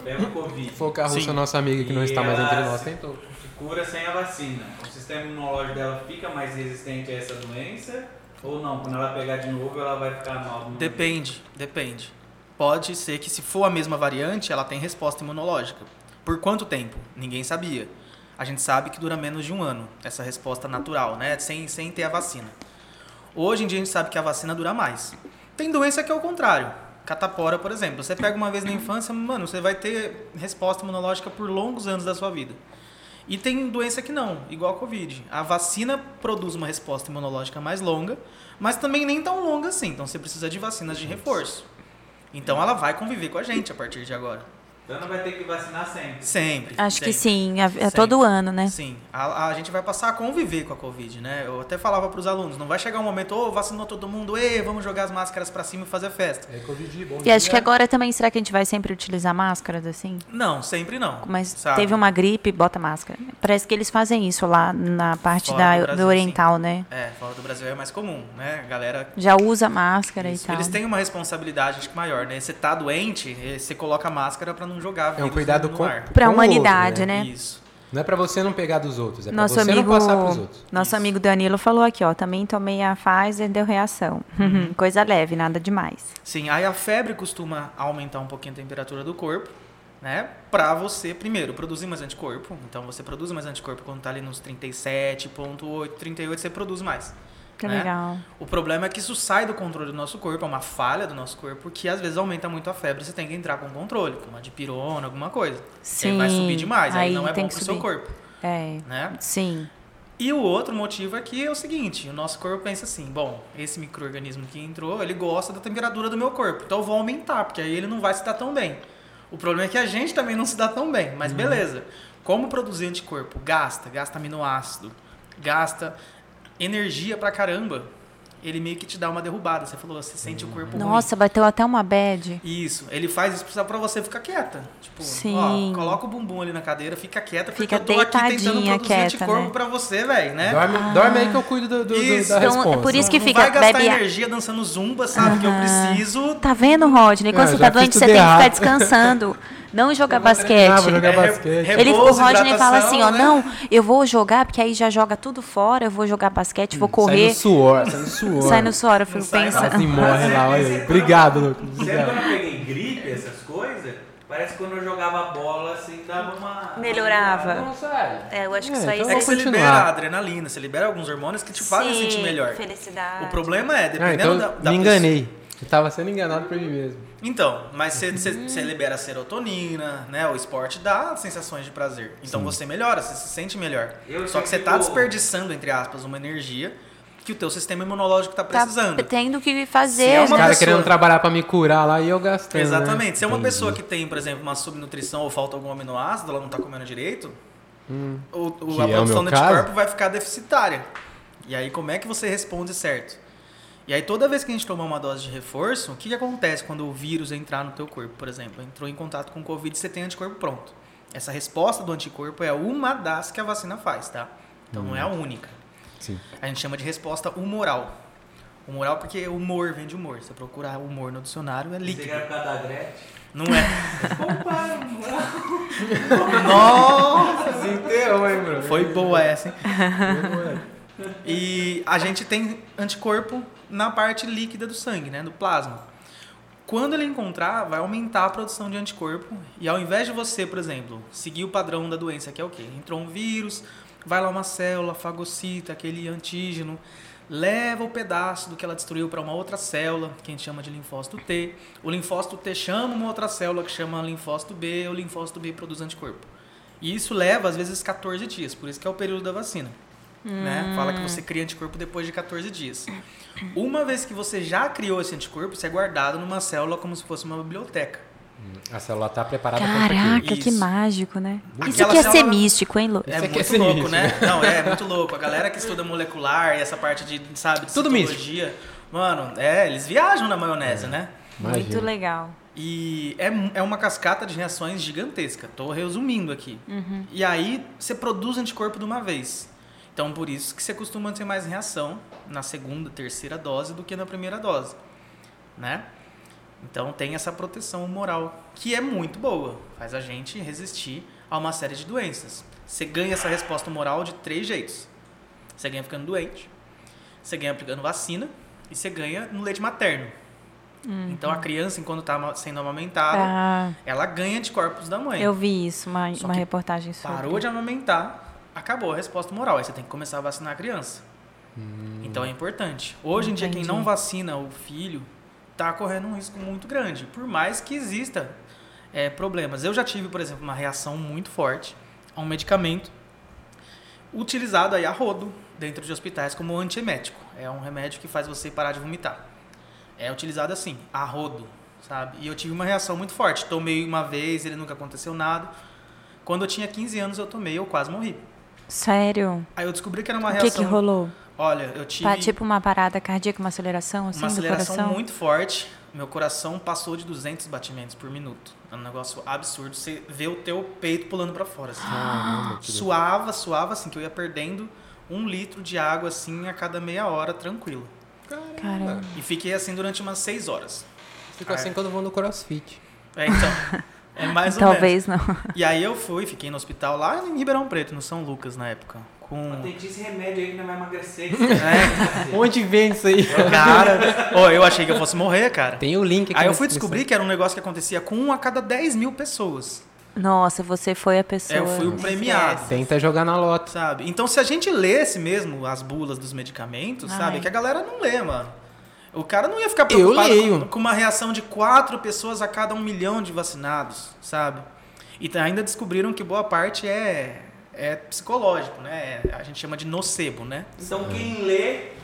Pega o Covid. Foi o que a Rússia, Sim. nossa amiga que não está mais entre nós, tentou. cura sem a vacina. O sistema imunológico dela fica mais resistente a essa doença ou não? Quando ela pegar de novo, ela vai ficar mal. Depende, depende. Pode ser que se for a mesma variante, ela tem resposta imunológica. Por quanto tempo? Ninguém sabia. A gente sabe que dura menos de um ano, essa resposta natural, né? Sem, sem ter a vacina. Hoje em dia a gente sabe que a vacina dura mais. Tem doença que é o contrário. Catapora, por exemplo. Você pega uma vez na infância, mano, você vai ter resposta imunológica por longos anos da sua vida. E tem doença que não, igual a Covid. A vacina produz uma resposta imunológica mais longa, mas também nem tão longa assim. Então você precisa de vacinas de reforço. Então ela vai conviver com a gente a partir de agora. Então não vai ter que vacinar sempre. Sempre. Acho que sempre. sim, é, é Sempre. todo ano, né? Sim, a, a gente vai passar a conviver com a Covid, né? Eu até falava para os alunos, não vai chegar um momento, ô, vacinou todo mundo, ê, vamos jogar as máscaras para cima e fazer festa. É Covid, bom E acho dia. que agora também, será que a gente vai sempre utilizar máscaras assim? Não, sempre não. Mas sabe? teve uma gripe, bota máscara. Parece que eles fazem isso lá na parte Fora da, do do, Brasil, oriental, né? É, fora do Brasil é mais comum, né? A galera Já usa máscara Isso. e tal. Eles têm uma responsabilidade acho que maior, né? Você tá doente, eh, você coloca a máscara para não jogar É um cuidado no com, ar. Pra com o humanidade, outro, né? Isso. Não é pra você não pegar dos outros, é pra Nosso você amigo, não passar pros outros. nosso Isso. amigo Danilo falou aqui, ó, também tomei a Pfizer, deu reação. Uhum. Coisa leve, nada demais. Sim, aí a febre costuma aumentar um pouquinho a temperatura do corpo, né? Pra você, primeiro, produzir mais anticorpo. Então você produz mais anticorpo quando tá ali nos 37,8, 38, você produz mais. Que né? legal. O problema é que isso sai do controle do nosso corpo, é uma falha do nosso corpo, que às vezes aumenta muito a febre, você tem que entrar com controle, com uma dipirona, alguma coisa. Sim. Ele vai subir demais, aí, Aí não é tem bom pro seu subir. corpo, É, né? sim. E o outro motivo é que é o seguinte, o nosso corpo pensa assim, bom, esse microorganismo que entrou, ele gosta da temperatura do meu corpo, então eu vou aumentar, porque aí ele não vai se dar tão bem. O problema é que a gente também não se dá tão bem, mas beleza. Como produzir anticorpo? Gasta, gasta aminoácido, gasta energia pra caramba. Ele meio que te dá uma derrubada. Você falou, você sente o corpo ruim. Nossa, bateu até uma bad. Isso, ele faz isso pra- pra você ficar quieta. Tipo, Sim. ó, coloca o bumbum ali na cadeira, fica quieta, porque Fica eu tô aqui tentando produzir quieta, anticorpo né? pra você, velho, né? Dorme, dorme aí que eu cuido do, do- Isso. da Então, é resposta. por isso que não fica- vai gastar bebe a- energia dançando zumba, sabe? Que eu preciso. Tá vendo, Rodney? Quando É, você tá doente, você tem que ficar descansando. Não jogar basquete. vou jogar É, basquete. Ele, o Rodney fala assim, ó, né? não, eu vou jogar, porque aí já joga tudo fora, eu vou jogar basquete, vou Hum, Sai correr, no suor, sai no suor. sai no suor, eu fico pensando. Quase morre lá, olha aí. Obrigado, Lucas. Sempre Obrigado. quando eu peguei gripe, essas coisas, parece que quando eu jogava bola, assim, dava uma... Melhorava. É, eu acho que É, isso aí então É que você libera a adrenalina, você libera alguns hormônios que te fazem sentir melhor. Felicidade. O problema é, Ah, dependendo então da, da me pessoa- enganei. Eu tava sendo enganado por mim mesmo. Então, mas você, você, você libera serotonina, né? O esporte dá sensações de prazer. Então você melhora, você se sente melhor. Eu Só que você tá fico- desperdiçando, entre aspas, uma energia que o teu sistema imunológico tá Tá precisando. tendo que fazer, é Os né? caras pessoa- querendo trabalhar pra me curar lá e eu gastando. Exatamente. Né? Se é uma Entendi. pessoa que tem, por exemplo, uma subnutrição ou falta algum aminoácido, ela não tá comendo direito, o, o- Que a é o produção meu do anticorpo vai ficar deficitária. E aí, como é que você responde certo? E aí, toda vez que a gente tomar uma dose de reforço, o que, que acontece quando o vírus entrar no teu corpo, por exemplo? Entrou em contato com o Covid, você tem anticorpo pronto. Essa resposta do anticorpo é uma das que a vacina faz, tá? Então, não é a única. Sim. A gente chama de resposta humoral. Humoral porque humor vem de humor. Se você procurar humor no dicionário, é Você líquido. quer por causa da Gretchen? Não é. Nossa! Desenterrou, hein, bro? Foi boa essa, hein? E a gente tem anticorpo na parte líquida do sangue, né? Do plasma. Quando ele encontrar, vai aumentar a produção de anticorpo. E ao invés de você, por exemplo, seguir o padrão da doença, que é o quê? Entrou um vírus, vai lá uma célula, fagocita aquele antígeno, leva o pedaço do que ela destruiu para uma outra célula, que a gente chama de linfócito T. O linfócito T chama uma outra célula que chama linfócito B, o linfócito B produz anticorpo. E isso leva, às vezes, 14 dias, por isso que é o período da vacina. Né? Fala que você cria anticorpo depois de 14 dias. Uma vez que você já criou esse anticorpo, isso é guardado numa célula como se fosse uma biblioteca. A célula tá preparada pra Caraca, Isso. que mágico, né? Isso Aquela que é ser místico, hein, Lu? É Isso aqui é muito ser louco, místico, né? Não, é muito louco. A galera que estuda molecular e essa parte de, sabe, de Tudo citologia, Mano, é, eles viajam na maionese, né? Muito Imagina. legal. E é, é uma cascata de reações gigantesca. Tô resumindo aqui. E aí você produz anticorpo de uma vez. Então por isso que você costuma ter mais reação na segunda, terceira dose do que na primeira dose, né? Então tem essa proteção moral que é muito boa, faz a gente resistir a uma série de doenças. Você ganha essa resposta moral de três jeitos. Você ganha ficando doente, você ganha aplicando vacina e você ganha no leite materno. Então a criança, enquanto está sendo amamentada, Ah, ela ganha anticorpos da mãe. eu vi isso, uma, Só uma reportagem sobre. Parou de amamentar, acabou a resposta moral. Aí você tem que começar a vacinar a criança. Então é importante. Hoje em dia, quem Entendi. não vacina o filho está correndo um risco muito grande, por mais que exista é, problemas. Eu já tive, por exemplo, uma reação muito forte a um medicamento utilizado aí a rodo dentro de hospitais como antiemético. É um remédio que faz você parar de vomitar. É utilizado assim, a rodo, sabe? E eu tive uma reação muito forte. Tomei uma vez, ele nunca aconteceu nada. Quando eu tinha 15 anos eu tomei, eu quase morri. Sério? Aí eu descobri que era uma O que reação. que rolou? Olha, eu tive Pa- tipo uma parada cardíaca, uma aceleração assim uma do aceleração coração? muito forte. Meu coração passou de 200 batimentos por minuto. É um negócio absurdo. Você vê o teu peito pulando pra fora. Assim. Caramba, que Suava, suava, assim, que eu ia perdendo um litro de água, assim, a cada meia hora, tranquilo. Caramba. E fiquei assim durante umas seis horas. Fico assim quando eu vou no crossfit. É, então, é mais ou menos. Talvez não. E aí eu fui, fiquei no hospital lá em Ribeirão Preto, no São Lucas, na época. Com... Tente esse remédio aí que não vai emagrecer. É, Onde vende isso aí? cara, oh, eu achei que eu fosse morrer, cara. Tem o link aqui. Aí eu fui descobrir que era um negócio que acontecia com um a cada 10 mil pessoas. Nossa, você foi a pessoa. É, eu fui o premiado. Tenta jogar na lota. Sabe? Então, se a gente lesse mesmo as bulas dos medicamentos, Ai. sabe? É que a galera não lê, mano. O cara não ia ficar preocupado com, com uma reação de quatro pessoas a cada um milhão de vacinados, sabe? E ainda descobriram que boa parte é, é psicológico, né? A gente chama de nocebo, né? Então quem lê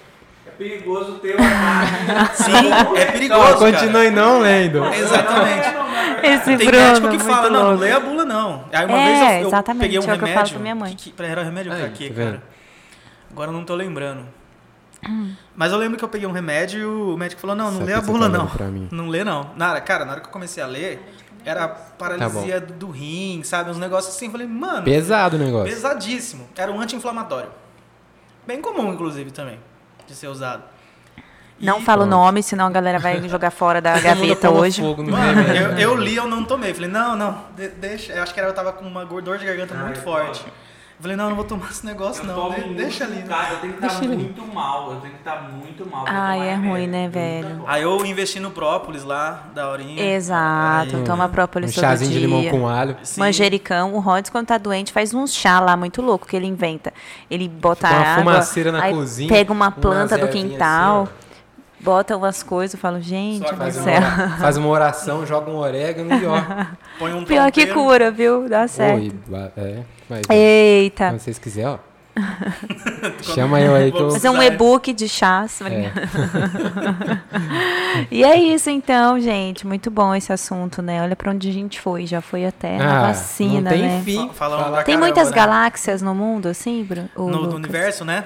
é perigoso ter uma. Sim, é perigoso, Não, continue não lendo. cara. Exatamente. Esse Tem Bruno, médico que muito fala, não, não lê a bula, não. Aí uma É, vez eu, eu exatamente, peguei um é o que eu remédio. falo pra minha mãe. Que, que, era remédio pra quê, tá cara? Agora eu não tô lembrando. Mas eu lembro que eu peguei um remédio e o médico falou, não, não Sabe lê a bula, tá não. Não lê, não. Na, cara, na hora que eu comecei a ler, era paralisia do, do rim, sabe? Uns negócios assim. Eu falei, mano, Pesado o negócio. pesadíssimo. Era um anti-inflamatório. Bem comum, inclusive, também, de ser usado. E- Não fala o nome, senão a galera vai jogar fora da gaveta hoje. fogo no Mano, eu, eu li, eu não tomei. Falei, não, não, de- deixa. Eu acho que era, eu tava com uma dor de garganta Ah, muito é forte. Eu falei, não, não vou tomar esse negócio, Eu não. tomo de- muito deixa ali. né? Cara, eu tenho que estar ele. muito mal. Eu tenho que estar muito mal. pra Ai, tomar é remédio. ruim, né, velho? Aí eu investi no própolis lá, da horinha. Exato, Aí- toma Um própolis todo chazinho de dia. limão com alho. Sim. Manjericão, o Rods, quando tá doente, faz um chá lá muito louco que ele inventa. Ele bota Fica uma água, fumaceira na aí cozinha, pega uma planta do quintal, assim, bota umas coisas, eu falo, gente Só Faz uma, céu. ora- faz uma oração, joga um orégano e ó. Põe um Pior que cura, viu? Dá certo. Oi, é, mas Eita. quando vocês quiserem, ó. Chama eu aí que eu. Fazer um e-book de chás. É. E é isso então, gente. Muito bom esse assunto, né? Olha pra onde a gente foi. Já foi até a Ah, vacina, não tem né? fim. Falando Tem caramba, muitas né? galáxias no mundo, assim, Bruno? No, no universo, né?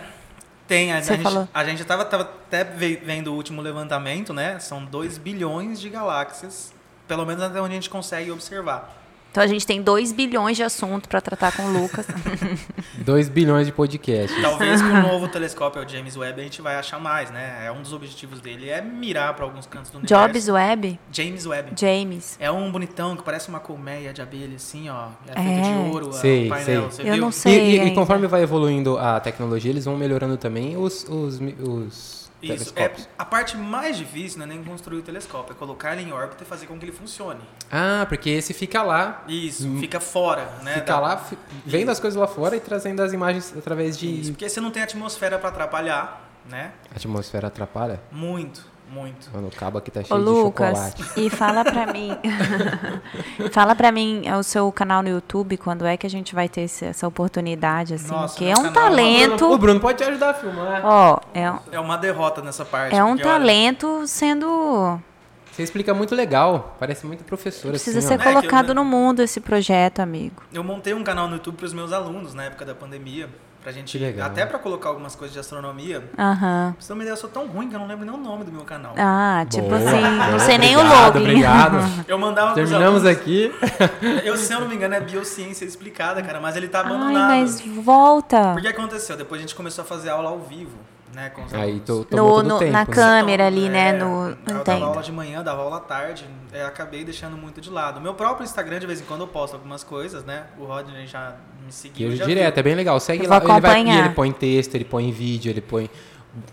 Tem. A, a gente, falou. a gente tava, tava até ve- vendo o último levantamento, né? São 2 bilhões de galáxias. Pelo menos até onde a gente consegue observar. Então a gente tem 2 bilhões de assunto pra tratar com o Lucas. 2 bilhões de podcasts. Talvez com o novo telescópio, o James Webb, a gente vai achar mais, né? É um dos objetivos dele é mirar para alguns cantos do universo. Jobs Webb? James Webb. James. É um bonitão que parece uma colmeia de abelha, assim, ó. É feito É. de ouro, Sei, o painel. sei. Você Eu viu? não E, sei. e- e ainda. conforme vai evoluindo a tecnologia, eles vão melhorando também os, os, os Isso. É, a parte mais difícil não é nem construir o telescópio, é colocar ele em órbita e fazer com que ele funcione. Ah, porque esse fica lá. Isso, fica fora, né? Hum. Fica da- lá, fi- vendo as coisas lá fora e trazendo as imagens através de. Isso, porque você não tem atmosfera para atrapalhar, né? A atmosfera atrapalha? Muito, muito. Mano, o cabo aqui tá Ô, cheio de Lucas, chocolate. e fala pra mim. fala pra mim é o seu canal no YouTube, quando é que a gente vai ter esse- essa oportunidade, assim? Nossa, que é um canal é talento. O Bruno pode te ajudar a filmar. Ó, é, um- É uma derrota nessa parte. é um porque, olha, talento sendo. Você explica muito legal. Parece muito professor. Precisa assim, ser ó. É eu- colocado no mundo esse projeto, amigo. Eu montei um canal no YouTube para os meus alunos na época da pandemia, pra gente Que legal. até para colocar algumas coisas de astronomia. Aham. Pra você ter uma ideia, eu sou tão ruim que eu não lembro nem o nome do meu canal. Ah, tipo Boa. assim, não sei nem o login. Obrigado. Eu mandava Terminamos alunos, aqui. Eu, se eu não me engano, é biociência explicada, cara, mas ele tá Ai, abandonado. mas volta. Porque aconteceu? Depois a gente começou a fazer aula ao vivo, né? Com os Aí tô, tomou No, todo no- o tempo. na né? câmera ali, É, né? No, eu não dava entendo. aula de manhã, dava aula à tarde, é, acabei deixando muito de lado. Meu próprio Instagram, de vez em quando, eu posto algumas coisas, né? O Rodney já me seguiu. Eu já direto, viu. é bem legal. Segue Eu lá. vou Ele vai, e ele põe texto, ele põe vídeo, ele põe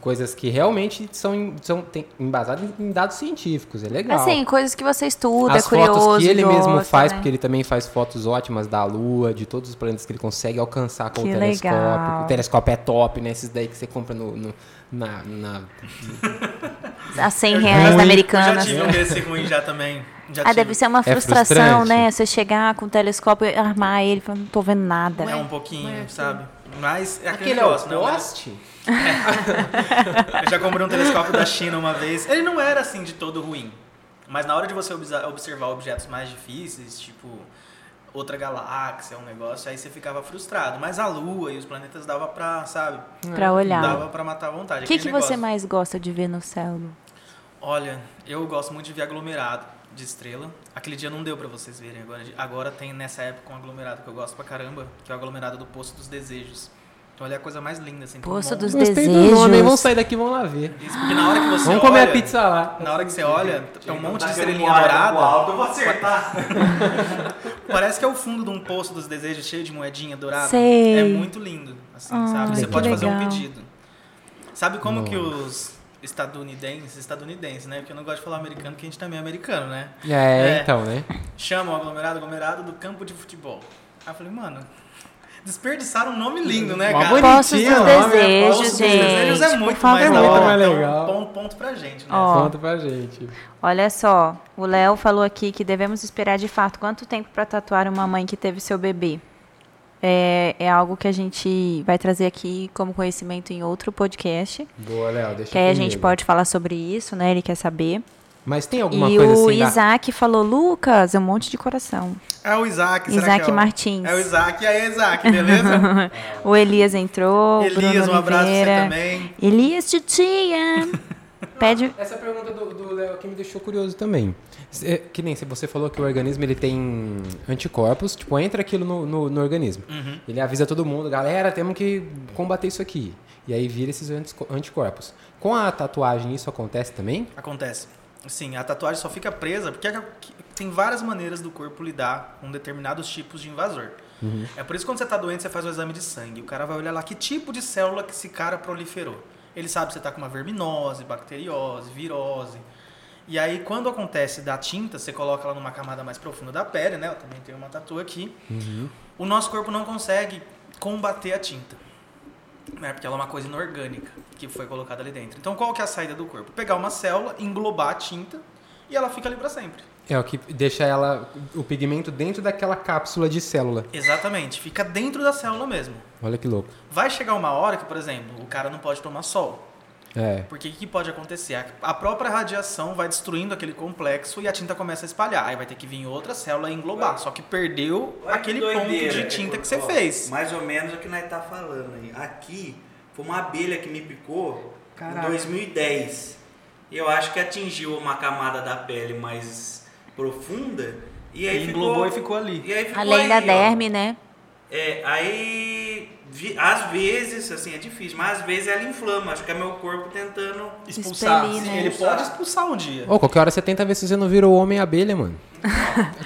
coisas que realmente são, são tem, embasadas em dados científicos. É legal. Assim, coisas que você estuda, As é curioso. fotos que ele mesmo gosta, faz, né? porque ele também faz fotos ótimas da Lua, de todos os planetas que ele consegue alcançar com Que o telescópio. legal. O telescópio é top, né? Esses daí que você compra no, no- na, na- A 100 Eu já- reais eu da já tive um desse ruim já também. Já Ah, tive. deve ser uma É frustração, frustrante. né? Você chegar com o telescópio e armar ele e falar, não tô vendo nada. É um pouquinho, sabe? Mas é aquele, Aquele é o negócio, né? Poste? Eu já comprei um telescópio da China uma vez. Ele não era assim de todo ruim. Mas na hora de você observar objetos mais difíceis, tipo outra galáxia, um negócio, aí você ficava frustrado. Mas a Lua e os planetas dava pra, sabe? Pra olhar. Dava pra matar a vontade. O que, que você mais gosta de ver no céu? Lu? Olha, eu gosto muito de ver aglomerado de estrela. Aquele dia não deu pra vocês verem. Agora, agora tem nessa época um aglomerado que eu gosto pra caramba, que é o aglomerado do Poço dos Desejos. Então ele é a coisa mais linda, assim. monte- dos Gostei do Desejos. nome, hein? vamos sair daqui e vamos lá ver. Isso, porque na hora que você Vamos comer olha, a pizza lá. Na hora que você olha, tem um monte de estrelinha dourada. alto, eu vou acertar. Parece que é o fundo de um poço dos desejos cheio de moedinha dourada. Sei. É muito lindo, assim, Ai, sabe? Você que pode fazer um legal. pedido. Sabe como que os estadunidenses, estadunidenses, né? Porque eu não gosto de falar americano, porque a gente também é americano, né? É, É. então, né? Chamam o aglomerado, aglomerado do campo de futebol. Aí eu falei, mano, desperdiçaram um nome lindo, né, cara? bonitinho Poços dos nome, é Desejos, Poço dos Desejos gente. é muito por favor. mais da Muito hora. mais Então, legal. ponto, ponto pra gente, né? Ó. Conta pra gente. Olha só, o Léo falou aqui que devemos esperar de fato quanto tempo para tatuar uma mãe que teve seu bebê. É, é algo que a gente vai trazer aqui como conhecimento em outro podcast. Boa, Léo, deixa Que aí a gente comigo. pode falar sobre isso, né? Ele quer saber. Mas tem alguma e coisa o assim da- Isaac falou, Lucas, é um monte de coração. É o Isaac, será Isaac que é o... Martins. É o Isaac. E aí, Isaac, beleza? O Elias entrou, o Elias, Bruno um abraço pra você também. Elias titia. Pede. Essa pergunta do, do Léo aqui me deixou curioso também. É, Que nem se você falou que o organismo ele tem anticorpos, tipo, entra aquilo no, no, no organismo. Uhum. Ele avisa todo mundo, galera, temos que combater isso aqui. E aí vira esses antico- anticorpos. Com a tatuagem isso acontece também? Acontece. Sim, a tatuagem só fica presa porque é tem várias maneiras do corpo lidar com determinados tipos de invasor. É por isso que quando você está doente, você faz o exame de sangue. O cara vai olhar lá que tipo de célula que esse cara proliferou. Ele sabe se você está com uma verminose, bacteriose, virose. E aí, quando acontece da tinta, você coloca ela numa camada mais profunda da pele, né? Eu também tenho uma tatu aqui. O nosso corpo não consegue combater a tinta. Né? Porque ela é uma coisa inorgânica que foi colocada ali dentro. Então, qual que é a saída do corpo? Pegar uma célula, englobar a tinta e ela fica ali para sempre. É o que deixa ela, o pigmento dentro daquela cápsula de célula. Exatamente, fica dentro da célula mesmo. Olha que louco. Vai chegar uma hora que, por exemplo, o cara não pode tomar sol. É. Porque o que pode acontecer? A- própria radiação vai destruindo aquele complexo e a tinta começa a espalhar. Aí vai ter que vir outra célula e englobar. Só que perdeu Olha aquele que ponto doideira, de tinta é, que você ó, fez. Mais ou menos o que nós tá falando aí. Aqui foi uma abelha que me picou Caralho. em 2010. Eu acho que atingiu uma camada da pele mais profunda e aí E ficou, englobou e ficou ali. E aí ficou Além da aí, ó. derme, né? É, aí às vezes, assim, é difícil, mas às vezes ela inflama. Acho que é meu corpo tentando. Expulsar. Expelir, né? Ele pode expulsar um dia. Ô, qualquer hora você tenta ver se você não virou homem abelha, mano.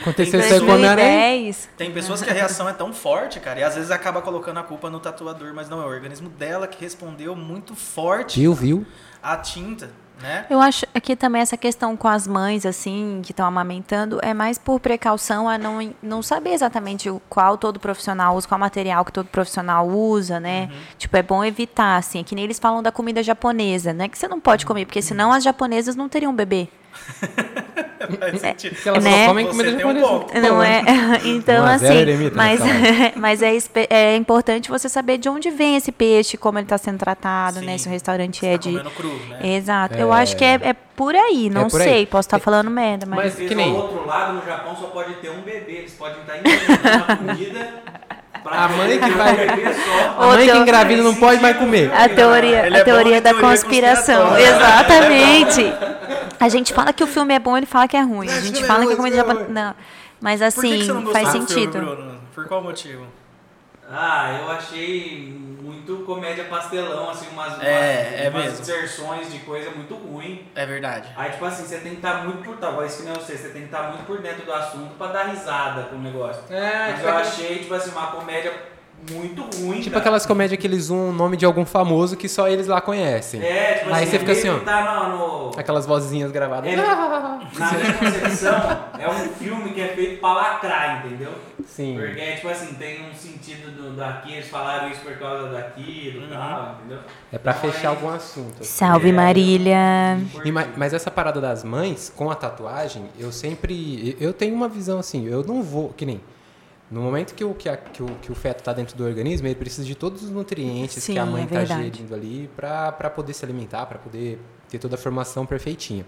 Aconteceu isso aí com o Homem-Aranha. 2010. Tem pessoas que a reação é tão forte, cara, e às vezes acaba colocando a culpa no tatuador, mas não, é o organismo dela que respondeu muito forte Viu, viu? à tinta, né? Eu acho que também essa questão com as mães, assim, que estão amamentando, é mais por precaução a não, não saber exatamente o qual todo profissional usa, qual material que todo profissional usa, né? Tipo, é bom evitar, assim. É que nem eles falam da comida japonesa, né? Que você não pode comer, porque senão as japonesas não teriam bebê. Faz sentido. Porque elas Né? só comem comida tem um japonesa. ponto. Não é? Então, Um a zero, assim, eremita, mas, mas é, é importante você saber de onde vem esse peixe, como ele está sendo tratado, né? Sim. Se o restaurante Você é tá de... cru, né? Exato. Eu acho que é, é por aí, não por aí. sei. Posso estar falando merda, mas... Mas que nem- ao outro lado, no Japão só pode ter um bebê. Eles podem estar inventando uma comida A mãe que vai-. A mãe que engravida não pode mais comer. A teoria, a é teoria da conspiração. Exatamente. A gente fala que o filme é bom, ele fala que é ruim. A gente fala que a comida japonesa. Não. Mas Por que, assim, que você não gostou faz do filme, sentido. Bruno? Por qual motivo? Ah, eu achei muito comédia pastelão, assim, umas, umas, É, é umas inserções de coisa muito ruim. É verdade. Aí, tipo assim, você tem que estar muito por talvez que nem eu sei, você tem que estar muito por dentro do assunto pra dar risada com o negócio. É, Mas eu aquele- achei, tipo assim, uma comédia muito ruim. Tipo cara. aquelas comédias que eles usam o nome de algum famoso que só eles lá conhecem. É, tipo Aí assim, você fica assim, ó. Tá no, no- Aquelas vozinhas gravadas. É, na minha concepção, é um filme que é feito pra lacrar, entendeu? Sim. Porque, tipo assim, tem um sentido do, daqui, eles falaram isso por causa daquilo e tal, entendeu? É pra Então, fechar é- algum assunto. assim. Salve, É. Marília. E ma- mas essa parada das mães com a tatuagem, eu sempre. Eu tenho uma visão assim, eu não vou. Que nem. No momento que o, que, a- que o, que o feto está dentro do organismo, ele precisa de todos os nutrientes que a Sim, mãe é está verdade. gerindo ali para poder se alimentar, para poder ter toda a formação perfeitinha.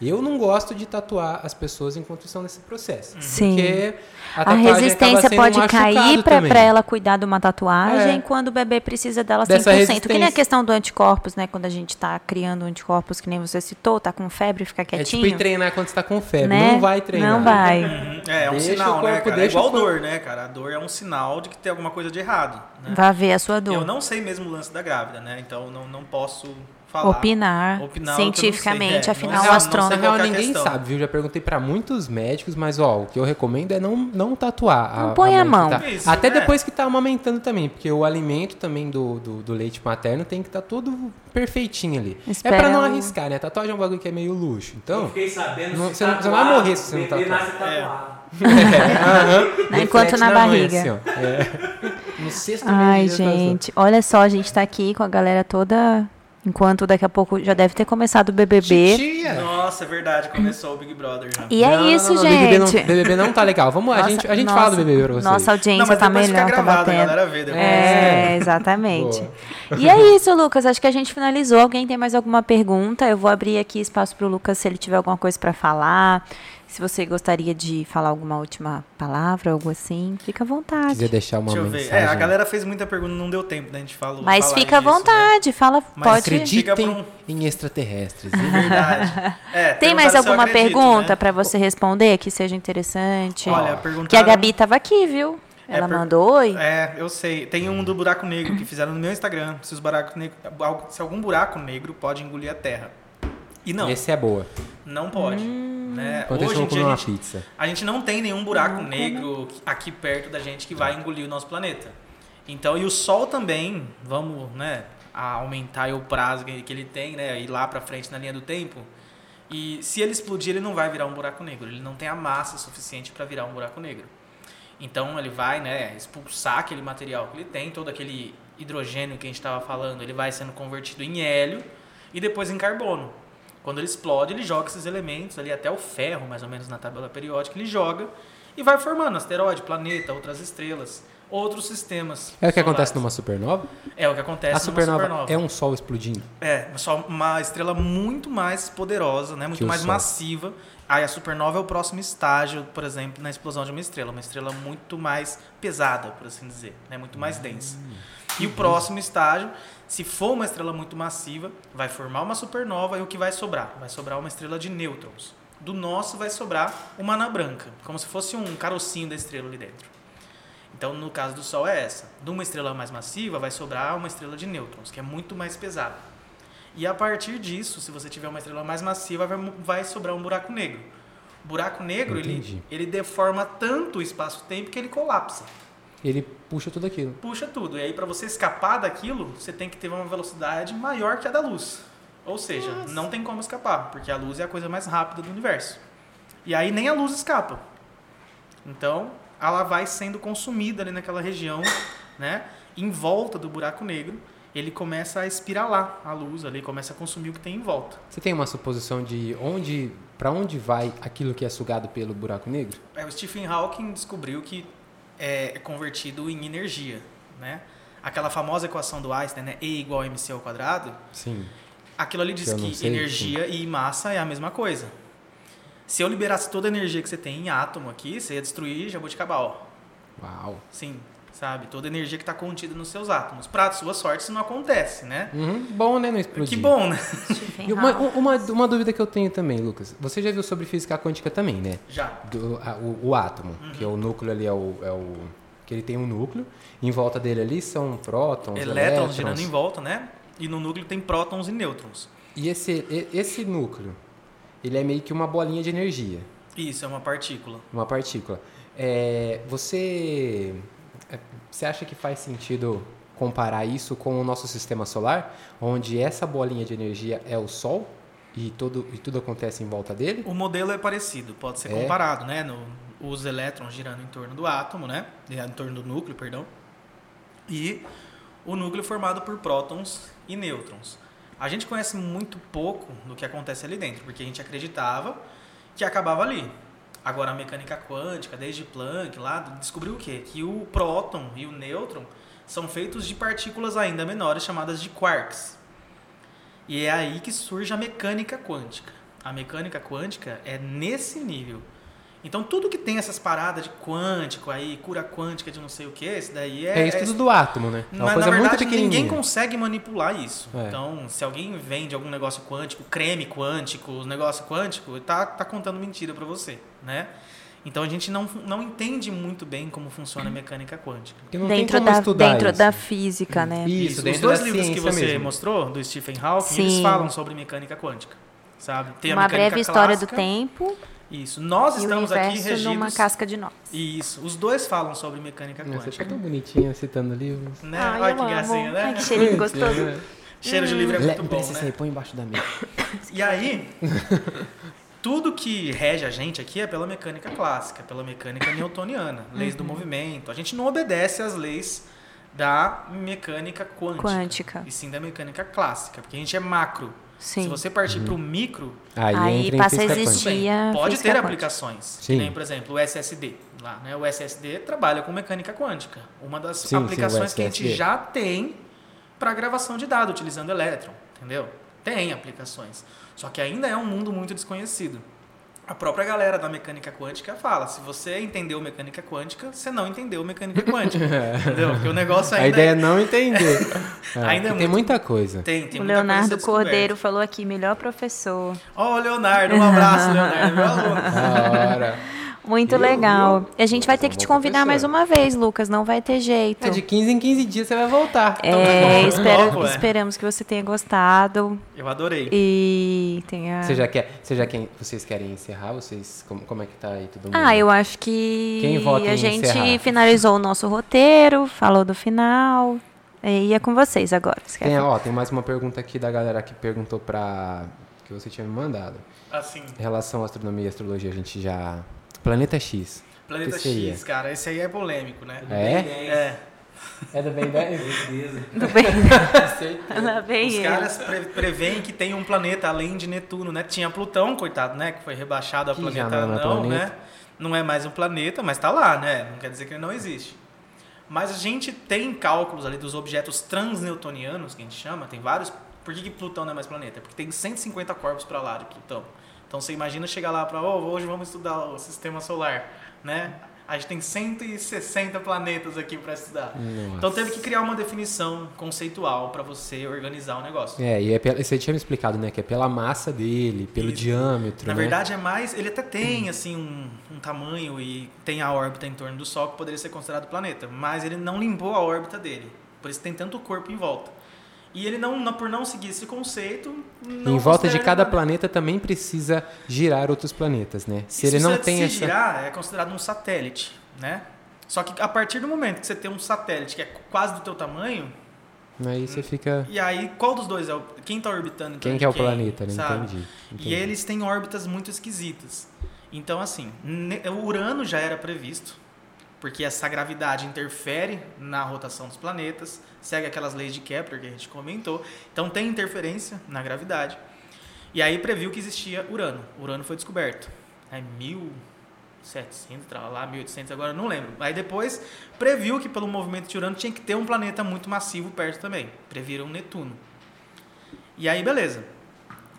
Eu não gosto de tatuar as pessoas enquanto estão nesse processo. Sim. Porque a, A resistência sendo pode cair para ela cuidar de uma tatuagem É. quando o bebê precisa dela 100%. Dessa Que nem a questão do anticorpos, né? Quando a gente tá criando anticorpos, que nem você citou, tá com febre, fica É quietinho. tipo ir treinar quando você tá com febre. né? Não vai treinar. Não vai. Uhum. É, é um Deixa sinal, né, corpo, cara? É igual dor, né, cara? A dor é um sinal de que tem alguma coisa de errado. Né? Vai ver a sua dor. Eu não sei mesmo o lance da grávida, né? Então não, não posso falar. Opinar, Opinar que eu não sei. cientificamente, É, afinal, não o não astrônomo. Na é a ninguém questão. sabe, viu? Já perguntei pra muitos médicos, mas ó, o que eu recomendo é não, não tatuar. Não põe a mãe que mão. tá- Isso, Até é. depois que tá amamentando também, porque o alimento também do, do, do leite materno tem que estar todo perfeitinho ali. Espera é pra não arriscar, né? Tatuagem é um bagulho que é meio luxo. Eu Então, fiquei sabendo Não- se você não- você não tatuar, vai morrer se você não tatuar. nasce tatuado. é, Enquanto reflete na mãe, barriga. assim, ó. É. No sexto Ai, gente, olha só, a gente tá aqui com a galera toda. Enquanto daqui a pouco já deve ter começado o BBB. Titia! Nossa, é verdade. Começou o Big Brother já. E é Não, isso, não, não, BBB não, gente. BBB não tá legal. Vamos, a Nossa, gente, a gente nossa, fala do BBB pra vocês. Nossa audiência não, tá melhor, fica tá gravado, a batendo. galera vê depois. É, exatamente. E é isso, Lucas. Acho que a gente finalizou. Alguém tem mais alguma pergunta? Eu vou abrir aqui espaço para o Lucas se ele tiver alguma coisa para falar. Se você gostaria de falar alguma última palavra, algo assim, fica à vontade. quiser deixar uma Deixa mensagem. É, a galera fez muita pergunta, não deu tempo da gente falar. Mas falar fica à né? vontade, fala, Mas pode. Acreditem um- em extraterrestres. É verdade. É, Tem mais alguma acredito, pergunta né? para você responder que seja interessante? Olha, que perguntaram... a Gabi estava aqui, viu? É, Ela per- mandou oi. É, eu sei. Tem um do buraco negro que fizeram no meu Instagram. Se, os buracos negro, se algum buraco negro pode engolir a Terra. E não, Esse é boa. Não pode. Hum. Né? Hoje em dia a uma gente, pizza. a gente não tem nenhum buraco negro aqui perto da gente que vai engolir o nosso planeta. Então, e o Sol também, vamos, né, a aumentar o prazo que ele tem, né, ir lá pra frente na linha do tempo. E se ele explodir, ele não vai virar um buraco negro. Ele não tem a massa suficiente para virar um buraco negro. Então ele vai, né, expulsar aquele material que ele tem, todo aquele hidrogênio que a gente estava falando, ele vai sendo convertido em hélio e depois em carbono. Quando ele explode, ele joga esses elementos ali até o ferro, mais ou menos na tabela periódica, ele joga e vai formando asteroide, planeta, outras estrelas, outros sistemas. É o que acontece solares. numa supernova? É o que acontece A numa supernova, supernova. é um sol explodindo. É, só uma estrela muito mais poderosa, né? Que Muito o mais Sol. massiva. Aí a supernova é o próximo estágio, por exemplo, na explosão de uma estrela. Uma estrela muito mais pesada, por assim dizer, né? Muito mais densa. E o próximo estágio, se for uma estrela muito massiva, vai formar uma supernova e o que vai sobrar? Vai sobrar uma estrela de nêutrons. Do nosso vai sobrar uma anã branca, como se fosse um carocinho da estrela ali dentro. Então, no caso do Sol é essa. De uma estrela mais massiva vai sobrar uma estrela de nêutrons, que é muito mais pesada. E a partir disso, se você tiver uma estrela mais massiva, vai, sobrar um buraco negro. O buraco negro, ele, ele deforma tanto o espaço-tempo que ele colapsa. Ele puxa tudo aquilo. Puxa tudo. E aí, para você escapar daquilo, você tem que ter uma velocidade maior que a da luz. Ou seja, não tem como escapar, porque a luz é a coisa mais rápida do universo. E aí nem a luz escapa. Então, ela vai sendo consumida ali naquela região, né? Em volta do buraco negro, ele começa a espiralar a luz ali, começa a consumir o que tem em volta. Você tem uma suposição de onde, para onde vai aquilo que é sugado pelo buraco negro? É, o Stephen Hawking descobriu que é convertido em energia, né? Aquela famosa equação do Einstein, né? E igual a mc ao quadrado, Sim. aquilo ali diz Que que energia e massa é a mesma coisa. Se eu liberasse toda a energia que você tem em átomo aqui, você ia destruir Jabuticabal. Uau. Sim, sabe? Toda a energia que está contida nos seus átomos. Para sua sorte, isso não acontece, né? Uhum, bom, né? Não explodir. Que bom, né? E uma, uma, uma dúvida que eu tenho também, Lucas. Você já viu sobre física quântica também, né? Já. Do, a- o, o átomo, que é Uhum. o núcleo ali, é o, é o. Que ele tem um núcleo. Em volta dele ali são prótons, Elétrons elétrons. girando em volta, né? E no núcleo tem prótons e nêutrons. E esse, esse núcleo, ele é meio que uma bolinha de energia. Isso, é uma partícula. Uma partícula. É, você, você acha que faz sentido comparar isso com o nosso sistema solar, onde essa bolinha de energia é o Sol e, todo, e tudo acontece em volta dele? O modelo é parecido, pode ser É? comparado, né? No, os elétrons girando em torno do átomo, né? Em torno do núcleo, perdão. E o núcleo formado por prótons e nêutrons. A gente conhece muito pouco do que acontece ali dentro, porque a gente acreditava que acabava ali. Agora a mecânica quântica, desde Planck lá, descobriu o quê? Que o próton e o nêutron são feitos de partículas ainda menores chamadas de quarks. E é aí que surge a mecânica quântica. A mecânica quântica é nesse nível. Então tudo que tem essas paradas de quântico aí, cura quântica de não sei o que, esse daí é. É estudo do átomo, né? É uma Mas, coisa na muito verdade, pequenininha. ninguém consegue manipular isso. É. Então, se alguém vende algum negócio quântico, creme quântico, negócio quântico, tá, tá contando mentira pra você, né? Então a gente não, não entende muito bem como funciona a mecânica quântica. Porque não tem Dentro, como da, estudar dentro isso. da física, né? Isso, Os dentro dois da livros que você mesmo. mostrou, do Stephen Hawking, Sim. eles falam sobre mecânica quântica, sabe? Tem a Uma mecânica breve história clássica, do tempo Isso. Nós e o estamos aqui regidos... numa casca de nós. Isso. Os dois falam sobre mecânica Nossa, Você quântica. tá tão bonitinha citando livros. Né? Ai, Olha eu que amo. gracinha, né? Ai, que cheirinho gostoso. Cheiro de livro é muito bom, né? põe embaixo da mesa. E aí, tudo que rege a gente aqui é pela mecânica clássica, pela mecânica newtoniana, leis Uhum. do movimento. A gente não obedece às leis da mecânica quântica, Quântica. e sim da mecânica clássica, porque a gente é macro. Sim. Se você partir para o micro, Aí, Aí entra em passa a existir. a pode ter quântica. aplicações. Sim. Que nem, por exemplo, o SSD. Lá, né? O SSD trabalha com mecânica quântica. Uma das Sim, sim, aplicações que a gente já tem para gravação de dados utilizando elétron, entendeu? Tem aplicações. Só que ainda é um mundo muito desconhecido. A própria galera da mecânica quântica fala: se você entendeu mecânica quântica, você não entendeu mecânica quântica. entendeu? Porque o negócio A ainda ideia é não entender. É, Ainda é porque tem muito- muita coisa. tem, tem O muita coisa a Leonardo descoberta. Cordeiro falou aqui, melhor professor. Ó, o Leonardo, um abraço, Leonardo, meu aluno. Da hora. Muito legal. viu? A gente vai ter que te convidar mais uma vez, Lucas. Não vai ter jeito. É, de 15 em 15 dias você vai voltar. É, espero- Logo, é. esperamos que você tenha gostado Eu adorei. e tenha. Você já quer, você já quer, vocês querem encerrar? Vocês, como, como é que tá aí todo mundo? Ah, eu acho que Quem vota a em gente encerrar? finalizou o nosso roteiro, falou do final. E é com vocês agora. Você Tem, ó, tem mais uma pergunta aqui da galera que perguntou pra... que você tinha me mandado. Assim, Em relação à astronomia e astrologia, a gente já... Planeta X. Planeta? X, cara, esse aí é polêmico, né? É? É. É do Ben 10? Certeza. Tudo bem? Lá vem Os ele. caras pre preveem que tem um planeta além de Netuno, né? Tinha Plutão, coitado, né? Que foi rebaixado a Que planeta não é não, planeta. né? Não é mais um planeta, mas tá lá, né? Não quer dizer que ele não existe. Mas a gente tem cálculos ali dos objetos transnewtonianos, que a gente chama, tem vários. Por que, que Plutão não é mais planeta? Porque tem 150 corpos para lá de Plutão. Então você imagina chegar lá para, oh, hoje vamos estudar o sistema solar, né? A gente tem 160 planetas aqui para estudar. Nossa. Então teve que criar uma definição conceitual para você organizar o negócio. É, e é pela, você tinha me explicado, né? Que é pela massa dele, pelo Isso. diâmetro, Na né? verdade é mais, ele até tem assim um, um tamanho e tem a órbita em torno do Sol que poderia ser considerado planeta, mas ele não limpou a órbita dele. Por isso tem tanto corpo em volta. E ele não, não- por não seguir esse conceito, não em volta de cada ele planeta também precisa girar outros planetas, né? Se ele Isso não se tem se essa... girar, é considerado um satélite, né? Só que a partir do momento que você tem um satélite que é quase do teu tamanho, Aí você fica... e aí qual dos dois é o quem está orbitando? em Quem torno que é o planeta, né? Entendi. entendi. E eles têm órbitas muito esquisitas. Então, assim, o Urano já era previsto, porque essa gravidade interfere na rotação dos planetas, segue aquelas leis de Kepler que a gente comentou. Então, tem interferência na gravidade. E aí previu que existia Urano. Urano foi descoberto. É 1700, tra- lá 1800, agora não lembro. Aí depois previu que pelo movimento de Urano tinha que ter um planeta muito massivo perto também. Previram Netuno. E aí, beleza.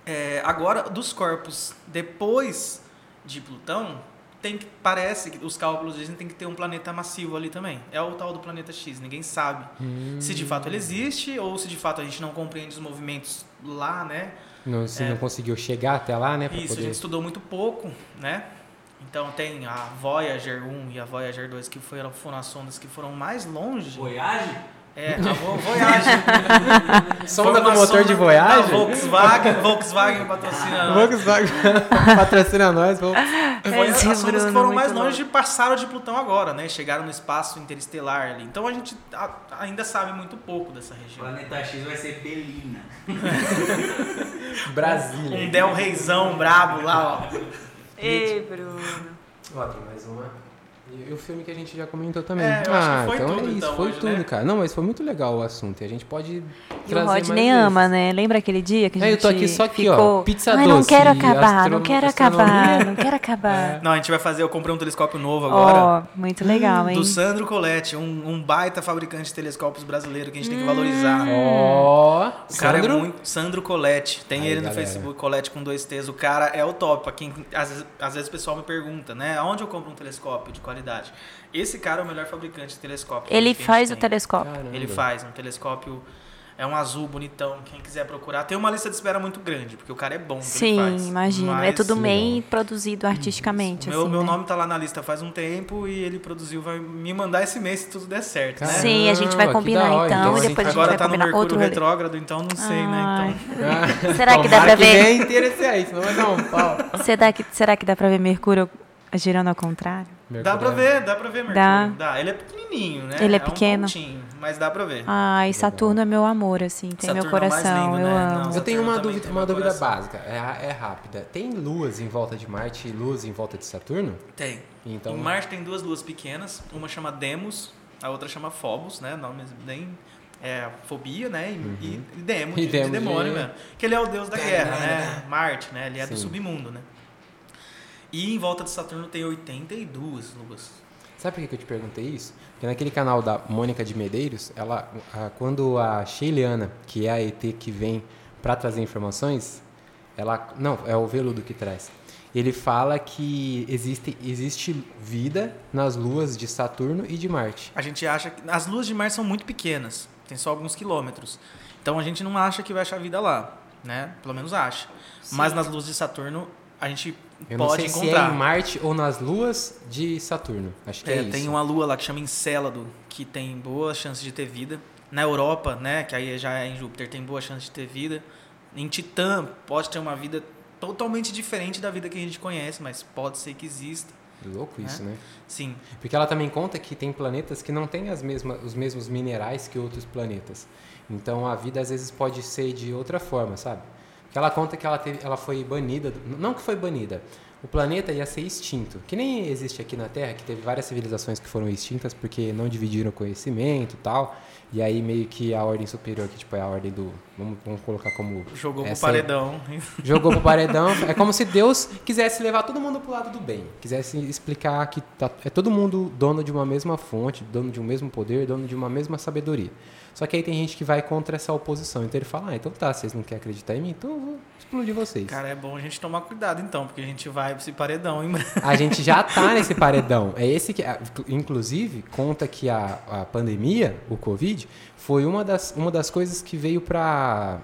É, agora, dos corpos depois de Plutão, tem que, parece que os cálculos dizem que tem que ter um planeta massivo ali também. É o tal do planeta X, ninguém sabe se de fato ele existe ou se de fato a gente não compreende os movimentos lá, né? Não, se É. não conseguiu chegar até lá, né? Isso, a poder- gente estudou muito pouco, né? Então tem a Voyager 1 e a Voyager 2 que foram, foram as sondas que foram mais longe. Voyage? É, a Vo- Voyager. Sonda do motor sonda de Voyager? Da Volkswagen, Volkswagen patrocina. Volkswagen patrocina nós. vamos- Foi as sondas que foram muito mais longe passaram de Plutão agora, né? Chegaram no espaço interestelar ali. Então a gente a- ainda sabe muito pouco dessa região. Planeta X vai ser Belina. Brasília. Um Del Reizão brabo lá, ó. Ei, Bruno. Ó, tem mais uma. E o filme que a gente já comentou também. É, eu acho que ah, foi então tudo, é isso, então, foi hoje, tudo, né? cara. Não, mas foi muito legal o assunto. E a gente pode E o Rodney mais ama, vezes. né? Lembra aquele dia que a É, gente eu tô aqui só aqui, ficou... ó, pizza Ai, não doce, quero acabar, astro- não quero astronomia." acabar, não quero acabar. Não, a gente vai fazer, eu comprei um telescópio novo Ó, agora. muito legal, hein? Do Sandro Coletti, um, um baita fabricante de telescópios brasileiro que a gente tem que valorizar. Ó, O cara Sandro? é muito. Sandro Colette. Tem Aí, ele no galera. Facebook, Colette com dois T's. O cara é o top. Quem, às, vezes, às vezes o pessoal me pergunta, né? Onde eu compro um telescópio de qualidade? Esse cara é o melhor fabricante de telescópio. Ele que faz o tem. telescópio. Caramba. Ele faz um telescópio. É um azul bonitão. Quem quiser procurar. Tem uma lista de espera muito grande, porque o cara é bom. no que ele Sim, faz. imagino. é Mas tudo Sim, bem produzido artisticamente, Meu, assim, meu né? nome tá lá na lista faz um tempo e ele produziu, vai me mandar esse mês se tudo der certo, né? Caramba, Sim, a gente vai que combinar hora. então, Então, e depois a gente Agora vai tá no combinar Mercúrio outro rolê. retrógrado, então não sei, né? Então, Ah, Será que dá pra que ver? venha interesse aí, senão vai dar um pau. Será que, será que dá pra ver Mercúrio girando ao contrário? Dá pra ver, dá pra ver Mercúrio. Dá. Dá. Ele é pequenininho, né? Ele é um pequeno. pontinho, mas dá pra ver. Ai, Saturno é meu amor, assim, tem meu Saturno é mais coração, lindo, eu né? amo. Não, Eu tenho uma dúvida, uma meu dúvida coração. básica, é, é rápida. Tem luas em volta de Marte e luas em volta de Saturno? Tem. Então- Em Marte tem duas luas pequenas, uma chama Demos, a outra chama Phobos, né? Nome bem é, fobia, né? E, e, e Demo, E de, de Demos demônio de- mesmo. Que ele é o deus da guerra, né? Marte, né? Ele é do Sim. submundo, né? E em volta de Saturno tem 82 luas. Sabe por que eu te perguntei isso? Porque naquele canal da Mônica de Medeiros, ela, a- quando a Sheiliana, que é a ET que vem para trazer informações, ela não é o veludo que traz. Ele fala que existe, existe vida nas luas de Saturno e de Marte. A gente acha que as luas de Marte são muito pequenas, tem só alguns quilômetros. Então a gente não acha que vai achar vida lá, né? Pelo menos acha. Mas nas luas de Saturno a gente Eu não pode sei se é encontrar. em Marte ou nas luas de Saturno. Acho que é, É, isso. tem uma lua lá que chama Encélado, que tem boas chances de ter vida. Na Europa, né, que aí já é em Júpiter, tem boa chance de ter vida. Em Titã pode ter uma vida totalmente diferente da vida que a gente conhece, mas pode ser que exista. Louco isso, né? Sim. Porque ela também conta que tem planetas que não têm as mesmas, os mesmos minerais que outros planetas. Então a vida às vezes pode ser de outra forma, sabe? Ela conta que ela, teve, ela foi banida, não que foi banida, o planeta ia ser extinto. Que nem existe aqui na Terra, que teve várias civilizações que foram extintas porque não dividiram conhecimento e tal. E aí meio que a ordem superior, que tipo é a ordem do. Vamos, vamos colocar como. Jogou pro essa paredão. Jogou pro paredão. É como se Deus quisesse levar todo mundo pro lado do bem. Quisesse explicar que tá- é todo mundo dono de uma mesma fonte, dono de um mesmo poder, dono de uma mesma sabedoria. Só que aí tem gente que vai contra essa oposição. Então ele fala, ah, então tá, vocês não querem acreditar em mim, então eu vou explodir vocês. Cara, é bom a gente tomar cuidado então, porque a gente vai pra esse paredão, hein? A gente já tá nesse paredão. É esse que, inclusive, conta que a, a pandemia, o Covid, foi uma das, uma das coisas que veio para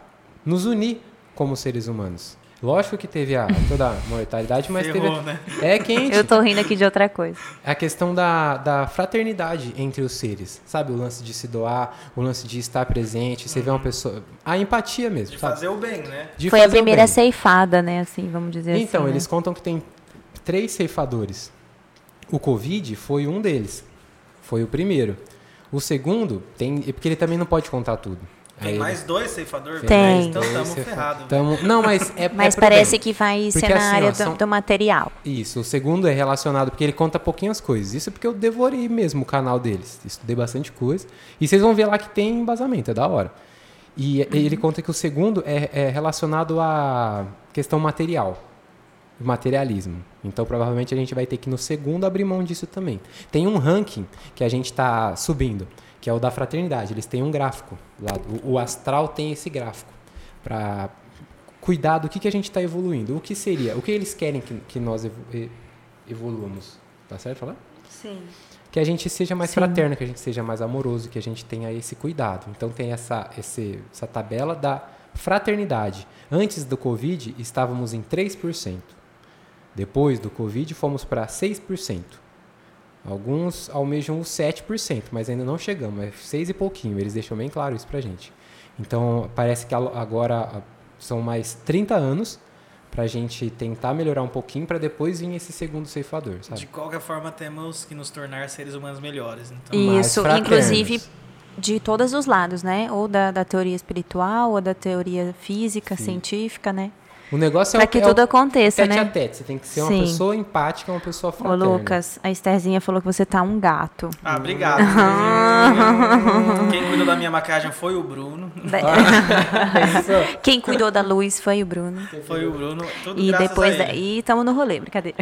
nos unir como seres humanos. Lógico que teve a, toda a mortalidade, mas Ferrou, teve. né? É quente. Eu tô rindo aqui de outra coisa. É a questão da, da fraternidade entre os seres. Sabe? O lance de se doar, o lance de estar presente. Você vê uma pessoa. A empatia mesmo. De sabe? fazer o bem, né? De Foi a primeira ceifada, né, assim, vamos dizer assim. Então, né? eles contam que tem três ceifadores. O Covid foi um deles. Foi o primeiro. O segundo, tem. é Porque ele também não pode contar tudo. Tem Aí mais dois ceifadores? Tem. Então estamos ferrados. Tamo- Não, mas é. Mas é parece bem. que vai Porque ser na assim, área ó, do, são- do material. Isso, o segundo é relacionado, porque ele conta pouquinhas coisas. Isso porque eu devorei mesmo o canal deles. Estudei bastante coisa. E vocês vão ver lá que tem embasamento, é da hora. E ele conta que o segundo é, é relacionado à questão material. O Materialismo. Então provavelmente a gente vai ter que no segundo abrir mão disso também. Tem um ranking que a gente está subindo, que é o da fraternidade. Eles têm um gráfico lá. O, o astral tem esse gráfico para cuidar do que, que a gente está evoluindo. O que seria? O que eles querem que, que nós evo- evoluamos? Tá certo falar? Sim. Que a gente seja mais Sim. fraterno, que a gente seja mais amoroso, que a gente tenha esse cuidado. Então tem essa, esse, essa tabela da fraternidade. Antes do Covid, estávamos em 3%. Depois do Covid, fomos para 6%. Alguns almejam os 7%, mas ainda não chegamos. É 6 e pouquinho. Eles deixam bem claro isso pra gente. Então, parece que agora ah, são mais 30 anos pra gente tentar melhorar um pouquinho para depois vir esse segundo ceifador, sabe? De qualquer forma, temos que nos tornar seres humanos melhores. Então, Isso, inclusive de todos os lados, né? Ou da, da teoria espiritual, ou da teoria física, Sim. científica, né? O negócio é Pra o que é o tudo aconteça, tete né? a tete. Você tem que ser uma Sim. pessoa empática, uma pessoa Ô, fraterna. Lucas, a Estherzinha falou que você tá um gato. Ah, obrigado. Quem cuidou da minha maquiagem foi o Bruno. Quem cuidou da luz foi o Bruno. Foi o Bruno. Tudo E depois a daí estamos no rolê, brincadeira.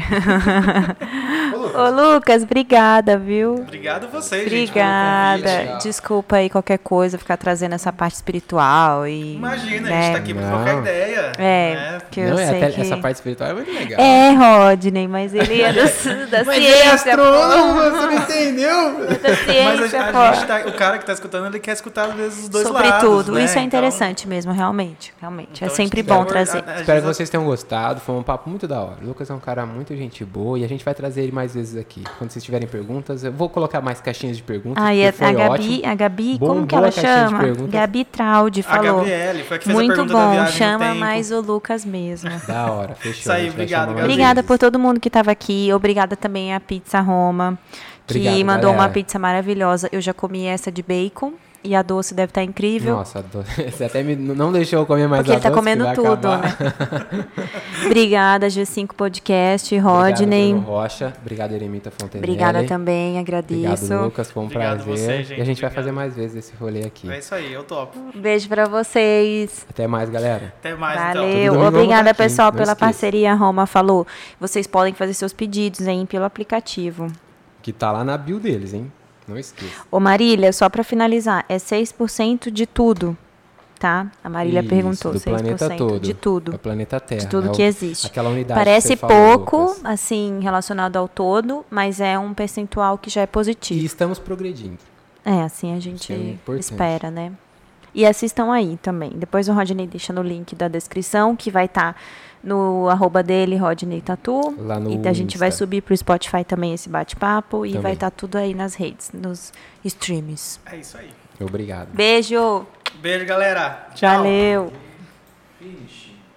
Ô, Lucas, obrigada, viu? Obrigado vocês, gente, pelo Obrigada. Desculpa aí qualquer coisa, ficar trazendo essa parte espiritual e. Imagina, a né? gente tá aqui pra trocar Não. ideia. É, né? Que eu Não, é sei até- que... Essa parte espiritual é muito legal. É, Rodney, mas ele é do, da Mas ele é ciência, astrônomo, pô. você não entendeu? Da Mas ciência, a, a gente tá, o cara que tá escutando, ele quer escutar às vezes os dois Sobre lados. tudo. né? Isso é Então- interessante mesmo, realmente. Realmente. então é a sempre bom tem- trazer. a- a- Espero que vocês tenham gostado. Foi um papo muito da hora. O Lucas é um cara muito gente boa e a gente vai trazer ele mais vezes aqui. Quando vocês tiverem perguntas, eu vou colocar mais caixinhas de perguntas. Ah, e a, foi a Gabi, ótimo. a Gabi, Bombou como que ela a chama? Gabi Traude A falou. Gabriele foi a que fez a Muito pergunta da bom, viagem no chama mais o Lucas mesmo. Da hora, fechou. Isso aí, obrigado. Obrigada por todo mundo que estava aqui. Obrigada também à Pizza Roma, que Obrigado, mandou uma galera. pizza maravilhosa. Eu já comi essa de bacon e a doce deve estar incrível. Nossa, do- você até me, não deixou eu comer mais Porque a ele tá doce, que comendo vai tudo, acabar. né? Obrigada, G5 Podcast, Obrigado, Rodney. Bruno Rocha. Obrigado, Eremita Fontenelle. Obrigada também, Obrigado, agradeço. Lucas. Foi um Obrigado prazer. você, gente. E a gente vai Obrigado. fazer mais vezes esse rolê aqui. É isso aí, eu topo. Beijo pra vocês. Até mais, galera. Até mais, então. Valeu. Domingo Obrigada, pessoal, pela parceria. A Roma falou. Vocês podem fazer seus pedidos, hein, pelo aplicativo. Que tá lá na bio deles, hein? Não esqueça. Ô, Marília, só pra finalizar, é 6% de tudo, tá? A Marília Isso, perguntou. do 6% planeta todo. de tudo. É o planeta Terra. De tudo é o- que existe. Aquela unidade Parece falou, pouco, Lucas. assim, relacionado ao todo, mas é um percentual que já é E positivo. estamos progredindo. É, assim a é gente importante. espera, né? E assistam aí também. Depois o Rodney deixa no link da descrição, que vai estar no arroba dele, Rodney Tatu. Lá no e a gente vai Insta. subir pro Spotify também esse bate-papo. E Também. vai estar tudo aí nas redes, nos streams. É isso aí. Obrigado. Beijo! Beijo, galera. Tchau. Valeu!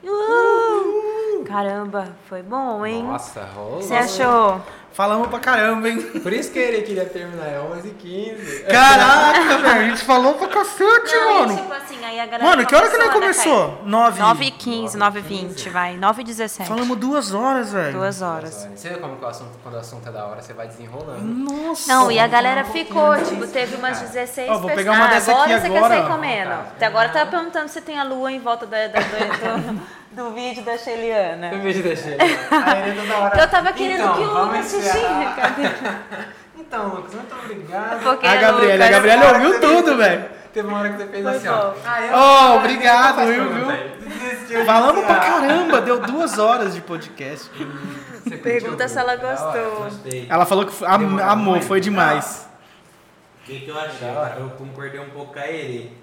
Uhul. Caramba, foi bom, hein? Nossa, O que você achou? Falamos pra caramba, hein? Por isso que ele queria terminar, é 11h15. Caraca, velho. A gente falou pra cacete, mano. tipo assim, aí a galera Mano, que hora que nós começou, né, começou? Nove. Caio? 9 h 15 9 h 20 vai. 9 h 17 Falamos duas horas, velho. Duas horas. Você vê como que o assunto, quando o assunto é da hora, você vai desenrolando. Nossa. Não, e a galera ficou, tipo, teve umas 16 Ó, vou pessoas. pegar uma ah, dessa agora aqui você agora, quer sair comendo. Até agora tá perguntando se tem a lua em volta da, da- do, do, do vídeo da Sheliana. vejo deixei. Eu tava querendo Então, que o Lucas assistisse. Cadê? Então, Lucas, muito obrigado. Porque A Gabriela, Lucas- a Gabriela ouviu tudo, velho. Teve uma hora que você fez Foi assim, ó. Ah, eu- Ó, obrigado, viu, viu? Falamos pra caramba, deu duas horas de podcast. Você Pergunta se ela Da hora. gostou. Ela falou que am- amou, muito. foi demais. O que, que eu achei? Eu concordei um pouco com a Eri.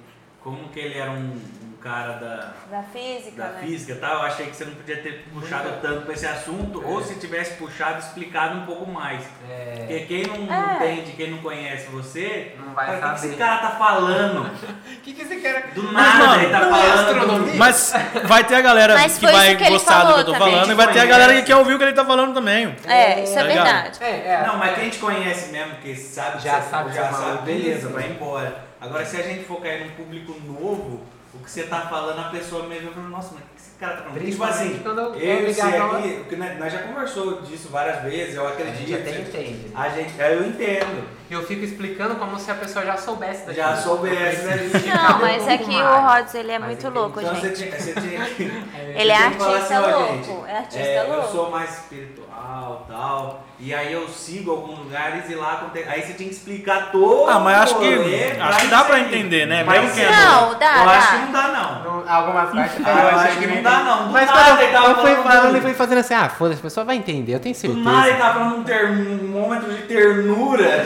Como que ele era um cara da, Da física, da né? física tal, eu achei que você não podia ter puxado tanto pra esse assunto, ou se tivesse puxado, explicado um pouco mais. É. Porque quem não É. entende, quem não conhece você, Não vai fala, o que que saber." esse cara tá falando? O que, que você quer? Do Mas, nada, mano, ele tá não é falando. astronomia. Mas vai ter a galera Mas que vai que gostar do que eu tô também. falando e vai ter a galera que quer ouvir o que ele tá falando também. É, isso é Tá ligado? verdade. É, é. Não, mas quem te conhece mesmo, que sabe, Já que sabe já sabe, beleza, beleza. vai embora. Agora, se a gente for cair num público novo, o que você tá falando, a pessoa mesmo vai falar, nossa, mas o que esse cara tá falando? Tipo assim, quando eu e você aqui, porque nós nós já conversou disso várias vezes, eu A acredito. gente até entende. A gente, eu entendo. Eu fico explicando como se a pessoa já soubesse daquilo. Já soubesse, né? Não, mas é que o. Rods, ele é Mas muito louco, Então você gente. tinha, você tinha que. Ele é você artista ó, louco, gente, é artista é, Eu louco. sou mais espiritual tal. E aí eu sigo alguns lugares e lá acontece. Aí você tinha que explicar todo Ah, mas acho que- acho que dá pra entender, né? Mas Mesmo que é Não, dá, Eu acho que não dá, não. Algumas partes Ah, eu acho que não dá, não. Do Mas nada ele tava eu fui falando falando do- e fui fazendo assim, ah, foda-se, a pessoa vai entender, eu tenho Do certeza. nada ele tá falando um termômetro de ternura.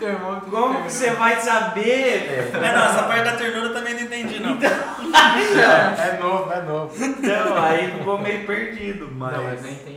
Como, como que você vai saber, velho? É, não, essa parte da ternura eu também não entendi, não. É novo, é novo. Então, aí ficou meio perdido, mas. Não, mas eu entendi.